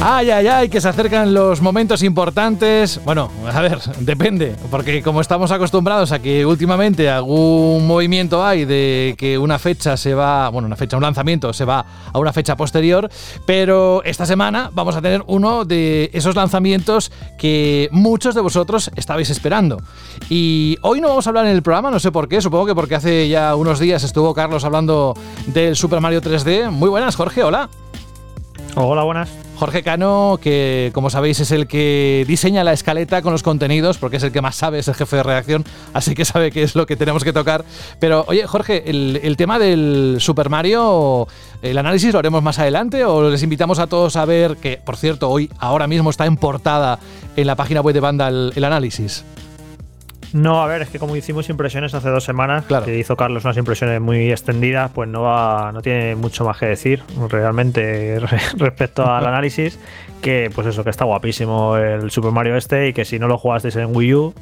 Ay, ay, ay, que se acercan los momentos importantes. Bueno, a ver, depende, porque como estamos acostumbrados a que últimamente algún movimiento hay de que una fecha se va, bueno, una fecha, un lanzamiento se va a una fecha posterior, pero esta semana vamos a tener uno de esos lanzamientos que muchos de vosotros estabais esperando. Y hoy no vamos a hablar en el programa, no sé por qué, supongo que porque hace ya unos días estuvo Carlos hablando del Super Mario 3D. Muy buenas, Jorge, hola. Hola, buenas. Jorge Cano, que como sabéis es el que diseña la escaleta con los contenidos, porque es el que más sabe, es el jefe de redacción, así que sabe qué es lo que tenemos que tocar. Pero oye, Jorge, el, tema del Super Mario, ¿el análisis lo haremos más adelante o les invitamos a todos a ver que, por cierto, hoy, ahora mismo está en portada en la página web de Banda el análisis? No, a ver, es que como hicimos impresiones hace dos semanas, que hizo Carlos unas impresiones muy extendidas, pues no va, no tiene mucho más que decir realmente respecto al análisis, que pues eso, que está guapísimo el Super Mario este y que si no lo jugasteis en Wii U,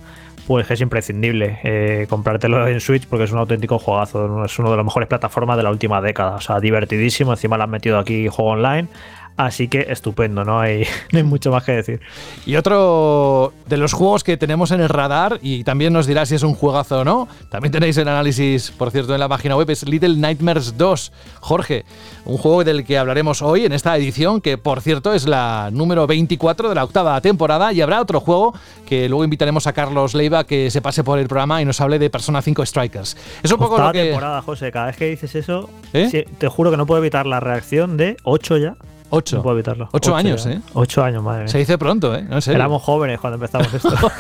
pues es imprescindible eh, comprártelo en Switch porque es un auténtico juegazo, es una de las mejores plataformas de la última década, o sea, divertidísimo, encima le han metido aquí juego online Así que estupendo, ¿no? Hay, no hay mucho más que decir. Y otro de los juegos que tenemos en el radar, y también nos dirá si es un juegazo o no, también tenéis el análisis, por cierto, en la página web, es Little Nightmares 2. Jorge, un juego del que hablaremos hoy en esta edición, que por cierto es la número 24 de la octava temporada, y habrá otro juego que luego invitaremos a Carlos Leiva que se pase por el programa y nos hable de Persona 5 Strikers. Es un poco lo que... temporada, José, cada vez que dices eso, ¿Eh? te juro que no puedo evitar la reacción de 8 ya. Ocho. No puedo evitarlo. Ocho, años, ¿eh? Ocho años, madre mía. Se dice pronto, ¿eh? No, Éramos jóvenes cuando empezamos esto.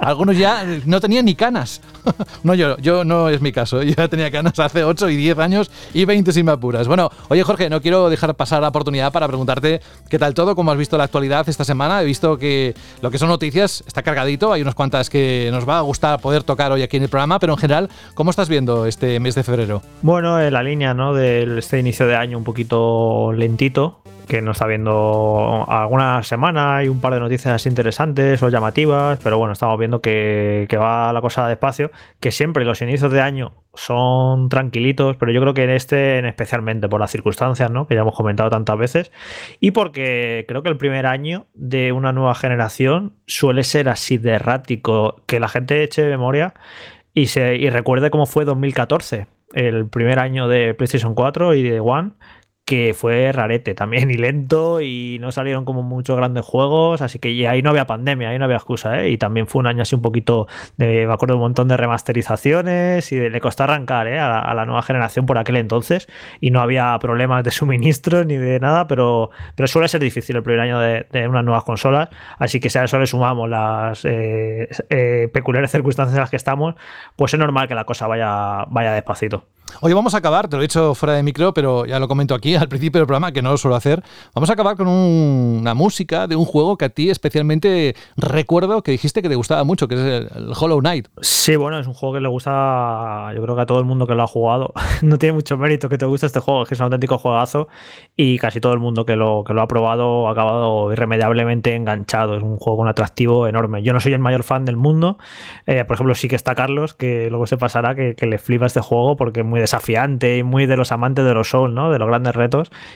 Algunos ya no tenían ni canas. no, yo, yo no es mi caso. Yo ya tenía canas hace ocho y diez años y veinte sin me apuras. Bueno, oye Jorge, no quiero dejar pasar la oportunidad para preguntarte qué tal todo, cómo has visto la actualidad esta semana. He visto que lo que son noticias está cargadito. Hay unas cuantas que nos va a gustar poder tocar hoy aquí en el programa, pero en general, ¿cómo estás viendo este mes de febrero? Bueno, en la línea ¿no? de este inicio de año un poquito lentito que no está viendo alguna semana, hay un par de noticias interesantes o llamativas, pero bueno, estamos viendo que, va la cosa despacio, que siempre los inicios de año son tranquilitos, pero yo creo que en este en especialmente por las circunstancias, ¿no? que ya hemos comentado tantas veces, y porque creo que el primer año de una nueva generación suele ser así de errático, que la gente eche memoria y, se, y recuerde cómo fue 2014, el primer año de PlayStation 4 y de One que fue rarete también y lento y no salieron como muchos grandes juegos, así que ahí no había pandemia, ahí no había excusa, ¿eh? y también fue un año así un poquito, de, me acuerdo un montón de remasterizaciones y le costó arrancar ¿eh? a, la, nueva generación por aquel entonces y no había problemas de suministro ni de nada, pero, pero suele ser difícil el primer año de, unas nuevas consolas, así que si a eso le sumamos las eh, eh, peculiares circunstancias en las que estamos, pues es normal que la cosa vaya, vaya despacito. Hoy vamos a acabar, te lo he dicho fuera de micro, pero ya lo comento aquí al principio del programa, que no lo suelo hacer. Vamos a acabar con una música de un juego que a ti especialmente recuerdo que dijiste que te gustaba mucho, que es el, Hollow Knight. Sí, bueno, es un juego que le gusta, yo creo que a todo el mundo que lo ha jugado. no tiene mucho mérito que te guste este juego, es que es un auténtico juegazo y casi todo el mundo que lo, que lo ha probado ha acabado irremediablemente enganchado. Es un juego con atractivo enorme. Yo no soy el mayor fan del mundo. Eh, por ejemplo, sí que está Carlos, que luego se pasará, que, que le flipa este juego porque es muy desafiante y muy de los amantes de los Souls, ¿no? De los grandes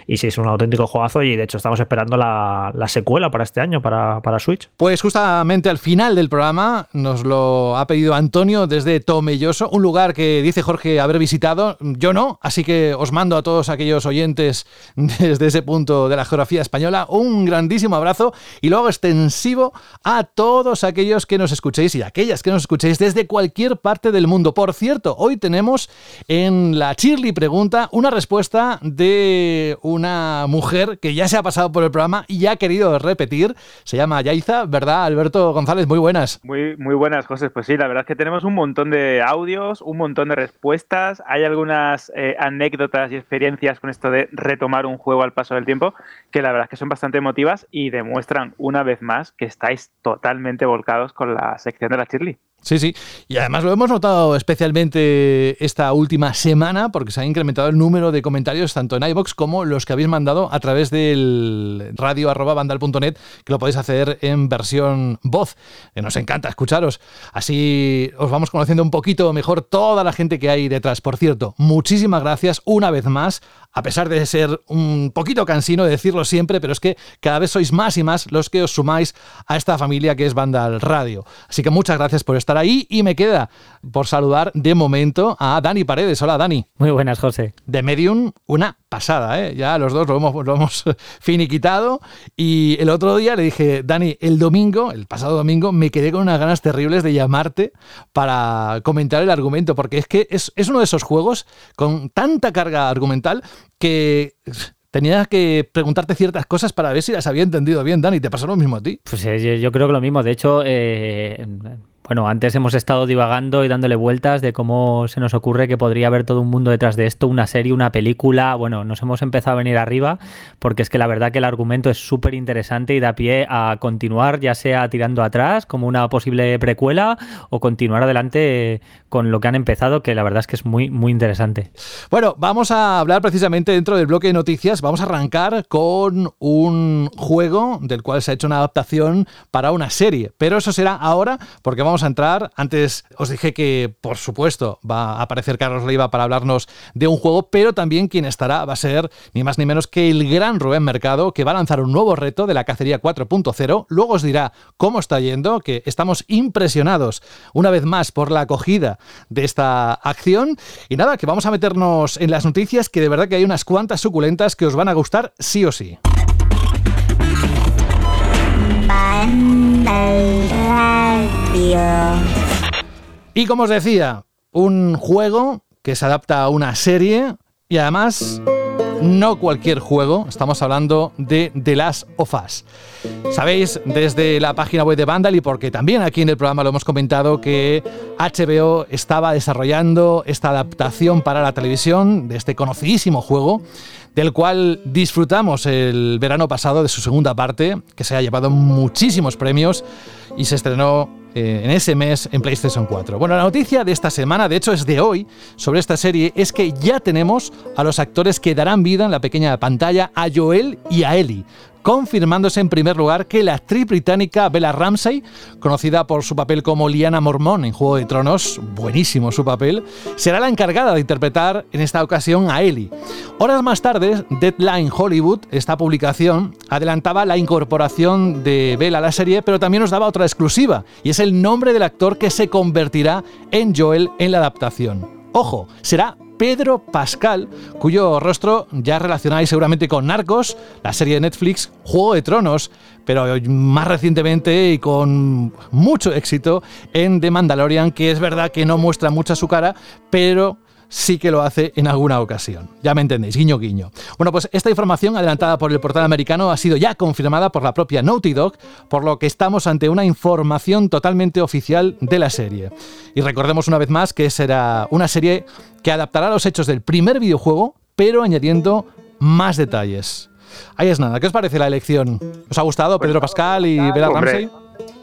Y sí, es un auténtico juegazo y de hecho estamos esperando la, secuela para este año, para, para, Switch. Pues justamente al final del programa nos lo ha pedido Antonio desde Tomelloso, un lugar que dice Jorge haber visitado, yo no, así que os mando a todos aquellos oyentes desde ese punto de la geografía española un grandísimo abrazo y luego extensivo a todos aquellos que nos escuchéis y aquellas que nos escuchéis desde cualquier parte del mundo. Por cierto, hoy tenemos en la Chirly pregunta una respuesta de una mujer que ya se ha pasado por el programa y ya ha querido repetir. Se llama Yaiza, ¿verdad, Alberto González? Muy buenas. Muy, muy buenas, José. Pues sí, la verdad es que tenemos un montón de audios, un montón de respuestas. Hay algunas eh, anécdotas y experiencias con esto de retomar un juego al paso del tiempo que la verdad es que son bastante emotivas y demuestran una vez más que estáis totalmente volcados con la sección de la Chirly. Sí, sí. Y además lo hemos notado especialmente esta última semana porque se ha incrementado el número de comentarios tanto en iBox como los que habéis mandado a través del radio arroba bandal.net, que lo podéis hacer en versión voz. Que nos encanta escucharos. Así os vamos conociendo un poquito mejor toda la gente que hay detrás. Por cierto, muchísimas gracias una vez más a pesar de ser un poquito cansino de decirlo siempre, pero es que cada vez sois más y más los que os sumáis a esta familia que es Vandal Radio. Así que muchas gracias por estar ahí y me queda por saludar de momento a Dani Paredes. Hola Dani. Muy buenas, José. De Medium, una pasada, ¿eh? Ya los dos lo hemos, lo hemos finiquitado y el otro día le dije, Dani, el domingo, el pasado domingo, me quedé con unas ganas terribles de llamarte para comentar el argumento, porque es que es, es uno de esos juegos con tanta carga argumental que tenía que preguntarte ciertas cosas para ver si las había entendido bien, Dani. ¿Te pasó lo mismo a ti? Pues eh, yo creo que lo mismo. De hecho, eh, bueno, antes hemos estado divagando y dándole vueltas de cómo se nos ocurre que podría haber todo un mundo detrás de esto, una serie, una película. Bueno, nos hemos empezado a venir arriba porque es que la verdad que el argumento es súper interesante y da pie a continuar, ya sea tirando atrás como una posible precuela o continuar adelante con lo que han empezado, que la verdad es que es muy, muy interesante. Bueno, vamos a hablar precisamente dentro del bloque de noticias. Vamos a arrancar con un juego del cual se ha hecho una adaptación para una serie, pero eso será ahora porque vamos a entrar. Antes os dije que, por supuesto, va a aparecer Carlos Leiva para hablarnos de un juego, pero también quien estará va a ser ni más ni menos que el gran Rubén Mercado, que va a lanzar un nuevo reto de la cacería 4.0. Luego os dirá cómo está yendo, que estamos impresionados una vez más por la acogida de esta acción. Y nada, que vamos a meternos en las noticias, que de verdad que hay unas cuantas suculentas que os van a gustar sí o sí. Y como os decía, un juego que se adapta a una serie y además no cualquier juego, estamos hablando de The Last of Us. Sabéis desde la página web de Vandal y porque también aquí en el programa lo hemos comentado que HBO estaba desarrollando esta adaptación para la televisión de este conocidísimo juego del cual disfrutamos el verano pasado de su segunda parte, que se ha llevado muchísimos premios y se estrenó eh, en ese mes en PlayStation 4. Bueno, la noticia de esta semana, de hecho es de hoy, sobre esta serie, es que ya tenemos a los actores que darán vida en la pequeña pantalla a Joel y a Ellie confirmándose en primer lugar que la actriz británica Bella Ramsey, conocida por su papel como Liana Mormón en Juego de Tronos, buenísimo su papel, será la encargada de interpretar en esta ocasión a Ellie. Horas más tarde, Deadline Hollywood, esta publicación, adelantaba la incorporación de Bella a la serie, pero también nos daba otra exclusiva, y es el nombre del actor que se convertirá en Joel en la adaptación. Ojo, será Pedro Pascal, cuyo rostro ya relacionáis seguramente con Narcos, la serie de Netflix Juego de Tronos, pero más recientemente y con mucho éxito en The Mandalorian, que es verdad que no muestra mucha su cara, pero sí que lo hace en alguna ocasión. Ya me entendéis, guiño guiño. Bueno, pues esta información adelantada por el portal americano ha sido ya confirmada por la propia Naughty Dog, por lo que estamos ante una información totalmente oficial de la serie. Y recordemos una vez más que será una serie que adaptará los hechos del primer videojuego, pero añadiendo más detalles. Ahí es nada. ¿Qué os parece la elección? ¿Os ha gustado Pedro Pascal y Bella Ramsey?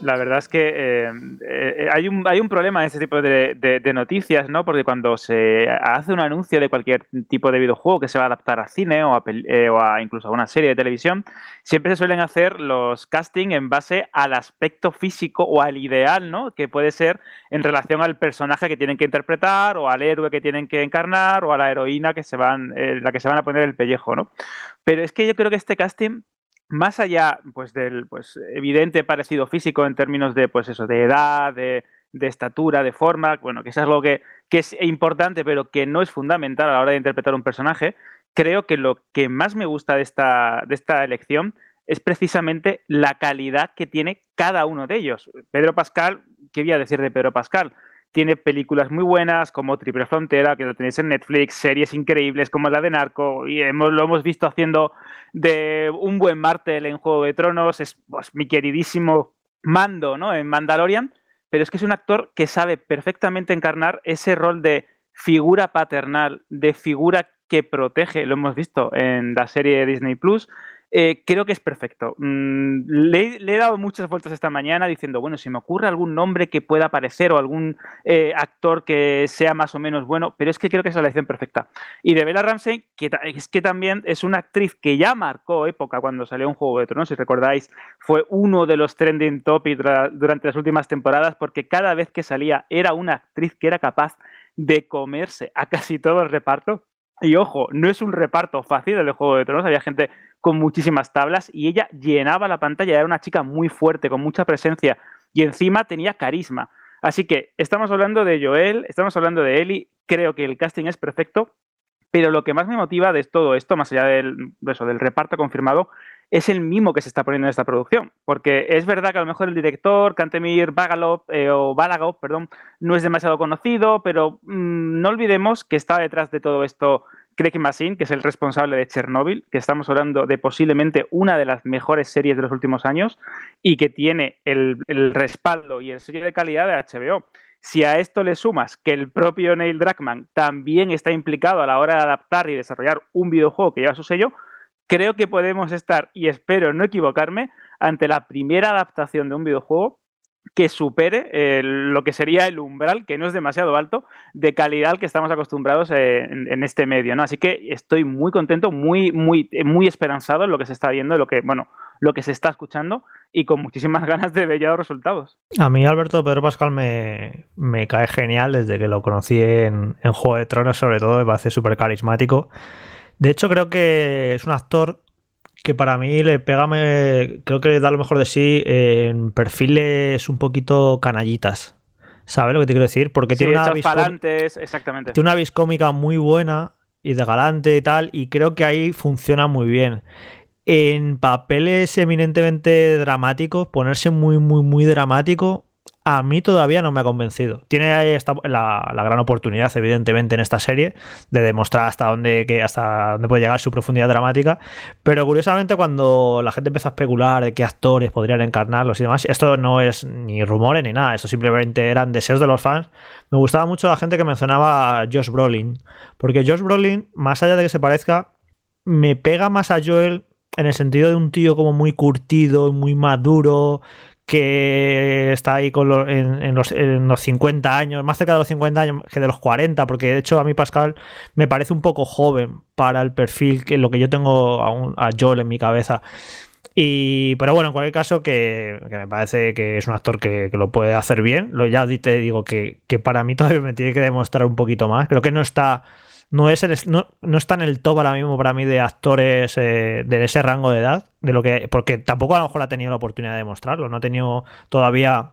La verdad es que eh, eh, hay, un, hay un problema en este tipo de, noticias, ¿no? Porque cuando se hace un anuncio de cualquier tipo de videojuego que se va a adaptar a cine o, a, eh, incluso a una serie de televisión, siempre se suelen hacer los casting en base al aspecto físico o al ideal, ¿no? Que puede ser en relación al personaje que tienen que interpretar o al héroe que tienen que encarnar o a la heroína que se van, la que se van a poner el pellejo, ¿no? Pero es que yo creo que este casting más allá pues, del pues, evidente parecido físico en términos de, pues, eso, de edad, de, estatura, de forma, bueno, que es algo que, que, es importante, pero que no es fundamental a la hora de interpretar un personaje, creo que lo que más me gusta de esta, de esta elección es precisamente la calidad que tiene cada uno de ellos. Pedro Pascal, ¿qué voy a decir de Pedro Pascal? Tiene películas muy buenas como Triple Frontera, que lo tenéis en Netflix, series increíbles como la de Narco, y hemos, lo hemos visto haciendo de un buen Martel en Juego de Tronos, es pues, mi queridísimo Mando ¿no? en Mandalorian, pero es que es un actor que sabe perfectamente encarnar ese rol de figura paternal, de figura que protege, lo hemos visto en la serie de Disney Plus, eh, creo que es perfecto. Mm, le, he dado muchas vueltas esta mañana diciendo, bueno, si me ocurre algún nombre que pueda aparecer o algún eh, actor que sea más o menos bueno, pero es que creo que es la elección perfecta. Y de Bella Ramsey, que es que también es una actriz que ya marcó época cuando salió un Juego de Tronos, si recordáis, fue uno de los trending topics durante las últimas temporadas porque cada vez que salía era una actriz que era capaz de comerse a casi todo el reparto. Y ojo, no es un reparto fácil el de Juego de Tronos, había gente con muchísimas tablas y ella llenaba la pantalla, era una chica muy fuerte, con mucha presencia y encima tenía carisma. Así que estamos hablando de Joel, estamos hablando de Ellie, creo que el casting es perfecto, pero lo que más me motiva de todo esto, más allá del, eso, del reparto confirmado, es el mimo que se está poniendo en esta producción. Porque es verdad que a lo mejor el director, Kantemir Bagalov, eh, o Balagov, perdón, no es demasiado conocido, pero mm, no olvidemos que está detrás de todo esto Craig Massin, que es el responsable de Chernobyl, que estamos hablando de posiblemente una de las mejores series de los últimos años y que tiene el, respaldo y el sello de calidad de HBO. Si a esto le sumas que el propio Neil Druckmann también está implicado a la hora de adaptar y desarrollar un videojuego que lleva su sello, creo que podemos estar, y espero no equivocarme, ante la primera adaptación de un videojuego que supere eh, lo que sería el umbral, que no es demasiado alto, de calidad al que estamos acostumbrados eh, en, este medio, ¿no? Así que estoy muy contento, muy, muy, muy esperanzado en lo que se está viendo, lo que, bueno, lo que se está escuchando y con muchísimas ganas de ver ya los resultados. A mí Alberto Pedro Pascal me, cae genial desde que lo conocí en, en Juego de Tronos, sobre todo, me parece súper carismático. De hecho, creo que es un actor que para mí le pega, creo que da lo mejor de sí en perfiles un poquito canallitas. ¿Sabes lo que te quiero decir? Porque tiene, una exactamente. tiene una vis cómica muy buena y de galante y tal, y creo que ahí funciona muy bien. En papeles eminentemente dramáticos, ponerse muy, muy, muy dramático, a mí todavía no me ha convencido. Tiene esta, la, gran oportunidad, evidentemente, en esta serie de demostrar hasta dónde, puede llegar su profundidad dramática. Pero curiosamente, cuando la gente empezó a especular de qué actores podrían encarnarlos y demás, esto no es ni rumores ni nada, esto simplemente eran deseos de los fans. Me gustaba mucho la gente que mencionaba a Josh Brolin, porque Josh Brolin, más allá de que se parezca, me pega más a Joel en el sentido de un tío como muy curtido, muy maduro que está ahí con en, los, 50 años, más cerca de los 50 años que de los 40, porque de hecho a mí Pascal me parece un poco joven para el perfil que lo que yo tengo a, a Joel en mi cabeza. Y, pero bueno, en cualquier caso, que, me parece que es un actor que, lo puede hacer bien. Lo, ya te digo que, que para mí todavía me tiene que demostrar un poquito más. Creo que no está no, es no, está en el top ahora mismo para mí de actores eh, de ese rango de edad, de lo que, porque tampoco a lo mejor ha tenido la oportunidad de demostrarlo, no ha tenido todavía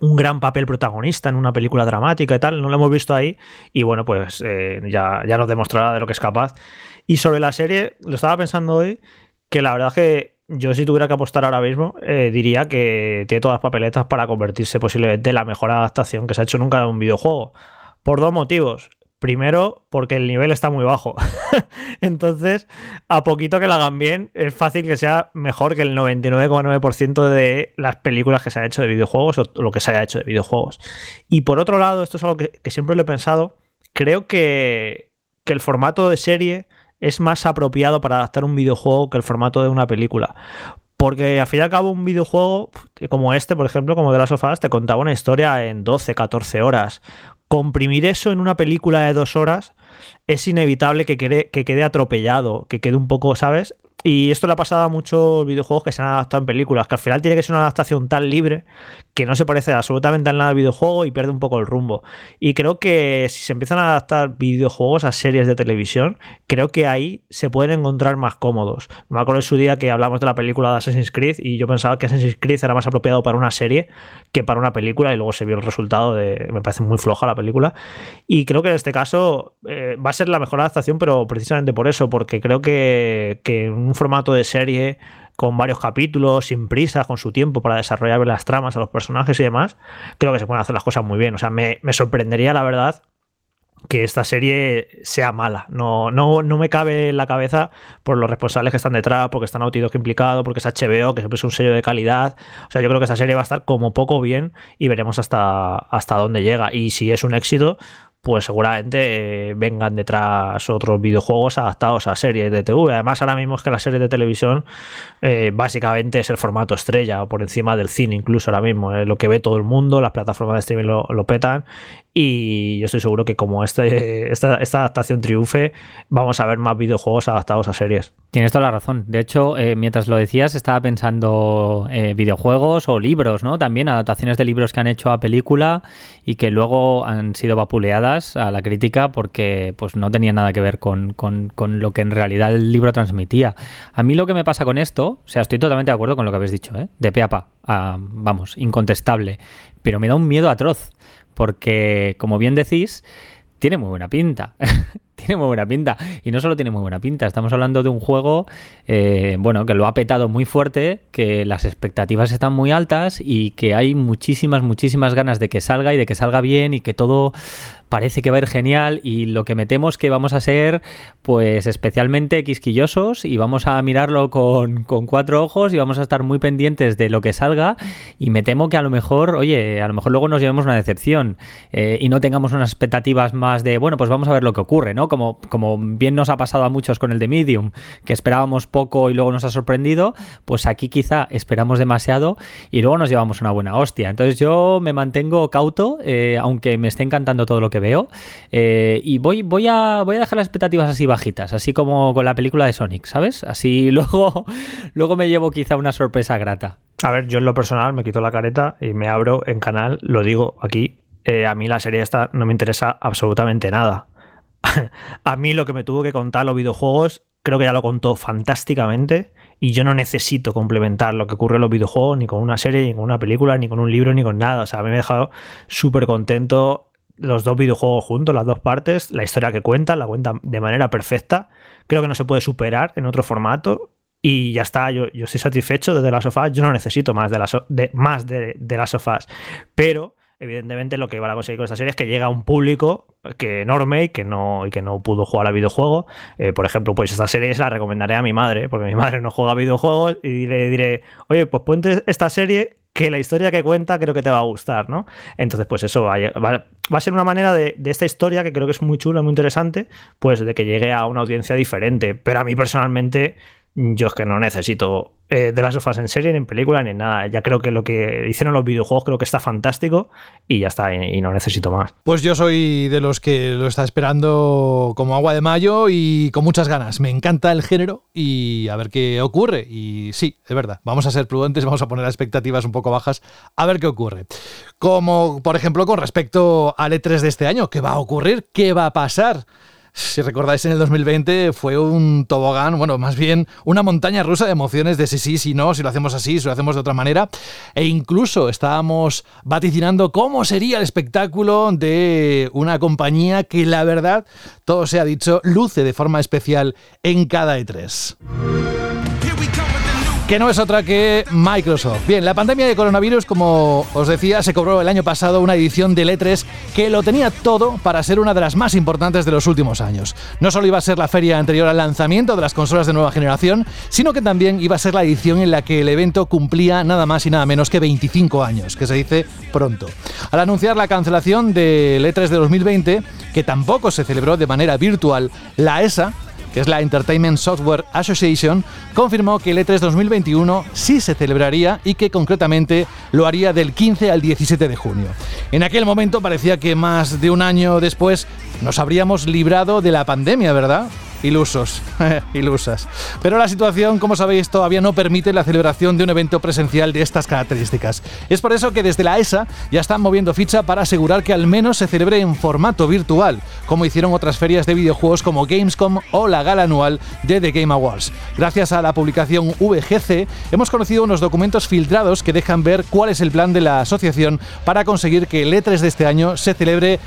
un gran papel protagonista en una película dramática y tal, no lo hemos visto ahí y bueno, pues eh, ya, ya nos demostrará de lo que es capaz. Y sobre la serie, lo estaba pensando hoy, que la verdad que yo si tuviera que apostar ahora mismo, eh, diría que tiene todas las papeletas para convertirse posiblemente en la mejor adaptación que se ha hecho nunca de un videojuego. Por dos motivos. Primero, porque el nivel está muy bajo. Entonces, a poquito que la hagan bien, es fácil que sea mejor que el 99,9% de las películas que se han hecho de videojuegos o lo que se haya hecho de videojuegos. Y por otro lado, esto es algo que, siempre lo he pensado, creo que, que el formato de serie es más apropiado para adaptar un videojuego que el formato de una película. Porque al fin y al cabo un videojuego como este, por ejemplo, como de las sofás, te contaba una historia en 12, 14 horas comprimir eso en una película de dos horas es inevitable que quede, que quede atropellado, que quede un poco, ¿sabes? Y esto le ha pasado a muchos videojuegos que se han adaptado en películas, que al final tiene que ser una adaptación tan libre que no se parece absolutamente a nada al videojuego y pierde un poco el rumbo. Y creo que si se empiezan a adaptar videojuegos a series de televisión, creo que ahí se pueden encontrar más cómodos. Me acuerdo en su día que hablamos de la película de Assassin's Creed y yo pensaba que Assassin's Creed era más apropiado para una serie que para una película y luego se vio el resultado de... me parece muy floja la película. Y creo que en este caso eh, va a ser la mejor adaptación, pero precisamente por eso, porque creo que, que un formato de serie con varios capítulos, sin prisa, con su tiempo para desarrollar las tramas a los personajes y demás, creo que se pueden hacer las cosas muy bien. O sea, me, sorprendería, la verdad, que esta serie sea mala. No, no, no me cabe en la cabeza por los responsables que están detrás, porque están Naughty implicados, porque es HBO, que siempre es un sello de calidad. O sea, yo creo que esta serie va a estar como poco bien y veremos hasta, hasta dónde llega. Y si es un éxito, pues seguramente eh, vengan detrás otros videojuegos adaptados a series de TV. Además, ahora mismo es que la serie de televisión eh, básicamente es el formato estrella, por encima del cine incluso ahora mismo. Es lo que ve todo el mundo, las plataformas de streaming lo, lo petan y yo estoy seguro que como este, esta, esta, adaptación triunfe, vamos a ver más videojuegos adaptados a series. Tienes toda la razón. De hecho, eh, mientras lo decías, estaba pensando videojuegos o libros, ¿no? También adaptaciones de libros que han hecho a película y que luego han sido vapuleadas a la crítica porque pues, no tenían nada que ver con, con, con lo que en realidad el libro transmitía. A mí lo que me pasa con esto, o sea, estoy totalmente de acuerdo con lo que habéis dicho, ¿eh? De pe a pa. Vamos, incontestable. Pero me da un miedo atroz porque, como bien decís, tiene muy buena pinta. tiene muy buena pinta. Y no solo tiene muy buena pinta, estamos hablando de un juego, eh, bueno, que lo ha petado muy fuerte, que las expectativas están muy altas y que hay muchísimas, muchísimas ganas de que salga y de que salga bien y que todo parece que va a ir genial y lo que me temo es que vamos a ser pues especialmente quisquillosos y vamos a mirarlo con, con, cuatro ojos y vamos a estar muy pendientes de lo que salga y me temo que a lo mejor, oye, a lo mejor luego nos llevemos una decepción eh, y no tengamos unas expectativas más de, bueno, pues vamos a ver lo que ocurre, ¿no? Como, como bien nos ha pasado a muchos con el de Medium, que esperábamos poco y luego nos ha sorprendido, pues aquí quizá esperamos demasiado y luego nos llevamos una buena hostia. Entonces yo me mantengo cauto, eh, aunque me esté encantando todo lo que veo. Eh, y voy, voy, a, voy a dejar las expectativas así bajitas, así como con la película de Sonic, ¿sabes? Así luego, luego me llevo quizá una sorpresa grata. A ver, yo en lo personal me quito la careta y me abro en canal, lo digo aquí. Eh, a mí la serie esta no me interesa absolutamente nada. a mí lo que me tuvo que contar los videojuegos, creo que ya lo contó fantásticamente y yo no necesito complementar lo que ocurre en los videojuegos ni con una serie, ni con una película, ni con un libro, ni con nada. O sea, a mí me ha dejado súper contento los dos videojuegos juntos, las dos partes, la historia que cuentan, la cuentan de manera perfecta. Creo que no se puede superar en otro formato. Y ya está, yo, yo estoy satisfecho de las sofás. Yo no necesito más de las, de, de las sofás. Pero evidentemente lo que van a conseguir con esta serie es que llega a un público que enorme y que no, y que no pudo jugar a videojuegos. Eh, por ejemplo, pues esta serie se la recomendaré a mi madre, porque mi madre no juega a videojuegos y le diré, oye, pues ponte esta serie que la historia que cuenta creo que te va a gustar, ¿no? Entonces, pues eso va, a ser una manera de, de, esta historia que creo que es muy chula, muy interesante, pues de que llegue a una audiencia diferente. Pero a mí personalmente, yo es que no necesito eh, de las sofás en serie, ni en película, ni en nada. Ya creo que lo que hicieron los videojuegos creo que está fantástico y ya está, y, y, no necesito más. Pues yo soy de los que lo está esperando como agua de mayo y con muchas ganas. Me encanta el género y a ver qué ocurre. Y sí, es verdad, vamos a ser prudentes, vamos a poner las expectativas un poco bajas, a ver qué ocurre. Como por ejemplo con respecto al E3 de este año, ¿qué va a ocurrir? ¿Qué va a pasar? Si recordáis en el 2020 fue un tobogán, bueno, más bien una montaña rusa de emociones de si sí, si no, si lo hacemos así, si lo hacemos de otra manera. E incluso estábamos vaticinando cómo sería el espectáculo de una compañía que la verdad, todo se ha dicho, luce de forma especial en cada E3 que no es otra que Microsoft. Bien, la pandemia de coronavirus, como os decía, se cobró el año pasado una edición de E3 que lo tenía todo para ser una de las más importantes de los últimos años. No solo iba a ser la feria anterior al lanzamiento de las consolas de nueva generación, sino que también iba a ser la edición en la que el evento cumplía nada más y nada menos que 25 años, que se dice pronto. Al anunciar la cancelación del E3 de 2020, que tampoco se celebró de manera virtual, la ESA que es la Entertainment Software Association, confirmó que el E3 2021 sí se celebraría y que concretamente lo haría del 15 al 17 de junio. En aquel momento parecía que más de un año después nos habríamos librado de la pandemia, ¿verdad? Ilusos, ilusas. Pero la situación, como sabéis, todavía no permite la celebración de un evento presencial de estas características. Es por eso que desde la ESA ya están moviendo ficha para asegurar que al menos se celebre en formato virtual, como hicieron otras ferias de videojuegos como Gamescom o la gala anual de The Game Awards. Gracias a la publicación VGC hemos conocido unos documentos filtrados que dejan ver cuál es el plan de la asociación para conseguir que el E3 de este año se celebre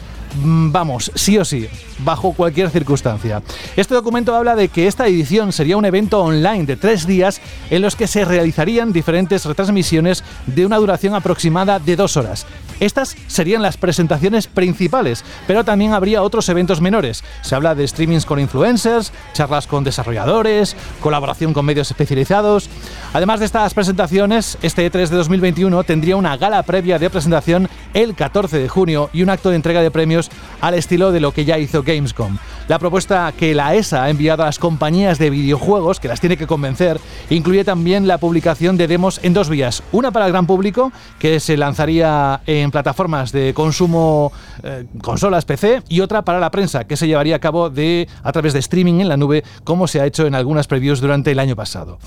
vamos, sí o sí, bajo cualquier circunstancia. Este documento habla de que esta edición sería un evento online de tres días en los que se realizarían diferentes retransmisiones de una duración aproximada de dos horas. Estas serían las presentaciones principales, pero también habría otros eventos menores. Se habla de streamings con influencers, charlas con desarrolladores, colaboración con medios especializados. Además de estas presentaciones, este E3 de 2021 tendría una gala previa de presentación el 14 de junio y un acto de entrega de premios al estilo de lo que ya hizo Gamescom. La propuesta que la ESA ha enviado a las compañías de videojuegos, que las tiene que convencer, incluye también la publicación de demos en dos vías. Una para el gran público, que se lanzaría en plataformas de consumo eh, consolas PC, y otra para la prensa, que se llevaría a cabo a través de streaming en la nube, como se ha hecho en algunas previews durante el año pasado.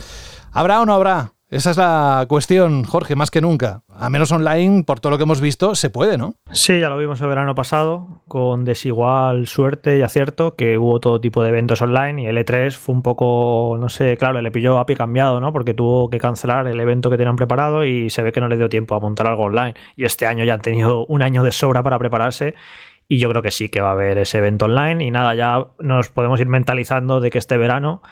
¿Habrá o no habrá esa es la cuestión, Jorge, más que nunca. A menos online, por todo lo que hemos visto, se puede, ¿no? Sí, ya lo vimos el verano pasado, con desigual suerte y acierto, que hubo todo tipo de eventos online y el E3 fue un poco, no sé, claro, le pilló a cambiado, ¿no? Porque tuvo que cancelar el evento que tenían preparado y se ve que no le dio tiempo a montar algo online. Y este año ya han tenido un año de sobra para prepararse y yo creo que sí que va a haber ese evento online y nada, ya nos podemos ir mentalizando de que este verano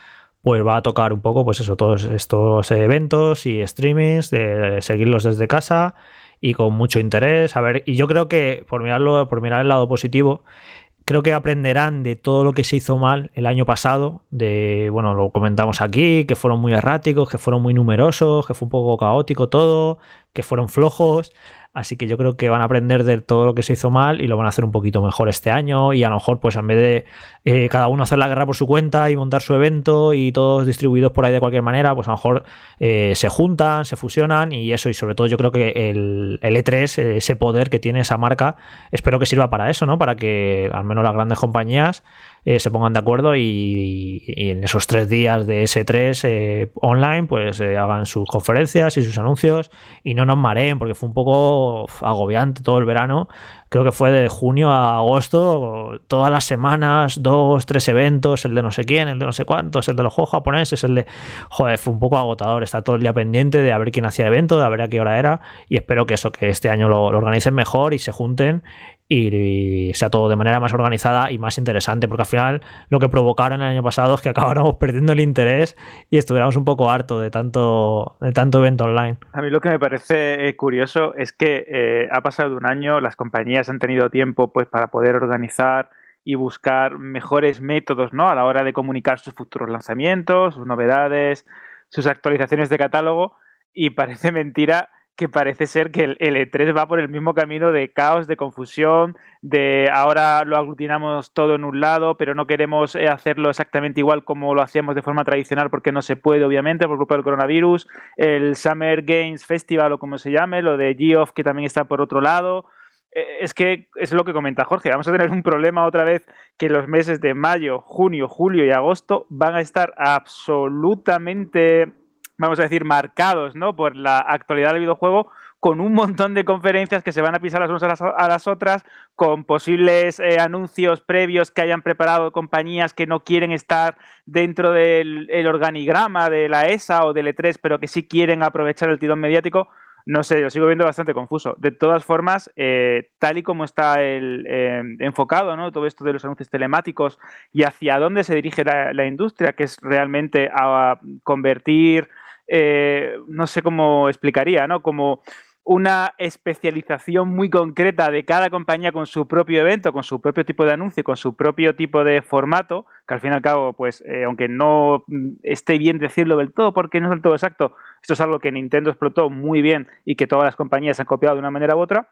pues va a tocar un poco, pues eso, todos estos eventos y streamings, de seguirlos desde casa y con mucho interés. A ver, y yo creo que, por mirarlo, por mirar el lado positivo, creo que aprenderán de todo lo que se hizo mal el año pasado, de, bueno, lo comentamos aquí, que fueron muy erráticos, que fueron muy numerosos, que fue un poco caótico todo, que fueron flojos. Así que yo creo que van a aprender de todo lo que se hizo mal y lo van a hacer un poquito mejor este año. Y a lo mejor, pues en vez de eh, cada uno hacer la guerra por su cuenta y montar su evento y todos distribuidos por ahí de cualquier manera, pues a lo mejor eh, se juntan, se fusionan y eso. Y sobre todo, yo creo que el, el E3, ese poder que tiene esa marca, espero que sirva para eso, ¿no? Para que al menos las grandes compañías eh, se pongan de acuerdo y, en esos tres días de S3 eh, online, pues eh, hagan sus conferencias y sus anuncios y no nos mareen, porque fue un poco agobiante todo el verano. Creo que fue de junio a agosto, todas las semanas, dos, tres eventos, el de no sé quién, el de no sé cuántos, el de los juegos japoneses, el de. Joder, fue un poco agotador. Está todo el día pendiente de a ver quién hacía evento, de a ver a qué hora era. Y espero que eso, que este año lo, lo organicen mejor y se junten y sea todo de manera más organizada y más interesante, porque al final lo que provocaron el año pasado es que acabáramos perdiendo el interés y estuviéramos un poco harto de tanto, de tanto evento online. A mí lo que me parece eh, curioso es que eh, ha pasado un año, las compañías han tenido tiempo pues para poder organizar y buscar mejores métodos ¿no? a la hora de comunicar sus futuros lanzamientos, sus novedades, sus actualizaciones de catálogo y parece mentira que parece ser que el, E3 va por el mismo camino de caos, de confusión, de ahora lo aglutinamos todo en un lado, pero no queremos eh, hacerlo exactamente igual como lo hacíamos de forma tradicional porque no se puede, obviamente, por culpa del coronavirus. El Summer Games Festival o como se llame, lo de Geoff que también está por otro lado. Eh, es que es lo que comenta Jorge, vamos a tener un problema otra vez que los meses de mayo, junio, julio y agosto van a estar absolutamente vamos a decir, marcados ¿no? por la actualidad del videojuego, con un montón de conferencias que se van a pisar las unas a las, otras, con posibles eh, anuncios previos que hayan preparado compañías que no quieren estar dentro del organigrama de la ESA o del E3, pero que sí quieren aprovechar el tirón mediático. No sé, lo sigo viendo bastante confuso. De todas formas, eh, tal y como está el, eh, enfocado ¿no? todo esto de los anuncios telemáticos y hacia dónde se dirige la industria, que es realmente a convertir eh, no sé cómo explicaría, ¿no? Como una especialización muy concreta de cada compañía con su propio evento, con su propio tipo de anuncio, con su propio tipo de formato, que al fin y al cabo, pues, eh, aunque no esté bien decirlo del todo, porque no es del todo exacto, esto es algo que Nintendo explotó muy bien y que todas las compañías han copiado de una manera u otra,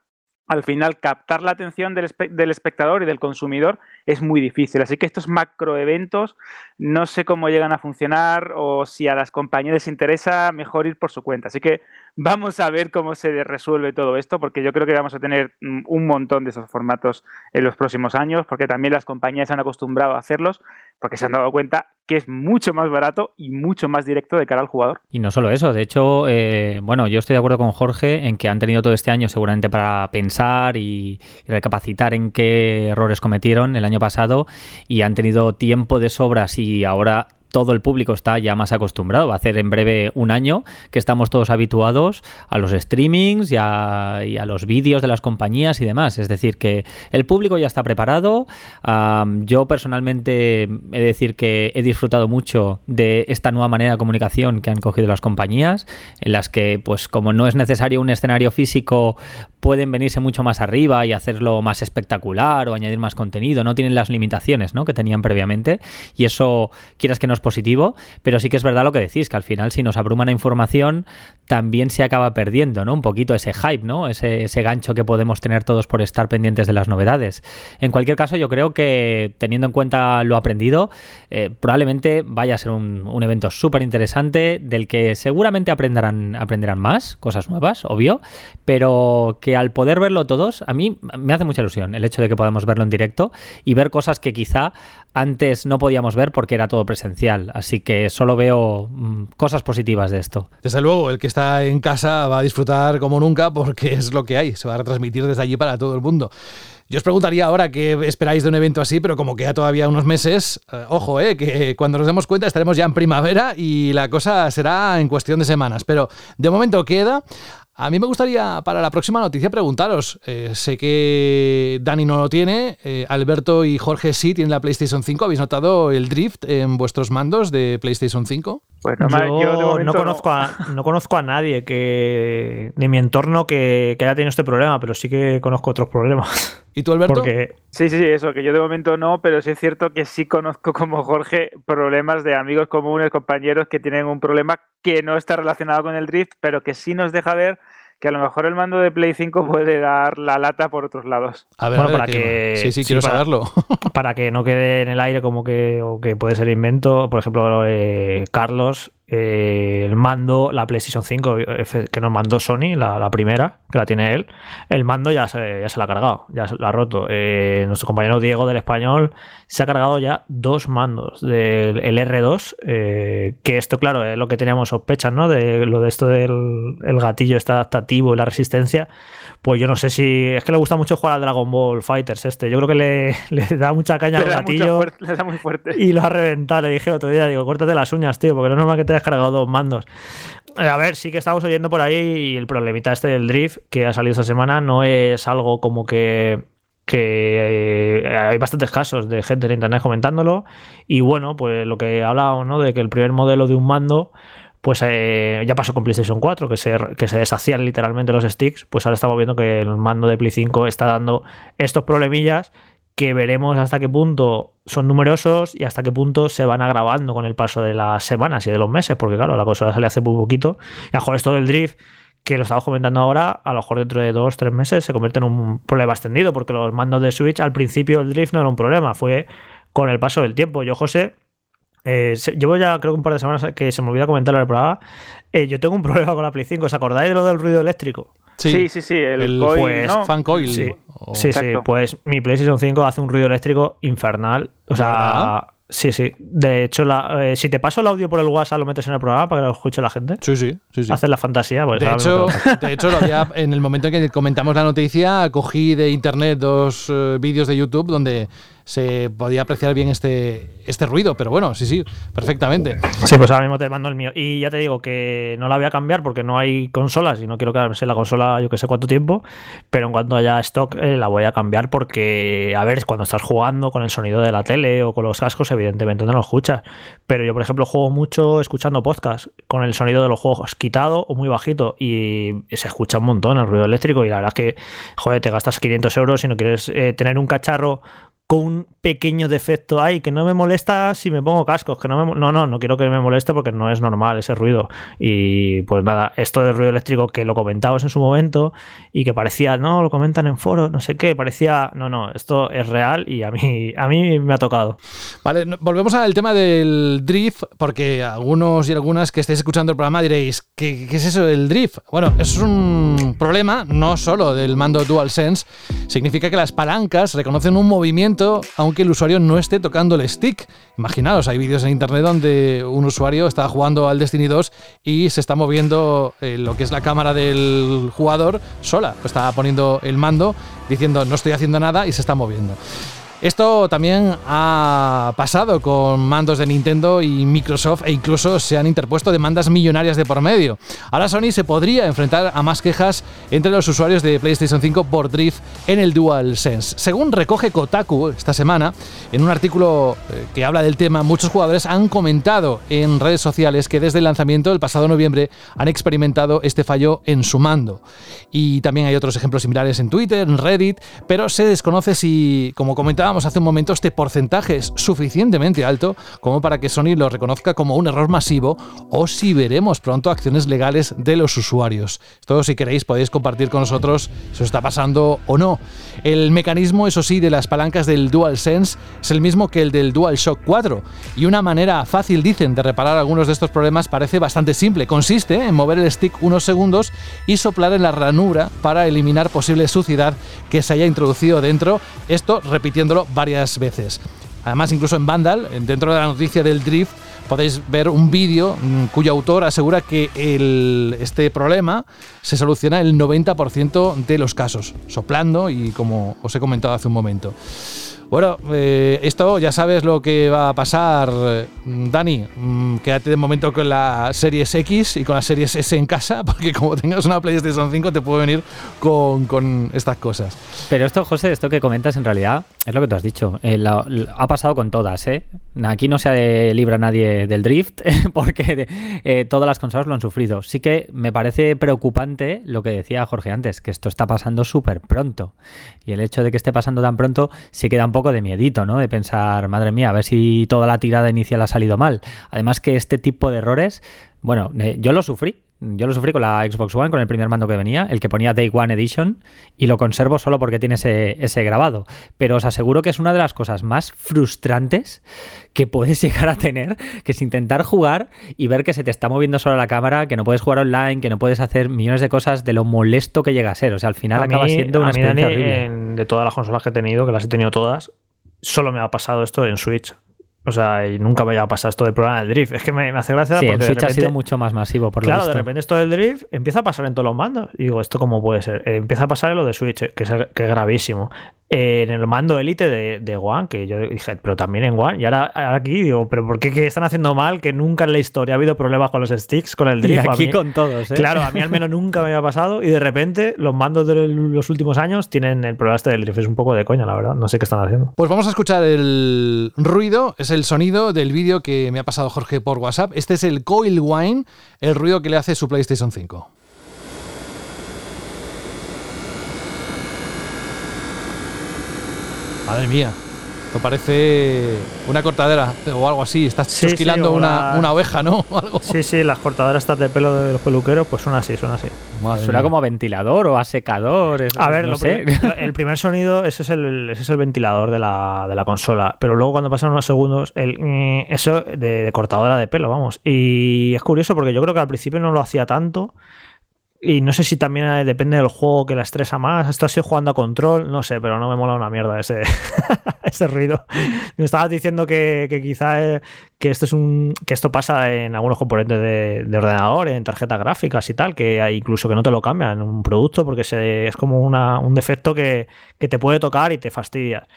al final captar la atención del, espectador y del consumidor es muy difícil. Así que estos macroeventos no sé cómo llegan a funcionar o si a las compañías les interesa mejor ir por su cuenta. Así que vamos a ver cómo se resuelve todo esto porque yo creo que vamos a tener mm, un montón de esos formatos en los próximos años porque también las compañías se han acostumbrado a hacerlos porque se han dado cuenta que es mucho más barato y mucho más directo de cara al jugador. Y no solo eso, de hecho, eh, bueno, yo estoy de acuerdo con Jorge en que han tenido todo este año seguramente para pensar y, recapacitar en qué errores cometieron el año pasado y han tenido tiempo de sobras y ahora todo el público está ya más acostumbrado. Va a hacer en breve un año que estamos todos habituados a los streamings y a, los vídeos de las compañías y demás. Es decir, que el público ya está preparado. yo personalmente he de decir que he disfrutado mucho de esta nueva manera de comunicación que han cogido las compañías, en las que, pues como no es necesario un escenario físico, pueden venirse mucho más arriba y hacerlo más espectacular o añadir más contenido. No tienen las limitaciones ¿no? que tenían previamente. Y eso, quieras que nos positivo, pero sí que es verdad lo que decís, que al final si nos abruma la información, también se acaba perdiendo, ¿no? Un poquito ese hype, ¿no? Ese, ese gancho que podemos tener todos por estar pendientes de las novedades. En cualquier caso, yo creo que teniendo en cuenta lo aprendido, eh, probablemente vaya a ser un, evento súper interesante del que seguramente aprenderán, aprenderán más, cosas nuevas, obvio, pero que al poder verlo todos, a mí me hace mucha ilusión el hecho de que podamos verlo en directo y ver cosas que quizá antes no podíamos ver porque era todo presencial. Así que solo veo mm, cosas positivas de esto. Desde luego, el que está en casa va a disfrutar como nunca porque es lo que hay. Se va a retransmitir desde allí para todo el mundo. Yo os preguntaría ahora qué esperáis de un evento así, pero como queda todavía unos meses, eh, ojo, eh, que cuando nos demos cuenta estaremos ya en primavera y la cosa será en cuestión de semanas. Pero de momento queda. A mí me gustaría para la próxima noticia preguntaros, eh, sé que Dani no lo tiene, eh, Alberto y Jorge sí tienen la PlayStation 5, ¿habéis notado el drift en vuestros mandos de PlayStation 5? Pues no, yo, no, conozco a, no conozco a nadie que de mi entorno que, que haya tenido este problema, pero sí que conozco otros problemas. ¿Y tú, Alberto? Porque Sí, sí, sí, eso, que yo de momento no, pero sí es cierto que sí conozco como Jorge problemas de amigos comunes, compañeros que tienen un problema que no está relacionado con el drift, pero que sí nos deja ver que a lo mejor el mando de Play 5 puede dar la lata por otros lados. A ver, Bueno, a ver, para que- que- Sí, sí, sí, quiero para- saberlo. para que no quede en el aire como que, o que puede ser invento, por ejemplo, eh, Carlos, eh, el mando, la PlayStation 5 eh, que nos mandó Sony, la, primera, que la tiene él, el mando ya se, ya se la ha cargado, ya se la ha roto. Eh, nuestro compañero Diego del Español se ha cargado ya dos mandos del el R2, eh, que esto, claro, es lo que teníamos sospechas, ¿no? De lo de esto del el gatillo está adaptativo y la resistencia. Pues yo no sé si. Es que le gusta mucho jugar al Dragon Ball Fighters este. Yo creo que le, le da mucha caña Le al gatillo fuerte- le da muy fuerte. y lo ha reventado. Le dije el otro día, digo, córtate las uñas, tío, porque no es normal que te hayas cargado dos mandos. Eh, A ver, sí que estamos oyendo por ahí y el problemita este del drift que ha salido esta semana no es algo como que que eh, hay bastantes casos de gente en internet comentándolo y bueno, pues lo que hablábamos, ¿no? De que el primer modelo de un mando pues eh, ya pasó con PlayStation 4, que se, que se deshacían literalmente los sticks, pues ahora estamos viendo que el mando de Play 5 está dando estos problemillas que veremos hasta qué punto son numerosos y hasta qué punto se van agravando con el paso de las semanas y de los meses, porque claro, la cosa sale hace muy poquito. Y a lo mejor esto del drift, que lo estamos comentando ahora, a lo mejor dentro de dos, tres meses se convierte en un problema extendido, porque los mandos de Switch al principio el drift no era un problema, fue con el paso del tiempo. Yo, José, eh, llevo ya creo que un par de semanas que se me olvida comentarlo en el programa. Eh, yo tengo un problema con la Play 5. ¿Os acordáis de lo del ruido eléctrico? Sí, sí, sí, el, el coil, pues, ¿no? fan coil. Sí, o- sí, pues mi PlayStation 5 hace un ruido eléctrico infernal. O sea, sí, sí. De hecho, la- eh, si te paso el audio por el WhatsApp, lo metes en el programa para que lo escuche la gente. sí, sí, sí, sí. Haces la fantasía. Pues De ahora hecho, de hecho lo había- en el momento en que comentamos la noticia, cogí de internet dos eh, vídeos de YouTube donde se podía apreciar bien este, este ruido, pero bueno, sí, sí, perfectamente. Sí, pues ahora mismo te mando el mío. Y ya te digo que no la voy a cambiar porque no hay consolas y no quiero quedarme sin la consola yo que sé cuánto tiempo. Pero en cuanto haya stock, eh, la voy a cambiar porque, a ver, cuando estás jugando con el sonido de la tele o con los cascos, evidentemente no lo escuchas. Pero yo, por ejemplo, juego mucho escuchando podcast con el sonido de los juegos quitado o muy bajito y se escucha un montón el ruido eléctrico. Y la verdad es que, joder, te gastas 500 euros y no quieres eh, tener un cacharro con un pequeño defecto ahí que no me molesta si me pongo cascos, que no me no, no, no quiero que me moleste porque no es normal ese ruido. Y pues nada, esto del ruido eléctrico que lo comentabas en su momento y que parecía, no, lo comentan en foros, no sé qué, parecía, no, no, esto es real y a mí a mí me ha tocado. Vale, volvemos al tema del drift, porque algunos y algunas que estéis escuchando el programa diréis, ¿qué, qué es eso del drift? Bueno, es un problema no solo del mando DualSense, significa que las palancas reconocen un movimiento aunque el usuario no esté tocando el stick. Imaginaos, hay vídeos en internet donde un usuario está jugando al Destiny 2 y se está moviendo eh, lo que es la cámara del jugador sola, está poniendo el mando diciendo no estoy haciendo nada y se está moviendo. Esto también ha pasado con mandos de Nintendo y Microsoft e incluso se han interpuesto demandas millonarias de por medio. Ahora Sony se podría enfrentar a más quejas entre los usuarios de PlayStation 5 por drift en el DualSense. Según recoge Kotaku esta semana, en un artículo eh, que habla del tema, muchos jugadores han comentado en redes sociales que desde el lanzamiento del pasado noviembre han experimentado este fallo en su mando. Y también hay otros ejemplos similares en Twitter, en Reddit, pero se desconoce si, como comentábamos comentábamos hace un momento, este porcentaje es suficientemente alto como para que Sony lo reconozca como un error masivo o si veremos pronto acciones legales de los usuarios. Esto si queréis podéis compartir con nosotros si os está pasando o no. El mecanismo, eso sí, de las palancas del DualSense es el mismo que el del DualShock 4 y una manera fácil, dicen, de reparar algunos de estos problemas parece bastante simple. Consiste en mover el stick unos segundos y soplar en la ranura para eliminar posible suciedad que se haya introducido dentro, esto repitiéndolo varias veces. Además, incluso en Vandal, dentro de la noticia del drift, podéis ver un vídeo mm, cuyo autor asegura que este problema se soluciona el 90% de los casos, soplando y como os he comentado hace un momento. Bueno, eh, esto ya sabes lo que va a pasar, Dani. Mm, quédate de momento con la Series X y con la Series S en casa, porque como tengas una PlayStation 5 te puede venir con, estas cosas. Pero esto, José, esto que comentas en realidad es lo que tú has dicho. Eh, ha pasado con todas, ¿eh? Aquí no se libra nadie del drift, porque eh, todas las consolas lo han sufrido. Sí que me parece preocupante lo que decía Jorge antes, que esto está pasando súper pronto. Y el hecho de que esté pasando tan pronto sí queda un poco de miedito, ¿no? De pensar, madre mía, a ver si toda la tirada inicial ha salido mal. Además que este tipo de errores, bueno, eh, yo lo sufrí. Yo lo sufrí con la Xbox One, con el primer mando que venía, el que ponía Day One Edition, y lo conservo solo porque tiene ese, ese grabado. Pero os aseguro que es una de las cosas más frustrantes que puedes llegar a tener, que es intentar jugar y ver que se te está moviendo solo la cámara, que no puedes jugar online, que no puedes hacer millones de cosas de lo molesto que llega a ser. O sea, al final acaba siendo una experiencia de todas las consolas que he tenido, que las he tenido todas, solo me ha pasado esto en Switch. O sea, y nunca me haya pasado esto del programa del drift. Es que me, hace gracia sí, porque. Switch ha sido mucho más masivo, por Claro, lo de repente esto del drift empieza a pasar en todos los mandos. Y digo, ¿esto cómo puede ser? Eh, empieza a pasar en lo de Switch, que es, que es gravísimo en el mando Elite de, de, One, que yo dije, pero también en One. Y ahora, aquí digo, ¿pero por qué, están haciendo mal? Que nunca en la historia ha habido problemas con los sticks, con el drift. Y aquí con todos, ¿eh? Claro, a mí al menos nunca me había pasado. Y de repente, los mandos de los últimos años tienen el problema este del drift. Es un poco de coña, la verdad. No sé qué están haciendo. Pues vamos a escuchar el ruido, es el sonido del vídeo que me ha pasado Jorge por WhatsApp. Este es el Coil Wine, el ruido que le hace su PlayStation 5. Madre mía. Esto parece una cortadera o algo así. Estás sí, una, oveja, ¿no? Sí, sí, las cortaderas estas de pelo de los peluqueros, pues son así, son así. Suena como a ventilador o a secador. a ver, no sé. el primer sonido, ese es el, ese es el ventilador de la, de la, consola. Pero luego cuando pasan unos segundos, el, mm, eso de, de cortadora de pelo, vamos. Y es curioso porque yo creo que al principio no lo hacía tanto. Y no sé si también eh, depende del juego que la estresa más. Esto estoy jugando a control, no sé, pero no me mola una mierda ese, ese ruido. Me estabas diciendo que, que quizá eh, que esto es un que esto pasa en algunos componentes de, ordenador, en tarjetas gráficas y tal, que incluso que no te lo cambian en un producto porque se, es como una, un defecto que, que, te puede tocar y te fastidia.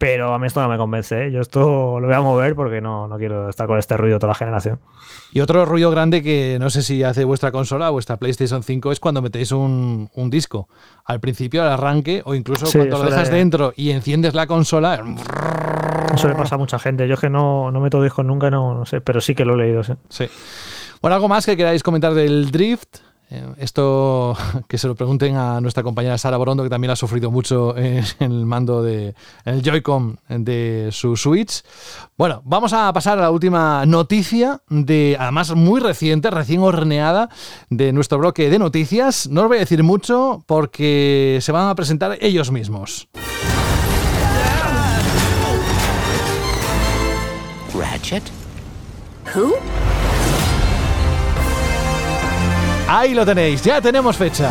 Pero a mí esto no me convence. ¿eh? Yo esto lo voy a mover porque no, no, quiero estar con este ruido toda la generación. Y otro ruido grande que no sé si hace vuestra consola o vuestra PlayStation 5 es cuando metéis un, un disco. Al principio, al arranque, o incluso cuando lo dejas dentro y enciendes la consola. Eso le pasa a mucha gente. Yo es que no, no meto discos nunca, no, no sé, pero sí que lo he leído. Sí. Bueno, algo más que queráis comentar del drift. Eh, esto que se lo pregunten a nuestra compañera Sara Borondo, que también ha sufrido mucho en el mando de el Joy-Con de su Switch. Bueno, vamos a pasar a la última noticia, de además muy reciente, recién horneada, de nuestro bloque de noticias. No os voy a decir mucho porque se van a presentar ellos mismos. Ratchet. ¿Who? Ahí lo tenéis, ya tenemos fecha.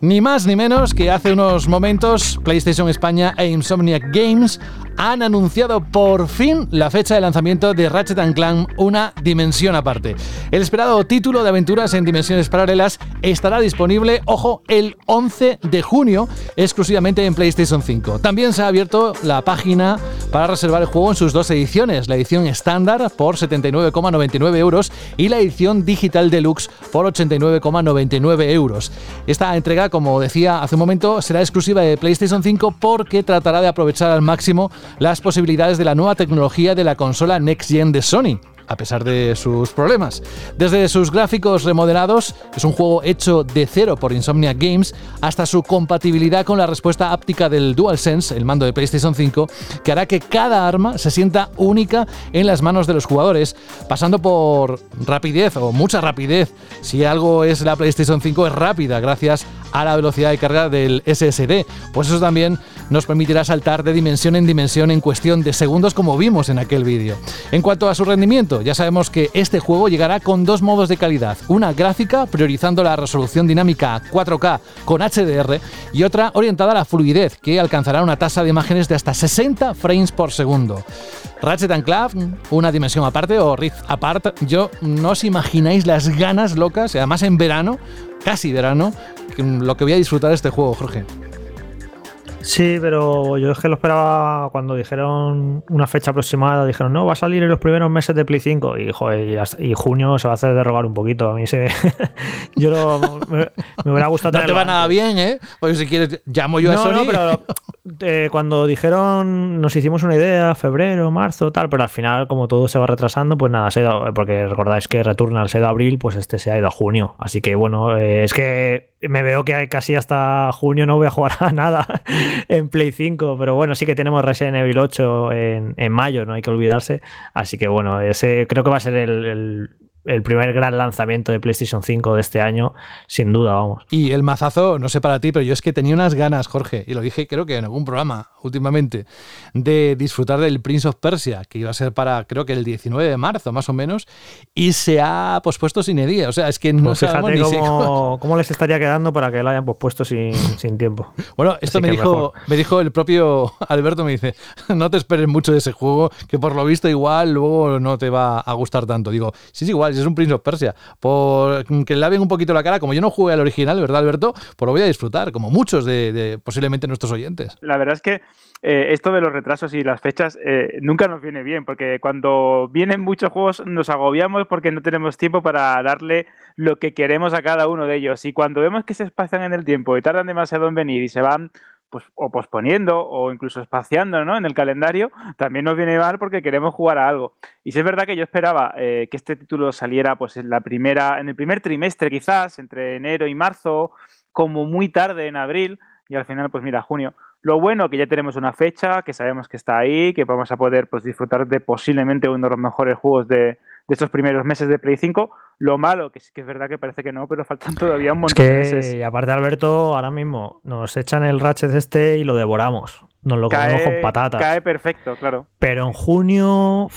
Ni más ni menos que hace unos momentos PlayStation España e Insomniac Games han anunciado por fin la fecha de lanzamiento de Ratchet Clank Una Dimensión Aparte. El esperado título de aventuras en dimensiones paralelas estará disponible, ojo, el 11 de junio, exclusivamente en PlayStation 5. También se ha abierto la página para reservar el juego en sus dos ediciones, la edición estándar por 79,99 euros y la edición digital deluxe por 89,99 euros. Esta entrega, como decía hace un momento, será exclusiva de PlayStation 5 porque tratará de aprovechar al máximo las posibilidades de la nueva tecnología de la consola Next Gen de Sony. a pesar de sus problemas. Desde sus gráficos remodelados, es un juego hecho de cero por Insomnia Games, hasta su compatibilidad con la respuesta áptica del DualSense, el mando de PlayStation 5, que hará que cada arma se sienta única en las manos de los jugadores, pasando por rapidez o mucha rapidez. Si algo es la PlayStation 5 es rápida gracias a la velocidad de carga del SSD, pues eso también nos permitirá saltar de dimensión en dimensión en cuestión de segundos como vimos en aquel vídeo. En cuanto a su rendimiento, ya sabemos que este juego llegará con dos modos de calidad, una gráfica priorizando la resolución dinámica 4K con HDR y otra orientada a la fluidez que alcanzará una tasa de imágenes de hasta 60 frames por segundo. Ratchet Clank, una dimensión aparte o Rift apart, yo no os imagináis las ganas locas, además en verano, casi verano, lo que voy a disfrutar de este juego, Jorge. Sí, pero yo es que lo esperaba cuando dijeron una fecha aproximada. Dijeron, no, va a salir en los primeros meses de Play 5. Y, joder, y, junio se va a hacer derrogar un poquito. A mí se. yo me, hubiera gustado. No te va nada bien, ¿eh? Porque si quieres, llamo yo a Sony. No, pero eh, cuando dijeron, nos hicimos una idea, febrero, marzo, tal, pero al final, como todo se va retrasando, pues nada, se ha ido, porque recordáis que Returnal se ha ido a abril, pues este se ha ido a junio. Así que bueno, eh, es que me veo que casi hasta junio no voy a jugar a nada en Play 5, pero bueno, sí que tenemos Resident Evil 8 en, en mayo, no hay que olvidarse. Así que bueno, ese creo que va a ser el el primer gran lanzamiento de PlayStation 5 de este año, sin duda, vamos. Y el mazazo, no sé para ti, pero yo es que tenía unas ganas, Jorge, y lo dije creo que en algún programa últimamente, de disfrutar del Prince of Persia, que iba a ser para creo que el 19 de marzo, más o menos, y se ha pospuesto sin día. O sea, es que no pues fíjate ni cómo, cómo, les estaría quedando para que lo hayan pospuesto sin, sin tiempo. Bueno, esto me dijo, me dijo el propio Alberto, me dice, no te esperes mucho de ese juego, que por lo visto igual luego no te va a gustar tanto. Digo, sí, es igual es un Prince of Persia. Por que le laven un poquito la cara, como yo no jugué al original, ¿verdad, Alberto? Pues lo voy a disfrutar, como muchos de, posiblemente nuestros oyentes. La verdad es que eh, esto de los retrasos y las fechas eh, nunca nos viene bien, porque cuando vienen muchos juegos nos agobiamos porque no tenemos tiempo para darle lo que queremos a cada uno de ellos. Y cuando vemos que se espacian en el tiempo y tardan demasiado en venir y se van pues, o posponiendo o incluso espaciando ¿no? en el calendario, también nos viene mal porque queremos jugar a algo. Y si es verdad que yo esperaba eh, que este título saliera pues, en, la primera, en el primer trimestre quizás, entre enero y marzo, como muy tarde en abril, y al final, pues mira, junio. Lo bueno que ya tenemos una fecha, que sabemos que está ahí, que vamos a poder pues, disfrutar de posiblemente uno de los mejores juegos de, de estos primeros meses de Play 5. Lo malo, que sí que es verdad que parece que no, pero faltan todavía un montón de meses. Y aparte, Alberto, ahora mismo nos echan el Ratchet este y lo devoramos. Nos lo comemos con patatas. Cae perfecto, claro. Pero en junio,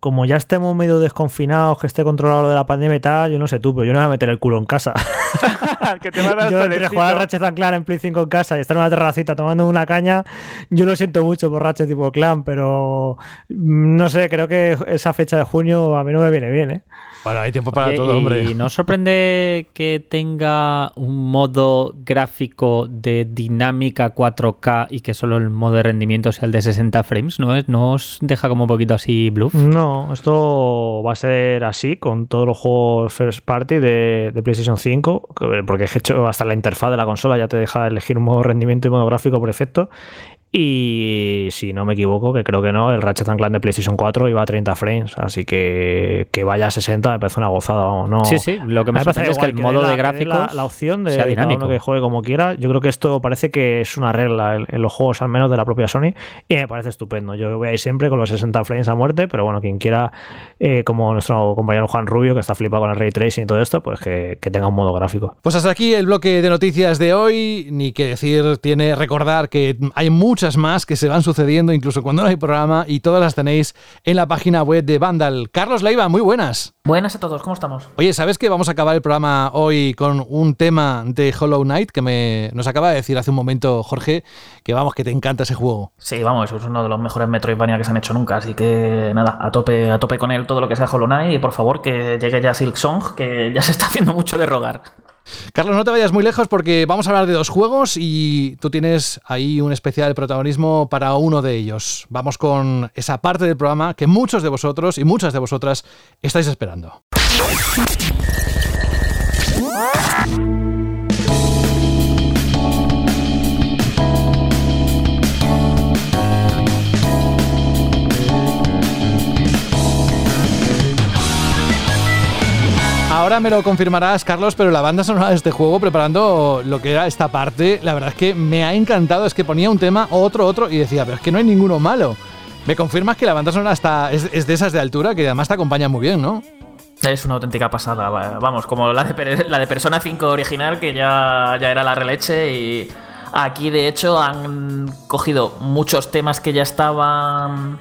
como ya estemos medio desconfinados, que esté controlado lo de la pandemia y tal, yo no sé tú, pero yo no voy a meter el culo en casa. que te a yo entre jugar Ratchet Clan en Play 5 en casa y estar en una terracita tomando una caña, yo lo siento mucho por Ratchet tipo Clan, pero mm, no sé, creo que esa fecha de junio a mí no me viene bien, ¿eh? Bueno, hay tiempo para todo, hombre. ¿Y no sorprende que tenga un modo gráfico de dinámica 4K y que solo el modo de rendimiento sea el de 60 frames? ¿No, es, ¿No os deja como un poquito así bluff? No, esto va a ser así con todos los juegos first party de, PlayStation 5, porque he hecho hasta la interfaz de la consola ya te deja elegir un modo de rendimiento y modo gráfico por efecto. Y si no me equivoco, que creo que no, el Ratchet Clank de PlayStation 4 iba a 30 frames, así que que vaya a 60 me parece una gozada. No, sí, sí, lo que me, parece es que el modo de gráficos la, opción de cada uno que juegue como quiera, yo creo que esto parece que es una regla en, los juegos al menos de la propia Sony y me parece estupendo. Yo voy a ir siempre con los 60 frames a muerte, pero bueno, quien quiera, eh, como nuestro compañero Juan Rubio, que está flipado con el ray tracing y todo esto, pues que, que tenga un modo gráfico. Pues hasta aquí el bloque de noticias de hoy, ni que decir, tiene recordar que hay mucho muchas más que se van sucediendo incluso cuando no hay programa y todas las tenéis en la página web de Vandal. Carlos Leiva, muy buenas. Buenas a todos, ¿cómo estamos? Oye, ¿sabes que vamos a acabar el programa hoy con un tema de Hollow Knight que me, nos acaba de decir hace un momento Jorge que vamos, que te encanta ese juego? Sí, vamos, es uno de los mejores Metroidvania que se han hecho nunca, así que nada, a tope, a tope con él todo lo que sea Hollow Knight y por favor que llegue ya Silk Song, que ya se está haciendo mucho de rogar. Carlos, no te vayas muy lejos porque vamos a hablar de dos juegos y tú tienes ahí un especial protagonismo para uno de ellos. Vamos con esa parte del programa que muchos de vosotros y muchas de vosotras estáis esperando. Ahora me lo confirmarás, Carlos, pero la banda sonora de este juego, preparando lo que era esta parte, la verdad es que me ha encantado. Es que ponía un tema, otro, otro, y decía, pero es que no hay ninguno malo. ¿Me confirmas que la banda sonora está, es, de esas de altura, que además te acompaña muy bien, ¿no? Es una auténtica pasada, vamos, como la de, la de Persona 5 original, que ya, ya era la releche y aquí de hecho han cogido muchos temas que ya estaban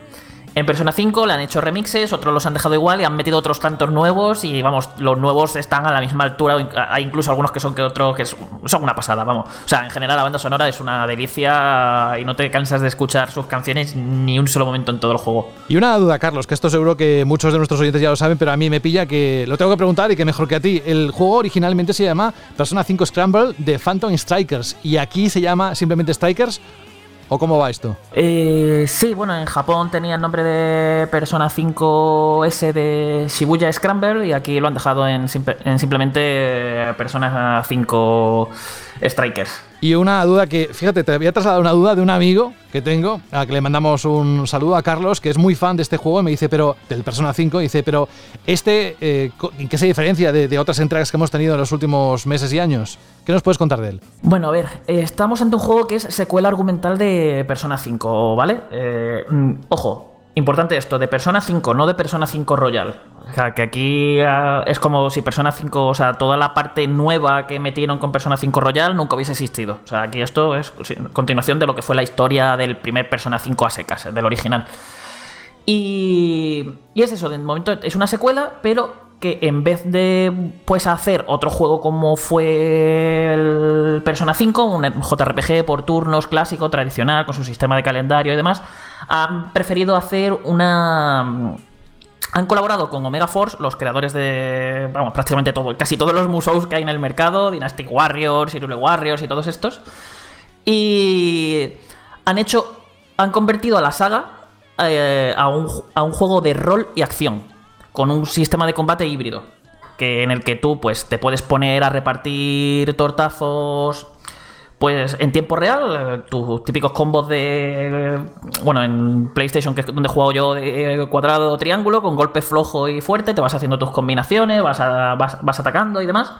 en Persona 5 le han hecho remixes, otros los han dejado igual y han metido otros tantos nuevos y vamos, los nuevos están a la misma altura, hay incluso algunos que son que otros que son una pasada, vamos. O sea, en general la banda sonora es una delicia y no te cansas de escuchar sus canciones ni un solo momento en todo el juego. Y una duda, Carlos, que esto seguro que muchos de nuestros oyentes ya lo saben, pero a mí me pilla que lo tengo que preguntar y que mejor que a ti. El juego originalmente se llama Persona 5 Scramble de Phantom Strikers y aquí se llama simplemente Strikers ¿O cómo va esto? Eh, sí, bueno, en Japón tenía el nombre de Persona 5S de Shibuya Scramble y aquí lo han dejado en, en simplemente Persona 5 Strikers. Y una duda que, fíjate, te había trasladado una duda de un amigo que tengo, a que le mandamos un saludo a Carlos, que es muy fan de este juego, y me dice, pero, del Persona 5, dice, pero, ¿este eh, en qué se diferencia de, otras entregas que hemos tenido en los últimos meses y años? ¿Qué nos puedes contar de él? Bueno, a ver, eh, estamos ante un juego que es secuela argumental de Persona 5, ¿vale? Eh, mm, ojo, Importante esto, de Persona 5, no de Persona 5 Royal. O sea, que aquí ah, es como si Persona 5, o sea, toda la parte nueva que metieron con Persona 5 Royal nunca hubiese existido. O sea, aquí esto es continuación de lo que fue la historia del primer Persona 5 a secas, del original. Y, y es eso, de momento es una secuela, pero que en vez de pues hacer otro juego como fue Persona 5, un JRPG por turnos clásico, tradicional, con su sistema de calendario y demás, han preferido hacer una han colaborado con Omega Force, los creadores de, vamos, prácticamente todo, casi todos los museos que hay en el mercado, Dynastic Warriors, Hyrule Warriors y todos estos. Y han hecho, han convertido a la saga eh, a, un, a un juego de rol y acción con un sistema de combate híbrido, que en el que tú pues te puedes poner a repartir tortazos pues en tiempo real, tus típicos combos de. Bueno, en PlayStation, que es donde he jugado yo, de cuadrado triángulo, con golpe flojo y fuerte, te vas haciendo tus combinaciones, vas, vas, atacando y demás.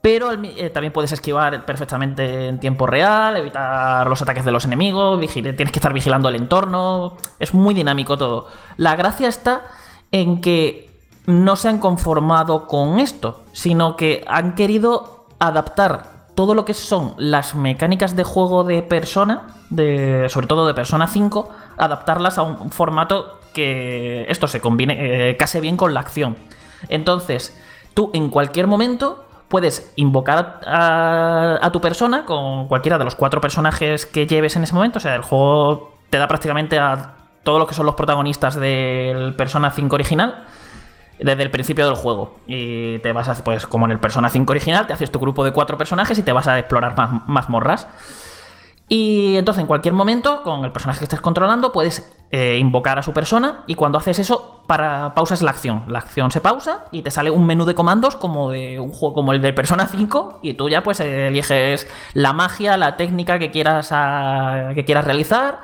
Pero eh, también puedes esquivar perfectamente en tiempo real, evitar los ataques de los enemigos, tienes que estar vigilando el entorno. Es muy dinámico todo. La gracia está en que no se han conformado con esto, sino que han querido adaptar todo lo que son las mecánicas de juego de persona, de, sobre todo de Persona 5, adaptarlas a un formato que esto se combine, eh, case bien con la acción. Entonces, tú en cualquier momento puedes invocar a, a, tu persona con cualquiera de los cuatro personajes que lleves en ese momento. O sea, el juego te da prácticamente a todos los que son los protagonistas del Persona 5 original desde el principio del juego. Y te vas a, pues como en el Persona 5 original, te haces tu grupo de cuatro personajes y te vas a explorar más, mazmorras. Y entonces en cualquier momento, con el personaje que estés controlando, puedes eh, invocar a su persona y cuando haces eso, para, pausas la acción. La acción se pausa y te sale un menú de comandos como de un juego como el de Persona 5 y tú ya pues eliges la magia, la técnica que quieras, que quieras realizar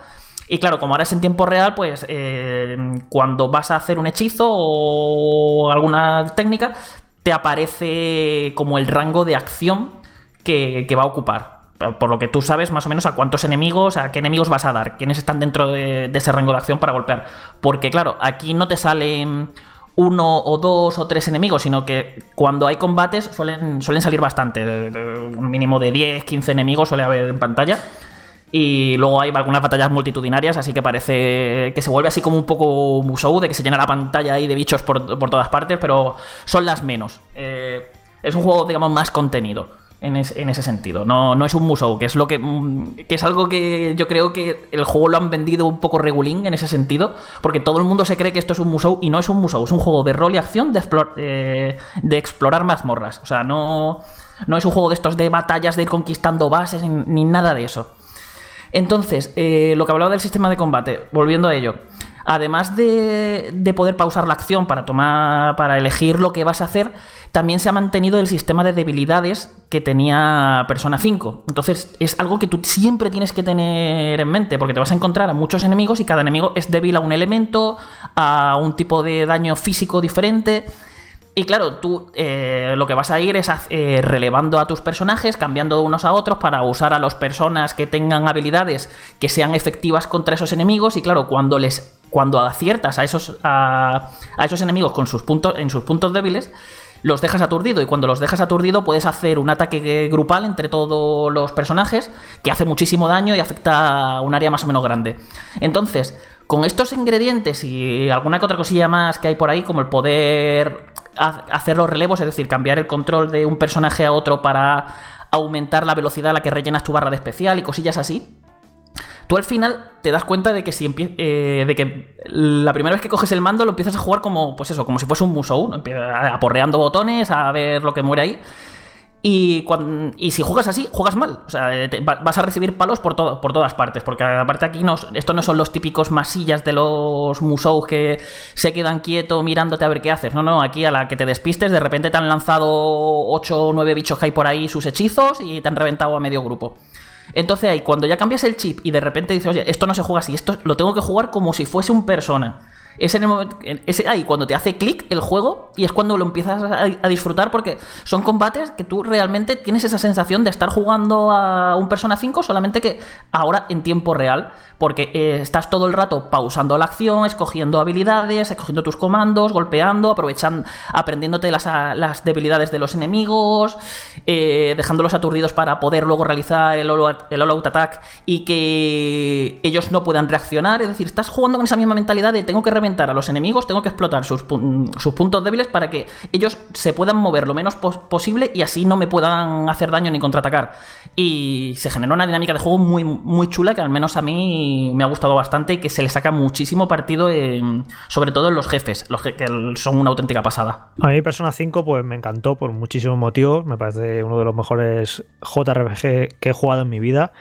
y claro, como ahora es en tiempo real, pues eh, cuando vas a hacer un hechizo o alguna técnica, te aparece como el rango de acción que, va a ocupar. Por lo que tú sabes más o menos a cuántos enemigos, a qué enemigos vas a dar, quiénes están dentro de, ese rango de acción para golpear. Porque claro, aquí no te salen uno o dos o tres enemigos, sino que cuando hay combates suelen, suelen salir bastante. Un mínimo de 10, 15 enemigos suele haber en pantalla. Y luego hay algunas batallas multitudinarias, así que parece que se vuelve así como un poco Musou, de que se llena la pantalla ahí de bichos por, todas partes, pero son las menos. Eh, es un juego, digamos, más contenido en, ese sentido. No, no es un Musou, que es lo que, mm, que. es algo que yo creo que el juego lo han vendido un poco regulín en ese sentido, porque todo el mundo se cree que esto es un Musou y no es un Musou, es un juego de rol y acción de, eh, de explorar mazmorras. O sea, no, no es un juego de estos de batallas, de ir conquistando bases, ni nada de eso. Entonces, eh, lo que hablaba del sistema de combate, volviendo a ello, además de, poder pausar la acción para tomar, para elegir lo que vas a hacer, también se ha mantenido el sistema de debilidades que tenía Persona 5. Entonces, es algo que tú siempre tienes que tener en mente, porque te vas a encontrar a muchos enemigos y cada enemigo es débil a un elemento, a un tipo de daño físico diferente. Y claro, tú eh, lo que vas a ir es eh, relevando a tus personajes, cambiando unos a otros para usar a las personas que tengan habilidades que sean efectivas contra esos enemigos. Y claro, cuando les cuando aciertas a esos, a, a esos enemigos con sus puntos, en sus puntos débiles, los dejas aturdido y cuando los dejas aturdido puedes hacer un ataque grupal entre todos los personajes que hace muchísimo daño y afecta a un área más o menos grande. Entonces, con estos ingredientes y alguna que otra cosilla más que hay por ahí, como el poder hacer los relevos, es decir, cambiar el control de un personaje a otro para aumentar la velocidad a la que rellenas tu barra de especial y cosillas así, tú al final te das cuenta de que si eh, de que la primera vez que coges el mando lo empiezas a jugar como, pues eso, como si fuese un Musou, aporreando botones, a ver lo que muere ahí. Y, cuando, y si juegas así, juegas mal. O sea, vas a recibir palos por, todo, por todas partes. Porque aparte aquí no, esto no son los típicos masillas de los Musou que se quedan quietos mirándote a ver qué haces. No, no, aquí a la que te despistes, de repente te han lanzado 8 o 9 bichos que hay por ahí sus hechizos y te han reventado a medio grupo. Entonces ahí, cuando ya cambias el chip y de repente dices, oye, esto no se juega así, esto lo tengo que jugar como si fuese un persona. Es en el momento, ese ahí cuando te hace clic el juego y es cuando lo empiezas a, disfrutar porque son combates que tú realmente tienes esa sensación de estar jugando a un Persona 5 solamente que ahora en tiempo real porque eh, estás todo el rato pausando la acción, escogiendo habilidades, escogiendo tus comandos, golpeando, aprovechando, aprendiéndote las, las debilidades de los enemigos, eh, dejándolos aturdidos para poder luego realizar el all-out attack y que ellos no puedan reaccionar. Es decir, estás jugando con esa misma mentalidad de tengo que reventar a los enemigos, tengo que explotar sus, sus puntos débiles para que ellos se puedan mover lo menos posible y así no me puedan hacer daño ni contraatacar. Y se generó una dinámica de juego muy, muy chula que al menos a mí me ha gustado bastante y que se le saca muchísimo partido, sobre todo en los jefes, los que son una auténtica pasada. A mí Persona 5 pues me encantó por muchísimos motivos, me parece uno de los mejores JRPG que he jugado en mi vida.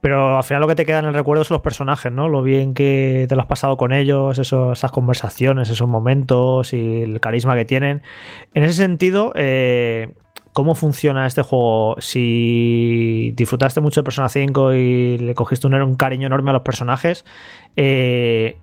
Pero al final lo que te queda en el recuerdo son los personajes, ¿no? Lo bien que te lo has pasado con ellos, esas conversaciones, esos momentos y el carisma que tienen. En ese sentido, eh, cómo funciona este juego. Si disfrutaste mucho de Persona 5 y le cogiste un, cariño enorme a los personajes, eh,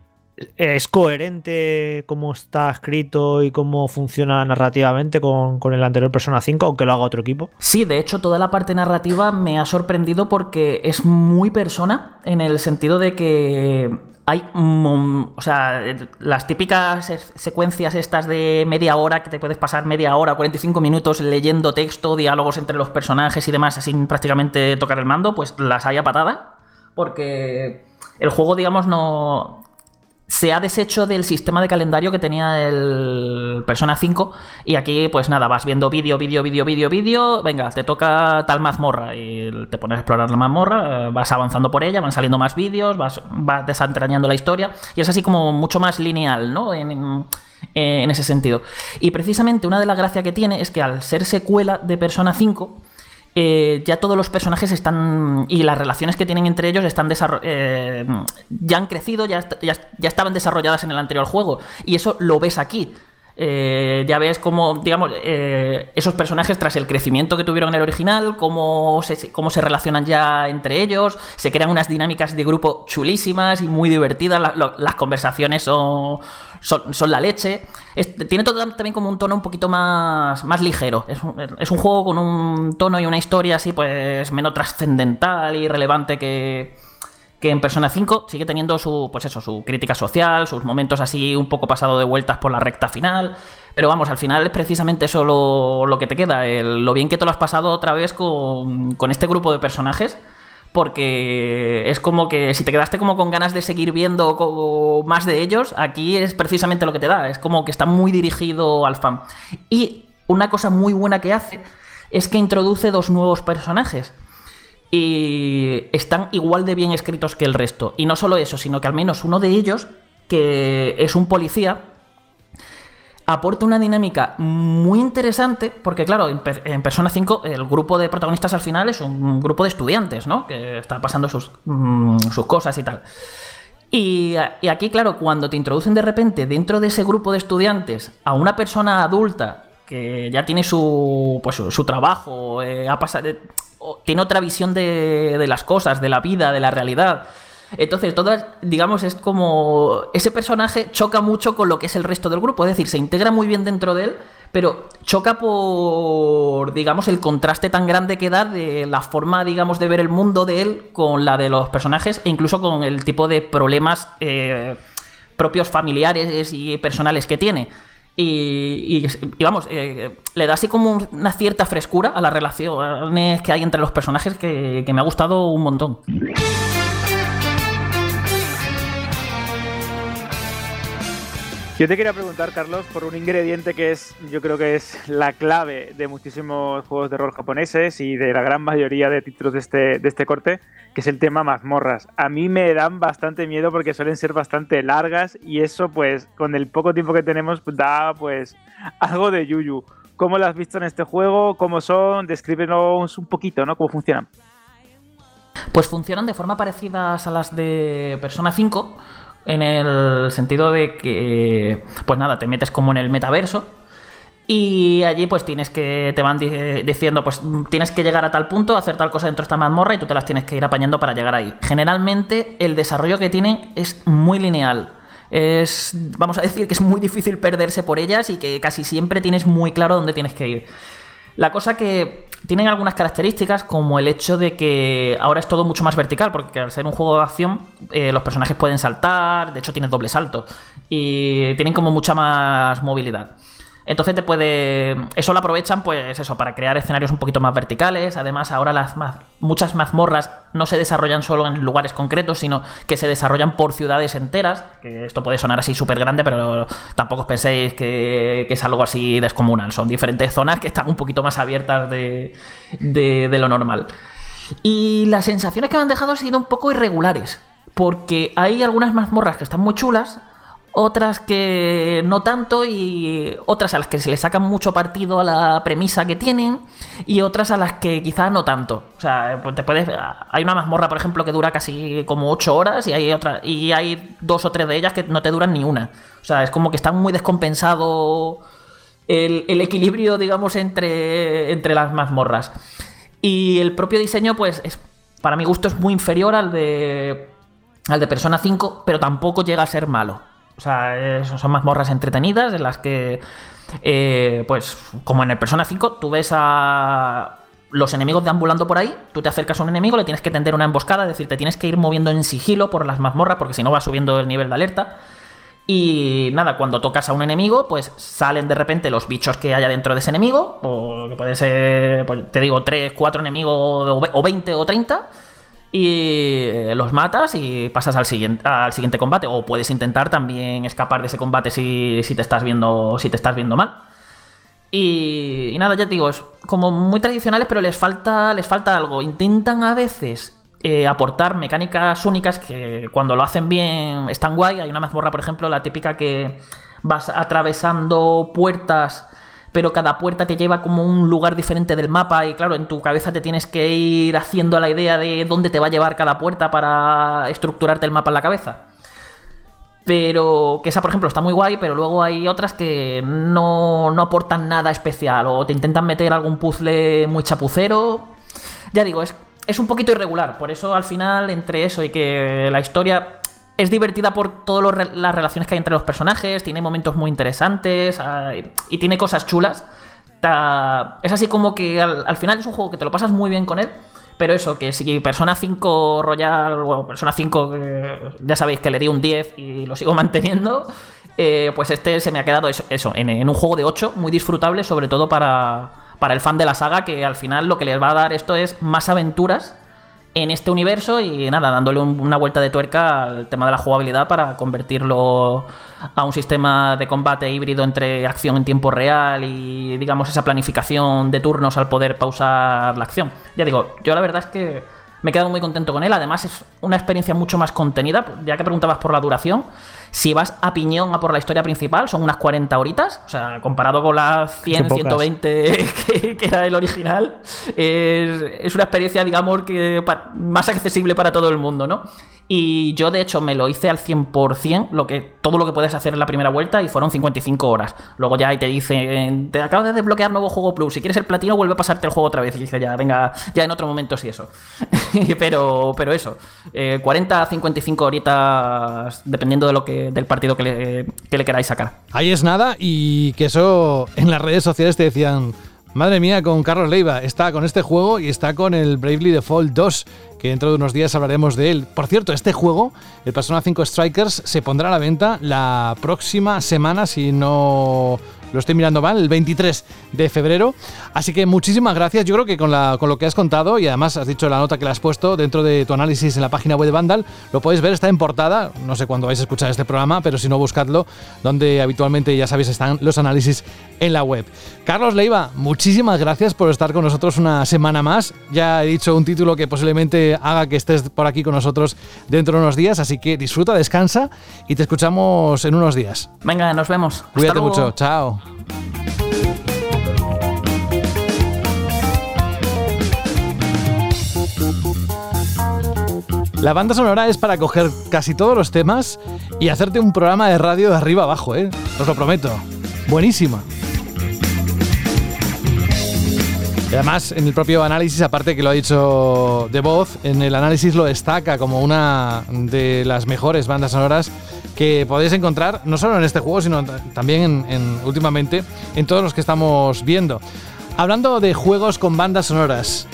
¿es coherente cómo está escrito y cómo funciona narrativamente con, con, el anterior Persona 5, aunque lo haga otro equipo? Sí, de hecho, toda la parte narrativa me ha sorprendido porque es muy persona en el sentido de que hay, o sea, las típicas secuencias estas de media hora, que te puedes pasar media hora, 45 minutos leyendo texto, diálogos entre los personajes y demás, sin prácticamente tocar el mando, pues las hay a patada, porque el juego, digamos, no, se ha deshecho del sistema de calendario que tenía el Persona 5 y aquí pues nada, vas viendo vídeo, vídeo, vídeo, vídeo, vídeo, venga, te toca tal mazmorra y te pones a explorar la mazmorra, eh, vas avanzando por ella, van saliendo más vídeos, vas, vas desentrañando la historia y es así como mucho más lineal, ¿no? En, en ese sentido. Y precisamente una de las gracias que tiene es que al ser secuela de Persona 5, eh, ya todos los personajes están y las relaciones que tienen entre ellos están eh, ya han crecido, ya, ya, estaban desarrolladas en el anterior juego. Y eso lo ves aquí. Eh, ya ves cómo, digamos, esos personajes tras el crecimiento que tuvieron en el original, cómo se, cómo se relacionan ya entre ellos, se crean unas dinámicas de grupo chulísimas y muy divertidas, las conversaciones son, son, la leche. tiene todo también como un tono un poquito más, más ligero. Es un, juego con un tono y una historia así, pues menos trascendental y relevante que, que en Persona 5 sigue teniendo su, pues eso, su crítica social, sus momentos así un poco pasado de vueltas por la recta final. Pero vamos, al final es precisamente eso lo, que te queda, lo bien que te lo has pasado otra vez con, con este grupo de personajes porque es como que si te quedaste como con ganas de seguir viendo más de ellos, aquí es precisamente lo que te da, es como que está muy dirigido al fan. Y una cosa muy buena que hace es que introduce dos nuevos personajes. Y están igual de bien escritos que el resto. Y no solo eso, sino que al menos uno de ellos, que es un policía, aporta una dinámica muy interesante, porque claro, en, Persona 5 el grupo de protagonistas al final es un grupo de estudiantes, ¿no? Que está pasando sus, mm, sus cosas y tal. Y, aquí, claro, cuando te introducen de repente dentro de ese grupo de estudiantes a una persona adulta que ya tiene su, pues, su, trabajo, eh, ha pasado, tiene otra visión de, de las cosas, de la vida, de la realidad, entonces, todas, digamos, es como ese personaje choca mucho con lo que es el resto del grupo, es decir, se integra muy bien dentro de él, pero choca por, digamos, el contraste tan grande que da de la forma, digamos, de ver el mundo de él con la de los personajes e incluso con el tipo de problemas eh, propios familiares y personales que tiene. Y, y- vamos, eh, le da así como una cierta frescura a las relaciones que hay entre los personajes que, que me ha gustado un montón. Yo te quería preguntar, Carlos, por un ingrediente que es, yo creo que es la clave de muchísimos juegos de rol japoneses y de la gran mayoría de títulos de este, de este corte, que es el tema mazmorras. A mí me dan bastante miedo porque suelen ser bastante largas y eso, pues, con el poco tiempo que tenemos, da, pues, algo de yuyu. ¿Cómo lo has visto en este juego? ¿Cómo son? Descríbenos un poquito, ¿no? ¿Cómo funcionan? Pues funcionan de forma parecida a las de Persona 5, en el sentido de que, pues nada, te metes como en el metaverso y allí pues tienes que, te van di- diciendo, pues tienes que llegar a tal punto, hacer tal cosa dentro de esta mazmorra y tú te las tienes que ir apañando para llegar ahí. Generalmente el desarrollo que tienen es muy lineal. Es, vamos a decir que es muy difícil perderse por ellas y que casi siempre tienes muy claro dónde tienes que ir. La cosa que tienen algunas características, como el hecho de que ahora es todo mucho más vertical, porque al ser un juego de acción, eh, los personajes pueden saltar, de hecho tienes doble salto, y tienen como mucha más movilidad. Entonces te puede. Eso lo aprovechan, pues eso, para crear escenarios un poquito más verticales. Además, ahora las muchas mazmorras no se desarrollan solo en lugares concretos, sino que se desarrollan por ciudades enteras. Que esto puede sonar así súper grande, pero tampoco os penséis que, que es algo así descomunal. Son diferentes zonas que están un poquito más abiertas de- de lo normal. Y las sensaciones que me han dejado han sido un poco irregulares. Porque hay algunas mazmorras que están muy chulas, otras que no tanto y otras a las que se le sacan mucho partido a la premisa que tienen y otras a las que quizás no tanto. O sea, pues te puedes hay una mazmorra, por ejemplo, que dura casi como 8 horas y hay otra y hay dos o tres de ellas que no te duran ni una. O sea, es como que está muy descompensado el, equilibrio, digamos, entre, entre las mazmorras. Y el propio diseño, pues, es, para mi gusto es muy inferior al de, al de Persona 5, pero tampoco llega a ser malo. O sea, son mazmorras entretenidas en las que, eh, pues, como en el Persona 5, tú ves a los enemigos deambulando por ahí, tú te acercas a un enemigo, le tienes que tender una emboscada, es decir, te tienes que ir moviendo en sigilo por las mazmorras, porque si no va subiendo el nivel de alerta. Y nada, cuando tocas a un enemigo, pues salen de repente los bichos que haya dentro de ese enemigo, o que puede ser, pues, te digo, 3, 4 enemigos, o 20 o 30, y eh, los matas y pasas al siguiente, al siguiente combate. O puedes intentar también escapar de ese combate si, si te estás viendo. Si te estás viendo mal. Y, y nada, ya te digo, es como muy tradicionales, pero les falta, les falta algo. Intentan a veces eh, aportar mecánicas únicas que cuando lo hacen bien están guay. Hay una mazmorra, por ejemplo, la típica que vas atravesando puertas, pero cada puerta te lleva como un lugar diferente del mapa. Y claro, en tu cabeza te tienes que ir haciendo la idea de dónde te va a llevar cada puerta para estructurarte el mapa en la cabeza. Pero que esa, por ejemplo, está muy guay, pero luego hay otras que no, no aportan nada especial o te intentan meter algún puzzle muy chapucero. Ya digo, es, es un poquito irregular. Por eso al final, entre eso y que la historia es divertida por todas las relaciones que hay entre los personajes, tiene momentos muy interesantes y- tiene cosas chulas. Es así como que al, al final es un juego que te lo pasas muy bien con él. Pero eso, que si Persona 5 Royal o Persona 5, eh, ya sabéis que le di un 10 y lo sigo manteniendo, eh, pues este se me ha quedado eso, eso, en, en un juego de 8 muy disfrutable, sobre todo para, para el fan de la saga, que al final lo que les va a dar esto es más aventuras en este universo y nada, dándole un- una vuelta de tuerca al tema de la jugabilidad para convertirlo a un sistema de combate híbrido entre acción en tiempo real y digamos esa planificación de turnos al poder pausar la acción. Ya digo, yo la verdad es que me he quedado muy contento con él, además es una experiencia mucho más contenida, ya que preguntabas por la duración, si vas a piñón a por la historia principal son unas 40 horitas, o sea, comparado con las 100, Son pocas. 120 que, que era el original, es, es una experiencia, digamos, que más accesible para todo el mundo, ¿no? Y yo, de hecho, me lo hice al 100%, lo que, todo lo que puedes hacer en la primera vuelta, y fueron 55 horas. Luego ya te dicen, te acabo de desbloquear nuevo juego plus, si quieres el platino, vuelve a pasarte el juego otra vez. Y dice, ya, venga, ya en otro momento sí eso. pero, pero eso, 40 a 55 horitas, dependiendo de lo que, del partido que le, que le queráis sacar. Ahí es nada, y que eso en las redes sociales te decían. Madre mía, con Carlos Leiva. Está con este juego y está con el Bravely Default 2, que dentro de unos días hablaremos de él. Por cierto, este juego, el Persona 5 Strikers, se pondrá a la venta la próxima semana, si no lo estoy mirando mal, el 23 de febrero. Así que muchísimas gracias. Yo creo que con, la, con lo que has contado y además has dicho la nota que le has puesto dentro de tu análisis en la página web de Vandal, lo podéis ver, está en portada. No sé cuándo vais a escuchar este programa, pero si no, buscadlo, donde habitualmente, ya sabéis, están los análisis en la web. Carlos Leiva, muchísimas gracias por estar con nosotros una semana más. Ya he dicho un título que posiblemente haga que estés por aquí con nosotros dentro de unos días, así que disfruta, descansa y te escuchamos en unos días. Venga, nos vemos. Cuídate mucho, chao. La banda sonora es para coger casi todos los temas y hacerte un programa de radio de arriba abajo, ¿eh? Os lo prometo. Buenísima. Y además, en el propio análisis, aparte que lo ha dicho de voz, en el análisis lo destaca como una de las mejores bandas sonoras que podéis encontrar, no solo en este juego, sino también en, últimamente en todos los que estamos viendo. Hablando de juegos con bandas sonoras,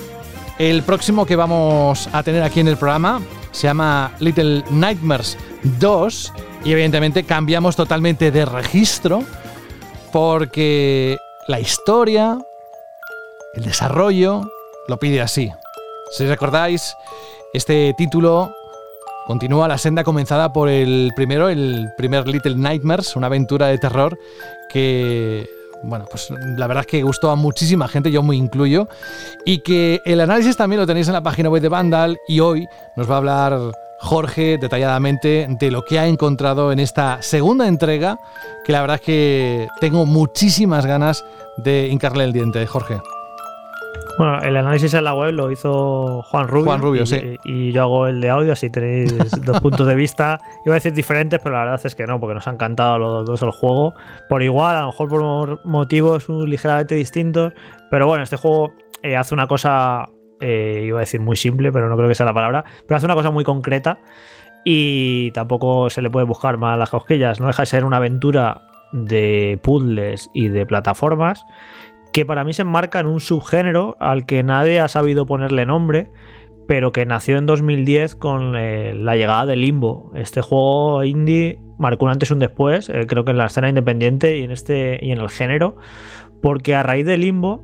el próximo que vamos a tener aquí en el programa se llama Little Nightmares 2 y evidentemente cambiamos totalmente de registro porque la historia, el desarrollo lo pide así. Si recordáis, este título Continúa la senda comenzada por el primero, el primer Little Nightmares, una aventura de terror que, bueno, pues la verdad es que gustó a muchísima gente, yo me incluyo, y que el análisis también lo tenéis en la página web de Vandal y hoy nos va a hablar Jorge detalladamente de lo que ha encontrado en esta segunda entrega, que la verdad es que tengo muchísimas ganas de hincarle el diente, Jorge. Bueno, el análisis en la web lo hizo Juan Rubio. Juan Rubio, y, sí. Y yo hago el de audio, así tenéis dos puntos de vista. Iba a decir diferentes, pero la verdad es que no, porque nos ha encantado los dos el juego. Por igual, a lo mejor por motivos ligeramente distintos. Pero bueno, este juego eh, hace una cosa, eh, iba a decir muy simple, pero no creo que sea la palabra. Pero hace una cosa muy concreta. Y tampoco se le puede buscar más las cosquillas. No deja de ser una aventura de puzzles y de plataformas que para mí se enmarca en un subgénero al que nadie ha sabido ponerle nombre, pero que nació en 2010 con eh, la llegada de Limbo. Este juego indie marcó un antes y un después, eh, creo que en la escena independiente y en, este, y en el género, porque a raíz de Limbo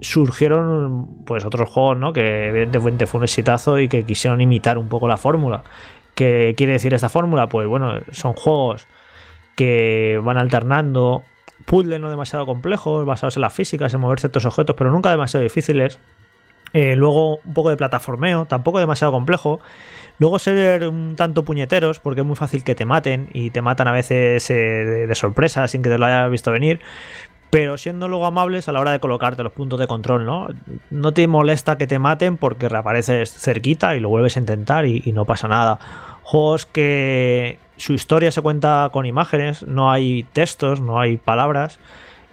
surgieron pues otros juegos, ¿no? Que evidentemente fue un exitazo y que quisieron imitar un poco la fórmula. ¿Qué quiere decir esta fórmula? Pues bueno, son juegos que van alternando puzzles no demasiado complejos, basados en las físicas, en mover ciertos objetos, pero nunca demasiado difíciles. Eh, luego un poco de plataformeo, tampoco demasiado complejo. Luego ser un tanto puñeteros, porque es muy fácil que te maten y te matan a veces eh, de, sorpresa sin que te lo hayas visto venir. Pero siendo luego amables a la hora de colocarte los puntos de control, ¿no? No te molesta que te maten porque reapareces cerquita y lo vuelves a intentar y no pasa nada. Juegos que, su historia se cuenta con imágenes, no hay textos, no hay palabras.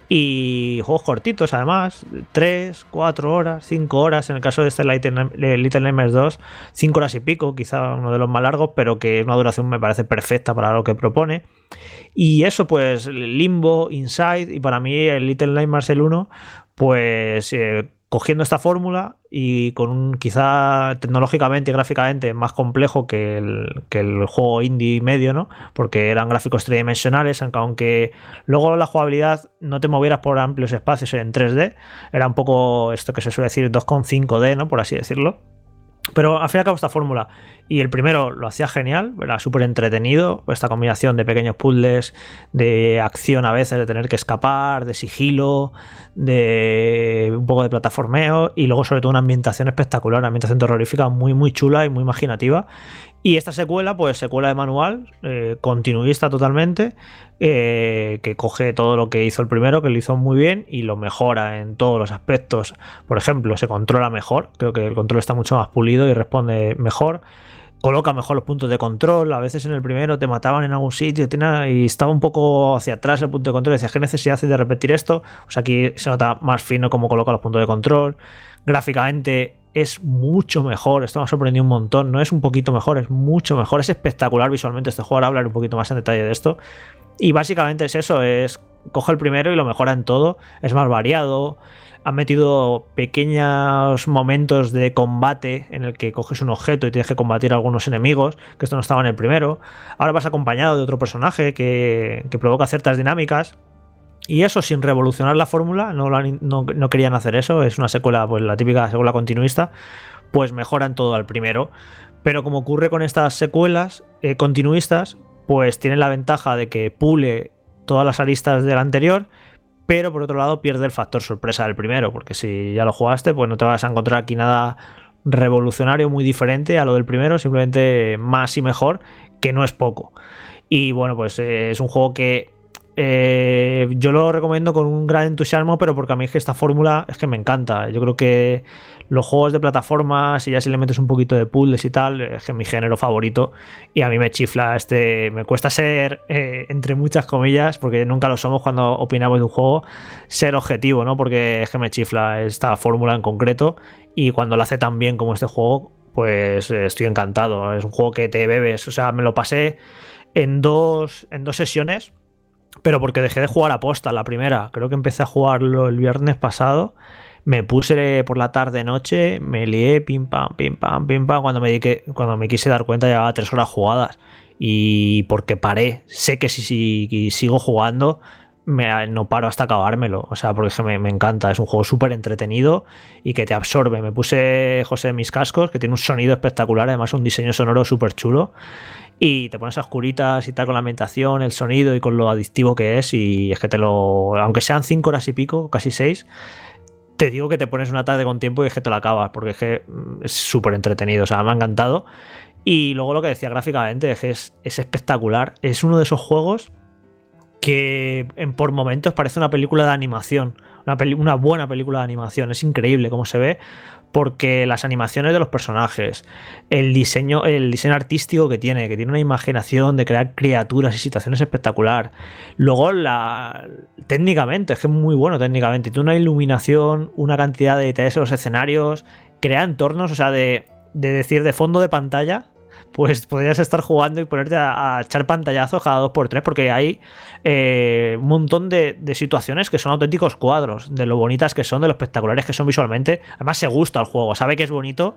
Y juegos cortitos, además, 3, 4 horas, 5 horas. En el caso de este Little Nightmares 2, 5 horas y pico, quizá uno de los más largos, pero que una duración me parece perfecta para lo que propone. Y eso, pues, Limbo, Inside, y para mí el Little Nightmares el 1, pues eh, cogiendo esta fórmula y con un quizá tecnológicamente y gráficamente más complejo que el, que el juego indie medio, ¿no? Porque eran gráficos tridimensionales, aunque luego la jugabilidad no te movieras por amplios espacios en 3D, era un poco esto que se suele decir 2,5D, ¿no? Por así decirlo. Pero al fin y al cabo esta fórmula. Y el primero lo hacía genial, era súper entretenido, esta combinación de pequeños puzzles, de acción a veces, de tener que escapar, de sigilo, de un poco de plataformeo y luego sobre todo una ambientación espectacular, una ambientación terrorífica muy muy chula y muy imaginativa. Y esta secuela, pues secuela de manual, eh, continuista totalmente, eh, que coge todo lo que hizo el primero, que lo hizo muy bien y lo mejora en todos los aspectos. Por ejemplo, se controla mejor, creo que el control está mucho más pulido y responde mejor. Coloca mejor los puntos de control. A veces en el primero te mataban en algún sitio y estaba un poco hacia atrás el punto de control. Decías, ¿qué necesidad de repetir esto? Pues aquí se nota más fino cómo coloca los puntos de control. Gráficamente es mucho mejor. Esto me ha sorprendido un montón. No es un poquito mejor, es mucho mejor. Es espectacular visualmente este juego. Ahora hablar un poquito más en detalle de esto. Y básicamente es eso: es coge el primero y lo mejora en todo. Es más variado. Han metido pequeños momentos de combate en el que coges un objeto y tienes que combatir a algunos enemigos, que esto no estaba en el primero. Ahora vas acompañado de otro personaje que, que provoca ciertas dinámicas. Y eso sin revolucionar la fórmula, no, no, querían hacer eso, es una secuela, pues la típica secuela continuista, pues mejoran todo al primero. Pero como ocurre con estas secuelas eh, continuistas, pues tienen la ventaja de que pule todas las aristas del anterior, pero por otro lado pierde el factor sorpresa del primero, porque si ya lo jugaste, pues no te vas a encontrar aquí nada revolucionario muy diferente a lo del primero, simplemente más y mejor, que no es poco. Y bueno, pues eh, es un juego que eh, yo lo recomiendo con un gran entusiasmo, pero porque a mí es que esta fórmula es que me encanta. Yo creo que los juegos de plataformas y ya si le metes un poquito de puzzles y tal, es que es mi género favorito y a mí me chifla este, me cuesta ser, eh, entre muchas comillas, porque nunca lo somos cuando opinamos de un juego, ser objetivo, ¿no? Porque es que me chifla esta fórmula en concreto y cuando lo hace tan bien como este juego, pues eh, estoy encantado. Es un juego que te bebes, o sea, me lo pasé en dos, en dos sesiones pero porque dejé de jugar a posta la primera. Creo que empecé a jugarlo el viernes pasado. Me puse por la tarde noche, me lié, pim pam, pim pam, pim pam. Cuando me, cuando me quise dar cuenta, llevaba tres horas jugadas. Y porque paré, sé que si, si sigo jugando, me, no paro hasta acabármelo. O sea, porque me, me encanta. Es un juego súper entretenido y que te absorbe. Me puse José mis cascos, que tiene un sonido espectacular, además un diseño sonoro súper chulo y te pones a oscuritas y tal con la ambientación, el sonido y con lo adictivo que es y es que te lo, aunque sean cinco horas y pico, casi seis, te digo que te pones una tarde con tiempo y es que te la acabas porque es que mm, es súper entretenido, o sea, me ha encantado. Y luego lo que decía gráficamente es que es, espectacular, es uno de esos juegos que en, por momentos parece una película de animación, una, una buena película de animación, es increíble cómo se ve porque las animaciones de los personajes, el diseño, el diseño artístico que tiene, que tiene una imaginación de crear criaturas y situaciones espectacular. Luego, la, técnicamente, es que es muy bueno técnicamente. Tiene una iluminación, una cantidad de detalles en los escenarios, crea entornos, o sea, de, de decir de fondo de pantalla, pues podrías estar jugando y ponerte a, echar pantallazos cada dos por tres, porque hay eh, un montón de, situaciones que son auténticos cuadros, de lo bonitas que son, de lo espectaculares que son visualmente. Además, se gusta el juego, sabe que es bonito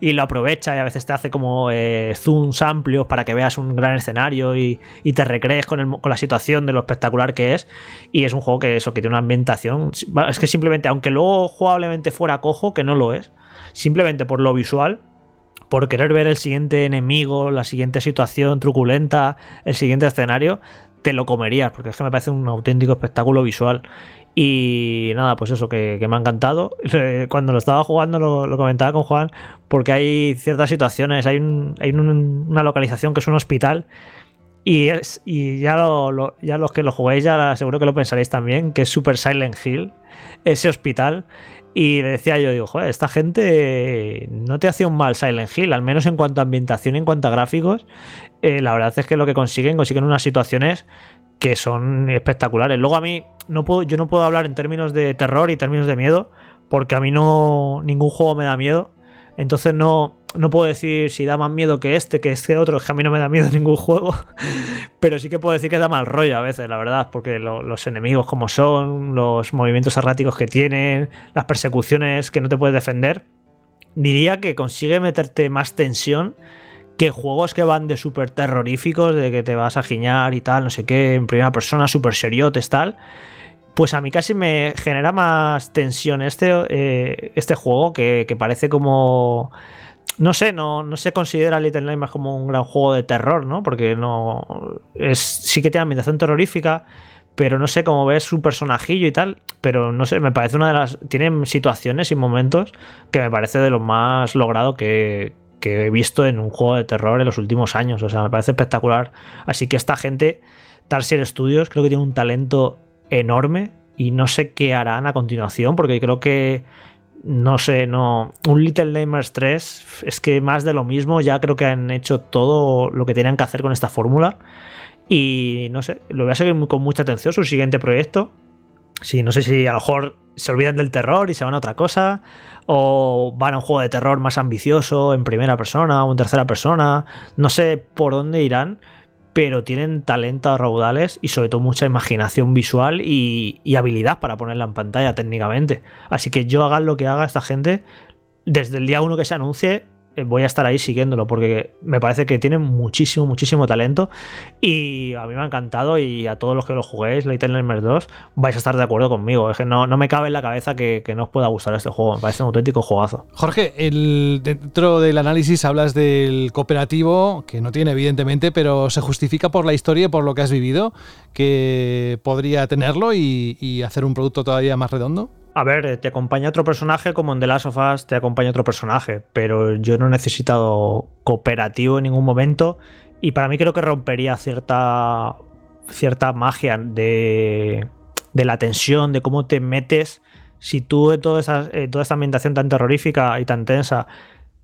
y lo aprovecha y a veces te hace como eh, zooms amplios para que veas un gran escenario y, te recrees con, la situación de lo espectacular que es. Y es un juego que eso, que tiene una ambientación. Es que simplemente, aunque luego jugablemente fuera cojo, que no lo es, simplemente por lo visual por querer ver el siguiente enemigo, la siguiente situación truculenta, el siguiente escenario, te lo comerías, porque es que me parece un auténtico espectáculo visual. Y nada, pues eso, que, me ha encantado. Cuando lo estaba jugando lo, comentaba con Juan, porque hay ciertas situaciones, hay, una localización que es un hospital. Y, es, y ya, ya los que lo juguéis ya seguro que lo pensaréis también, que es Super Silent Hill, ese hospital y le decía yo, digo, joder, esta gente no te hacía un mal Silent Hill, al menos en cuanto a ambientación en cuanto a gráficos. Eh, la verdad es que lo que consiguen, consiguen unas situaciones que son espectaculares. Luego a mí, no puedo, yo no puedo hablar en términos de terror y términos de miedo, porque a mí no ningún juego me da miedo. Entonces no, no puedo decir si da más miedo que este, que este otro, que a mí no me da miedo ningún juego, pero sí que puedo decir que da mal rollo a veces, la verdad, porque los enemigos como son, los movimientos erráticos que tienen, las persecuciones que no te puedes defender, diría que consigue meterte más tensión que juegos que van de súper terroríficos, de que te vas a giñar y tal, no sé qué, en primera persona, súper seriotes, tal. Pues a mí casi me genera más tensión este, eh, este juego que, que parece como no sé, no, no se considera Little Nightmares como un gran juego de terror, ¿no? Porque no. Es, sí que tiene ambientación terrorífica, pero no sé cómo ves su personajillo y tal. Pero no sé, me parece una de las. Tiene situaciones y momentos que me parece de lo más logrado que, que he visto en un juego de terror en los últimos años. O sea, me parece espectacular. Así que esta gente, Tarsier Studios, creo que tiene un talento enorme y no sé qué harán a continuación, porque creo que no sé, no. Un Little Nightmares 3 es que más de lo mismo. Ya creo que han hecho todo lo que tenían que hacer con esta fórmula. Y no sé, lo voy a seguir con mucha atención. Su siguiente proyecto. Sí, no sé si a lo mejor se olvidan del terror y se van a otra cosa, o van a un juego de terror más ambicioso en primera persona o en tercera persona, no sé por dónde irán, pero tienen talento a raudales y sobre todo mucha imaginación visual y, habilidad para ponerla en pantalla técnicamente. Así que yo hagan lo que haga esta gente, desde el día uno que se anuncie, voy a estar ahí siguiéndolo porque me parece que tiene muchísimo, muchísimo talento y a mí me ha encantado y a todos los que lo juguéis, Little Nightmares 2, vais a estar de acuerdo conmigo. Es que no, no me cabe en la cabeza que, que no os pueda gustar este juego, me parece un auténtico juegazo. Jorge, el, dentro del análisis hablas del cooperativo, que no tiene evidentemente, pero se justifica por la historia y por lo que has vivido, que podría tenerlo y, y hacer un producto todavía más redondo. A ver, te acompaña otro personaje como en The Last of Us te acompaña otro personaje, pero yo no he necesitado cooperativo en ningún momento y para mí creo que rompería cierta, cierta magia de, de la tensión, de cómo te metes. Si tú en toda, esa, en toda esta ambientación tan terrorífica y tan tensa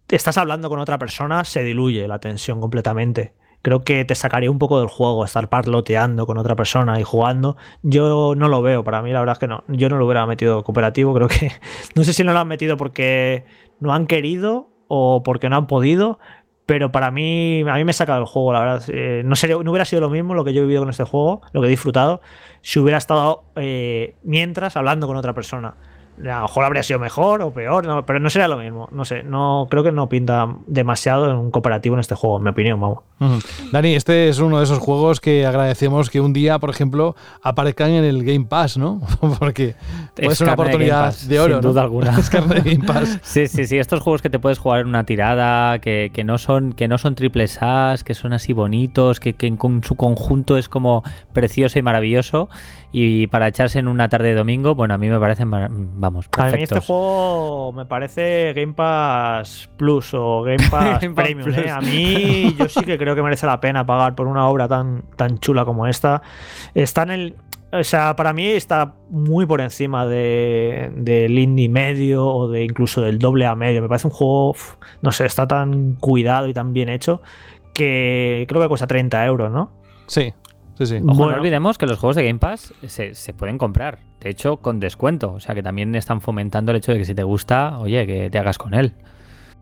estás hablando con otra persona, se diluye la tensión completamente creo que te sacaría un poco del juego estar parloteando con otra persona y jugando. Yo no lo veo, para mí la verdad es que no. Yo no lo hubiera metido cooperativo, creo que no sé si no lo han metido porque no han querido o porque no han podido, pero para mí a mí me saca del juego, la verdad. Eh, no, sería, no hubiera sido lo mismo lo que yo he vivido con este juego, lo que he disfrutado, si hubiera estado eh, mientras hablando con otra persona a lo mejor habría sido mejor o peor, no, pero no sería lo mismo. No sé, no creo que no pinta demasiado en un cooperativo en este juego, en mi opinión, vamos. Dani, este es uno de esos juegos que agradecemos que un día, por ejemplo, aparezcan en el Game Pass, ¿no? Porque es una oportunidad de, oro. Sin duda alguna. Es carne de Game Pass. sí, sí, sí. Estos juegos que te puedes jugar en una tirada, que, que no son que no son triples As, que son así bonitos, que, que en su conjunto es como precioso y maravilloso. Y para echarse en una tarde de domingo, bueno, a mí me parecen, vamos, perfectos. A mí este juego me parece Game Pass Plus o Game Pass Premium. ¿eh? A mí yo sí que creo que merece la pena pagar por una obra tan, tan chula como esta. Está en el, o sea, para mí está muy por encima de, del indie medio o de incluso del doble a medio. Me parece un juego, no sé, está tan cuidado y tan bien hecho que creo que cuesta 30 euros, ¿no? Sí, Sí, sí. Ojo, no olvidemos que los juegos de Game Pass se, se, pueden comprar, de hecho, con descuento. O sea que también están fomentando el hecho de que si te gusta, oye, que te hagas con él.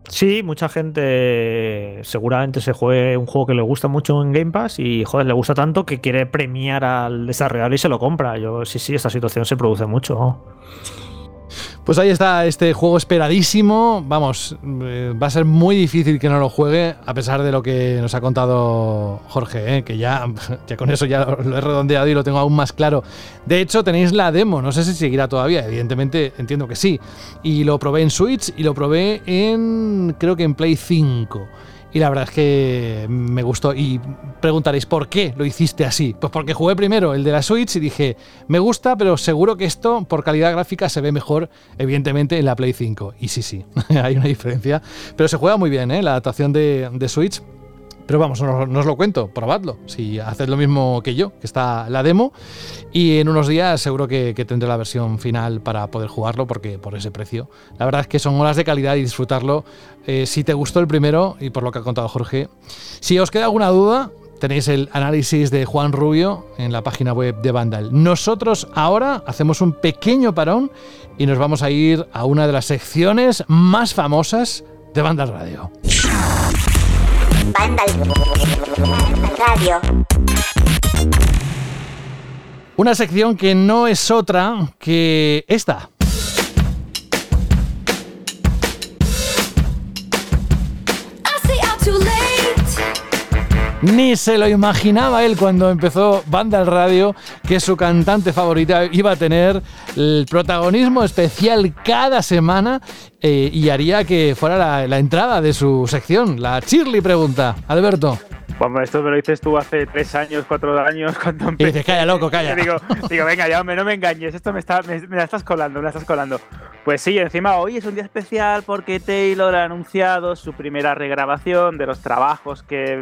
Sí, mucha gente seguramente se juegue un juego que le gusta mucho en Game Pass y, joder, le gusta tanto que quiere premiar al desarrollador y se lo compra. Yo, sí, sí, esta situación se produce mucho. Pues ahí está este juego esperadísimo. Vamos, eh, va a ser muy difícil que no lo juegue, a pesar de lo que nos ha contado Jorge, eh, que ya, ya con eso ya lo he redondeado y lo tengo aún más claro. De hecho, tenéis la demo, no sé si seguirá todavía, evidentemente entiendo que sí. Y lo probé en Switch y lo probé en, creo que en Play 5. Y la verdad es que me gustó. Y preguntaréis, ¿por qué lo hiciste así? Pues porque jugué primero el de la Switch y dije, me gusta, pero seguro que esto por calidad gráfica se ve mejor, evidentemente, en la Play 5. Y sí, sí, hay una diferencia. Pero se juega muy bien, ¿eh? La adaptación de, de Switch. Pero vamos, no, os lo cuento, probadlo. Si haced lo mismo que yo, que está la demo. Y en unos días seguro que, que, tendré la versión final para poder jugarlo, porque por ese precio. La verdad es que son horas de calidad y disfrutarlo. Eh, si te gustó el primero, y por lo que ha contado Jorge. Si os queda alguna duda, tenéis el análisis de Juan Rubio en la página web de Vandal. Nosotros ahora hacemos un pequeño parón y nos vamos a ir a una de las secciones más famosas de Vandal Radio. Vandal Radio. Una sección que no es otra que esta. Ni se lo imaginaba él cuando empezó Banda al Radio que su cantante favorita iba a tener el protagonismo especial cada semana eh, y haría que fuera la, la, entrada de su sección, la Shirley Pregunta. Alberto. Bueno, esto me lo dices tú hace tres años, cuatro años, cuando empecé. Y dices, calla, loco, calla. Digo, digo venga, ya, hombre, no me engañes, esto me, está, me, me, la estás colando, me la estás colando. Pues sí, encima hoy es un día especial porque Taylor ha anunciado su primera regrabación de los trabajos que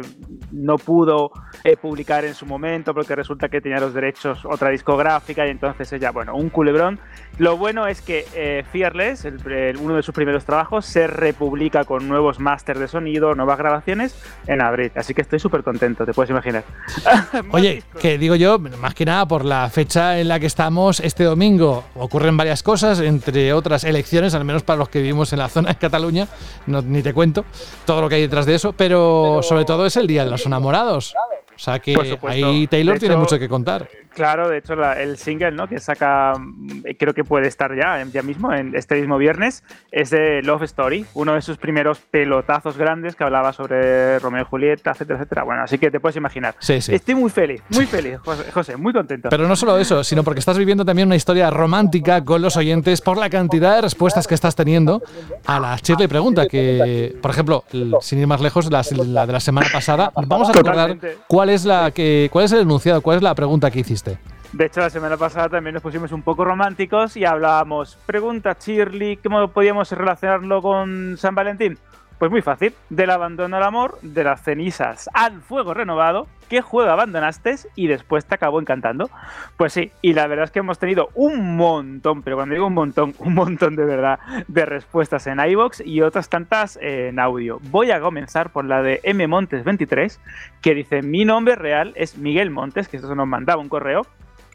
no pudo eh, publicar en su momento porque resulta que tenía los derechos otra discográfica y entonces ella, bueno, un culebrón. Lo bueno es que eh, Fearless, el, el, uno de sus primeros trabajos, se republica con nuevos máster de sonido, nuevas grabaciones en abril. Así que estoy súper súper contento, te puedes imaginar. Oye, que digo yo, más que nada por la fecha en la que estamos este domingo, ocurren varias cosas, entre otras elecciones, al menos para los que vivimos en la zona de Cataluña, no, ni te cuento todo lo que hay detrás de eso, pero sobre todo es el Día de los Enamorados. O sea que ahí Taylor tiene mucho que contar. Claro, de hecho la- el single ¿no? que saca, mm, creo que puede estar ya, ya mismo, en este mismo viernes, es de Love Story, uno de sus primeros pelotazos grandes que hablaba sobre Romeo y Julieta, etcétera, etcétera. Bueno, así que te puedes imaginar. Sí, sí. Estoy muy feliz, muy feliz, José, José, muy contento. Pero no solo eso, sino porque estás viviendo también una historia romántica con los oyentes por la cantidad de respuestas que estás teniendo a la Shirley pregunta, que, por ejemplo, sin ir más lejos, la, la de la semana pasada, vamos a recordar Totalmente. Cuál es la que, cuál es el enunciado, cuál es la pregunta que hiciste. De hecho, la semana pasada también nos pusimos un poco románticos y hablábamos, pregunta Shirley, ¿cómo podíamos relacionarlo con San Valentín? Pues muy fácil, del abandono al amor, de las cenizas al fuego renovado, ¿qué juego abandonaste y después te acabó encantando? Pues sí, y la verdad es que hemos tenido un montón, pero cuando digo un montón, un montón de verdad, de respuestas en iVoox y otras tantas en audio. Voy a comenzar por la de M Montes 23, que dice, mi nombre real es Miguel Montes, que esto nos mandaba un correo,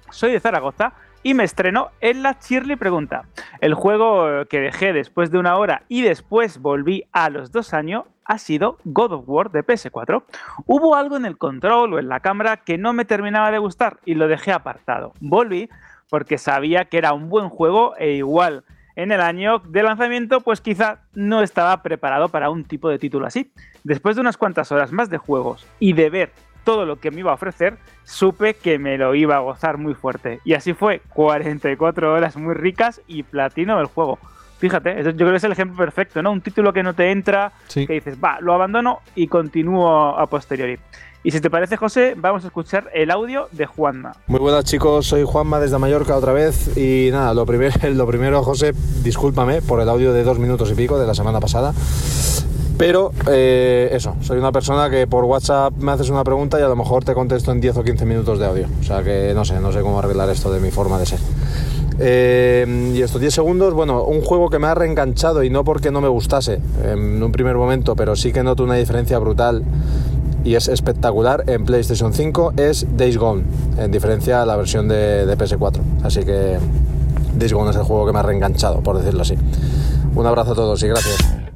soy de Zaragoza y me estreno en la Shirley Pregunta. El juego que dejé después de una hora y después volví a los dos años ha sido God of War de PS4. Hubo algo en el control o en la cámara que no me terminaba de gustar y lo dejé apartado. Volví porque sabía que era un buen juego e igual en el año de lanzamiento pues quizá no estaba preparado para un tipo de título así. Después de unas cuantas horas más de juegos y de ver todo lo que me iba a ofrecer, supe que me lo iba a gozar muy fuerte. Y así fue, 44 horas muy ricas y platino del juego. Fíjate, eso yo creo que es el ejemplo perfecto, ¿no? Un título que no te entra, Sí. que dices, va, lo abandono y continúo a posteriori. Y si te parece, José, vamos a escuchar el audio de Juanma. Muy buenas chicos, soy Juanma desde Mallorca otra vez y nada, lo primero, lo primero José, discúlpame por el audio de dos minutos y pico de la semana pasada, pero eh, eso, soy una persona que por WhatsApp me haces una pregunta y a lo mejor te contesto en 10 o 15 minutos de audio, o sea que no sé, no sé cómo arreglar esto de mi forma de ser. Eh, y estos 10 segundos, bueno, un juego que me ha reenganchado y no porque no me gustase en un primer momento, pero sí que noto una diferencia brutal y es espectacular en PlayStation 5 es Days Gone, en diferencia a la versión de, de PS4. Así que Days Gone es el juego que me ha reenganchado, por decirlo así. Un abrazo a todos y gracias.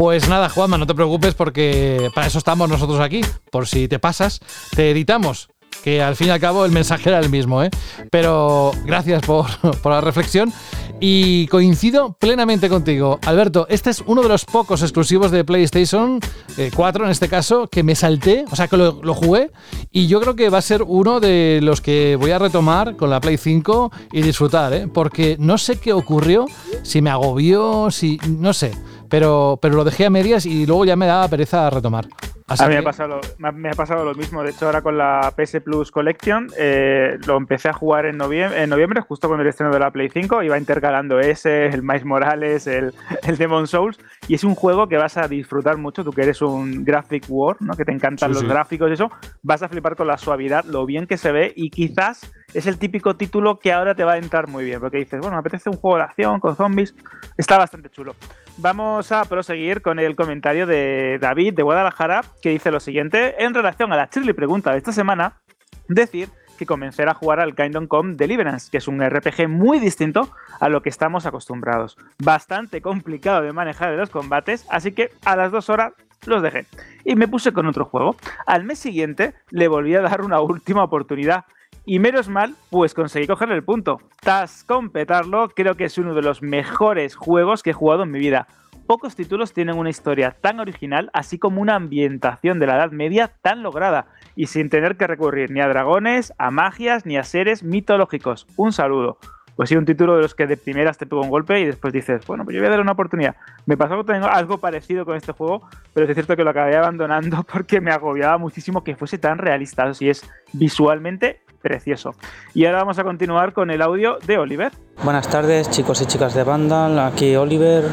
Pues nada, Juanma, no te preocupes porque para eso estamos nosotros aquí. Por si te pasas, te editamos. Que al fin y al cabo el mensaje era el mismo, ¿eh? Pero gracias por, la reflexión y coincido plenamente contigo. Alberto, este es uno de los pocos exclusivos de PlayStation eh, 4 en este caso que me salté, o sea que lo, lo jugué y yo creo que va a ser uno de los que voy a retomar con la Play 5 y disfrutar, ¿eh? Porque no sé qué ocurrió, si me agobió, si... no sé pero, pero lo dejé a medias y luego ya me daba pereza retomar. Así a mí me, que- ha pasado, lo- me ha- me ha pasado lo mismo. De hecho, ahora con la PS Plus Collection eh, lo empecé a jugar en noviembre, en noviembre, justo con el estreno de la Play 5. Iba intercalando ese, el Miles Morales, el, el Demon Souls. Y es un juego que vas a disfrutar mucho. Tú que eres un graphic war, ¿no? que te encantan Sí, los sí. gráficos y eso, vas a flipar con la suavidad, lo bien que se ve. Y quizás es el típico título que ahora te va a entrar muy bien. Porque dices, bueno, me apetece un juego de acción con zombies. Está bastante chulo. Vamos a proseguir con el comentario de David de Guadalajara, que dice lo siguiente. En relación a la Shirley pregunta de esta semana, decir que comencé a jugar al Kingdom Come Deliverance, que es un RPG muy distinto a lo que estamos acostumbrados. Bastante complicado de manejar en los combates, así que a las dos horas los dejé. Y me puse con otro juego. Al mes siguiente le volví a dar una última oportunidad. Y menos mal, pues conseguí cogerle el punto. Tras completarlo, creo que es uno de los mejores juegos que he jugado en mi vida. Pocos títulos tienen una historia tan original, así como una ambientación de la Edad Media tan lograda, y sin tener que recurrir ni a dragones, a magias, ni a seres mitológicos. Un saludo. Pues sí, un título de los que de primeras te pega un golpe y después dices, bueno, pues yo voy a darle una oportunidad. Me pasó que tengo algo parecido con este juego, pero es cierto que lo acabé abandonando porque me agobiaba muchísimo que fuese tan realista. Así es visualmente precioso. Y ahora vamos a continuar con el audio de Oliver. Buenas tardes chicos y chicas de Vandal, aquí Oliver.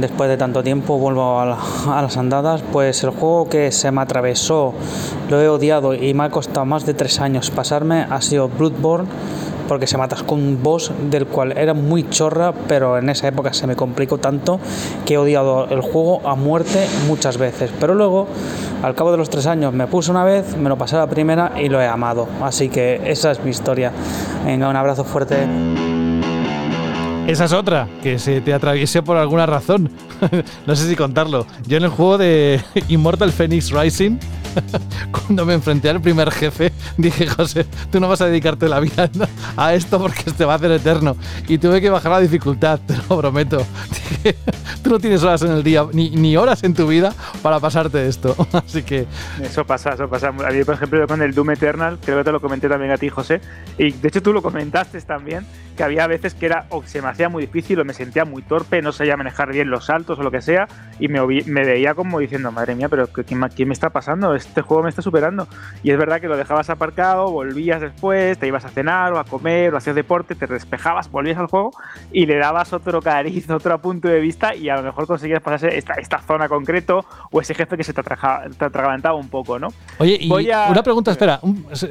Después de tanto tiempo vuelvo a, la- a las andadas, pues el juego que se me atravesó, lo he odiado y me ha costado más de tres años pasarme ha sido Bloodborne porque se matas con un boss del cual era muy chorra, pero en esa época se me complicó tanto que he odiado el juego a muerte muchas veces. Pero luego, al cabo de los tres años, me puse una vez, me lo pasé la primera y lo he amado. Así que esa es mi historia. Venga, un abrazo fuerte. Esa es otra, que se te atraviese por alguna razón. no sé si contarlo. Yo en el juego de Immortal Phoenix Rising, cuando me enfrenté al primer jefe, dije, José, tú no vas a dedicarte la vida a esto porque te va a hacer eterno. Y tuve que bajar la dificultad, te lo prometo. Tú no tienes horas en el día, ni, ni horas en tu vida para pasarte esto. Así que... Eso pasa, eso pasa. A mí, por ejemplo, con el Doom Eternal, creo que te lo comenté también a ti, José, y de hecho tú lo comentaste también, que había veces que era o se me hacía muy difícil o me sentía muy torpe, no sabía manejar bien los saltos o lo que sea, y me, veía como diciendo, madre mía, pero ¿qué, ¿qué, me está pasando? Este juego me está superando. Y es verdad que lo dejabas aparcado, volvías después, te ibas a cenar o a comer o hacías deporte, te despejabas, volvías al juego y le dabas otro cariz, otro punto de vista y a lo mejor conseguías pasarse esta, esta zona concreto o ese jefe que se te, te atragantaba un poco, ¿no? Oye, y una pregunta, espera,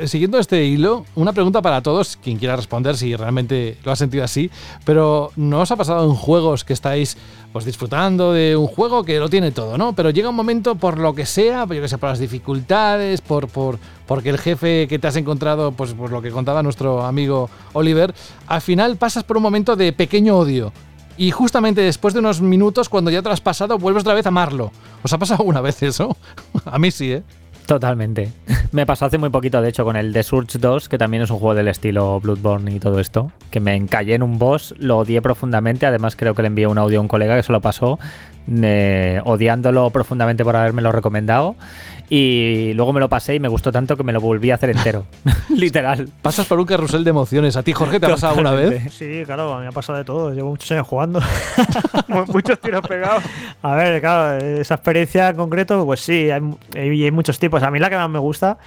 siguiendo este hilo, una pregunta para todos, quien quiera responder si realmente lo ha sentido así, pero ¿no os ha pasado en juegos que estáis pues disfrutando de un juego que lo tiene todo, ¿no? Pero llega un momento por lo que sea, yo que sé, por las dificultades, por, por porque el jefe que te has encontrado, pues por lo que contaba nuestro amigo Oliver, al final pasas por un momento de pequeño odio. Y justamente después de unos minutos, cuando ya te lo has pasado, vuelves otra vez a amarlo. ¿Os ha pasado alguna vez eso? a mí sí, ¿eh? Totalmente. Me pasó hace muy poquito, de hecho, con el The Surge 2, que también es un juego del estilo Bloodborne y todo esto, que me encallé en un boss, lo odié profundamente, además creo que le envié un audio a un colega que se lo pasó, eh, odiándolo profundamente por lo recomendado. Y luego me lo pasé y me gustó tanto que me lo volví a hacer entero. Literal. Pasas por un carrusel de emociones. ¿A ti, Jorge, te ha pasado alguna vez? Sí, claro, me ha pasado de todo. Llevo muchos años jugando. muchos tiros pegados. A ver, claro, esa experiencia en concreto, pues sí, hay, hay, muchos tipos. A mí la que más me gusta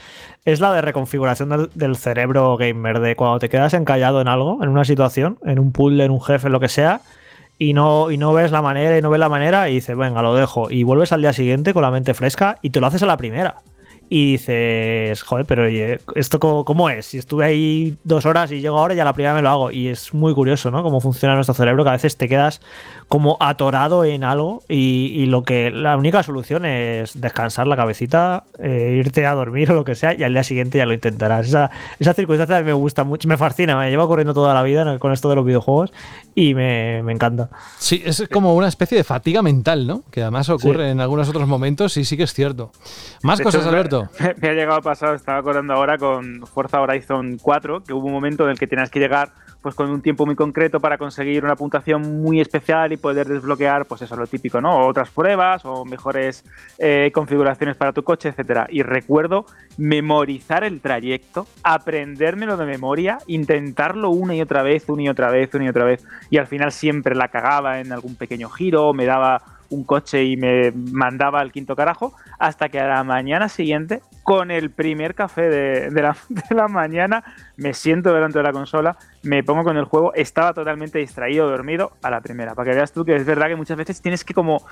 es la de reconfiguración del, del, cerebro gamer, de cuando te quedas encallado en algo, en una situación, en un puzzle, en un jefe, lo que sea y no, y no ves la manera y no ves la manera y dices, venga, lo dejo. Y vuelves al día siguiente con la mente fresca y te lo haces a la primera y dices, joder, pero ¿esto cómo, es? Si estuve ahí dos horas y llego ahora, ya la primera me lo hago. Y es muy curioso, ¿no? Cómo funciona nuestro cerebro, que a veces te quedas como atorado en algo y, lo que la única solución es descansar la cabecita, eh, irte a dormir o lo que sea, y al día siguiente ya lo intentarás. Esa, esa circunstancia me gusta mucho, me fascina, me lleva corriendo toda la vida con esto de los videojuegos y me, encanta. Sí, es como una especie de fatiga mental, ¿no? Que además ocurre en algunos otros momentos y sí que es cierto. Más cosas, Alberto. Me, ha llegado pasado, estaba acordando ahora con Forza Horizon 4, que hubo un momento en el que tenías que llegar pues con un tiempo muy concreto para conseguir una puntuación muy especial y poder desbloquear, pues eso, lo típico, ¿no? Otras pruebas o mejores eh, configuraciones para tu coche, etcétera. Y recuerdo memorizar el trayecto, aprendérmelo de memoria, intentarlo una y otra vez, una y otra vez, una y otra vez, y al final siempre la cagaba en algún pequeño giro, me daba un coche y me mandaba al quinto carajo, hasta que a la mañana siguiente, con el primer café de, la, mañana, me siento delante de la consola, me pongo con el juego, estaba totalmente distraído, dormido, a la primera, para que veas tú que es verdad que muchas veces tienes que como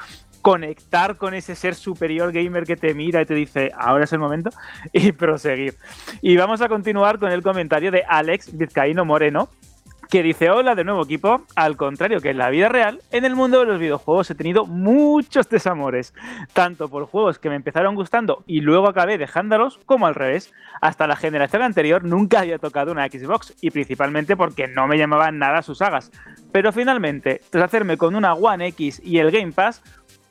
conectar con ese ser superior gamer que te mira y te dice, ahora es el momento, y proseguir. Y vamos a continuar con el comentario de Alex Vizcaíno Moreno, que dice, hola de nuevo equipo, al contrario que en la vida real, en el mundo de los videojuegos he tenido muchos desamores, tanto por juegos que me empezaron gustando y luego acabé dejándolos, como al revés. Hasta la generación anterior nunca había tocado una Xbox, y principalmente porque no me llamaban nada sus sagas. Pero finalmente, tras hacerme con una One X y el Game Pass,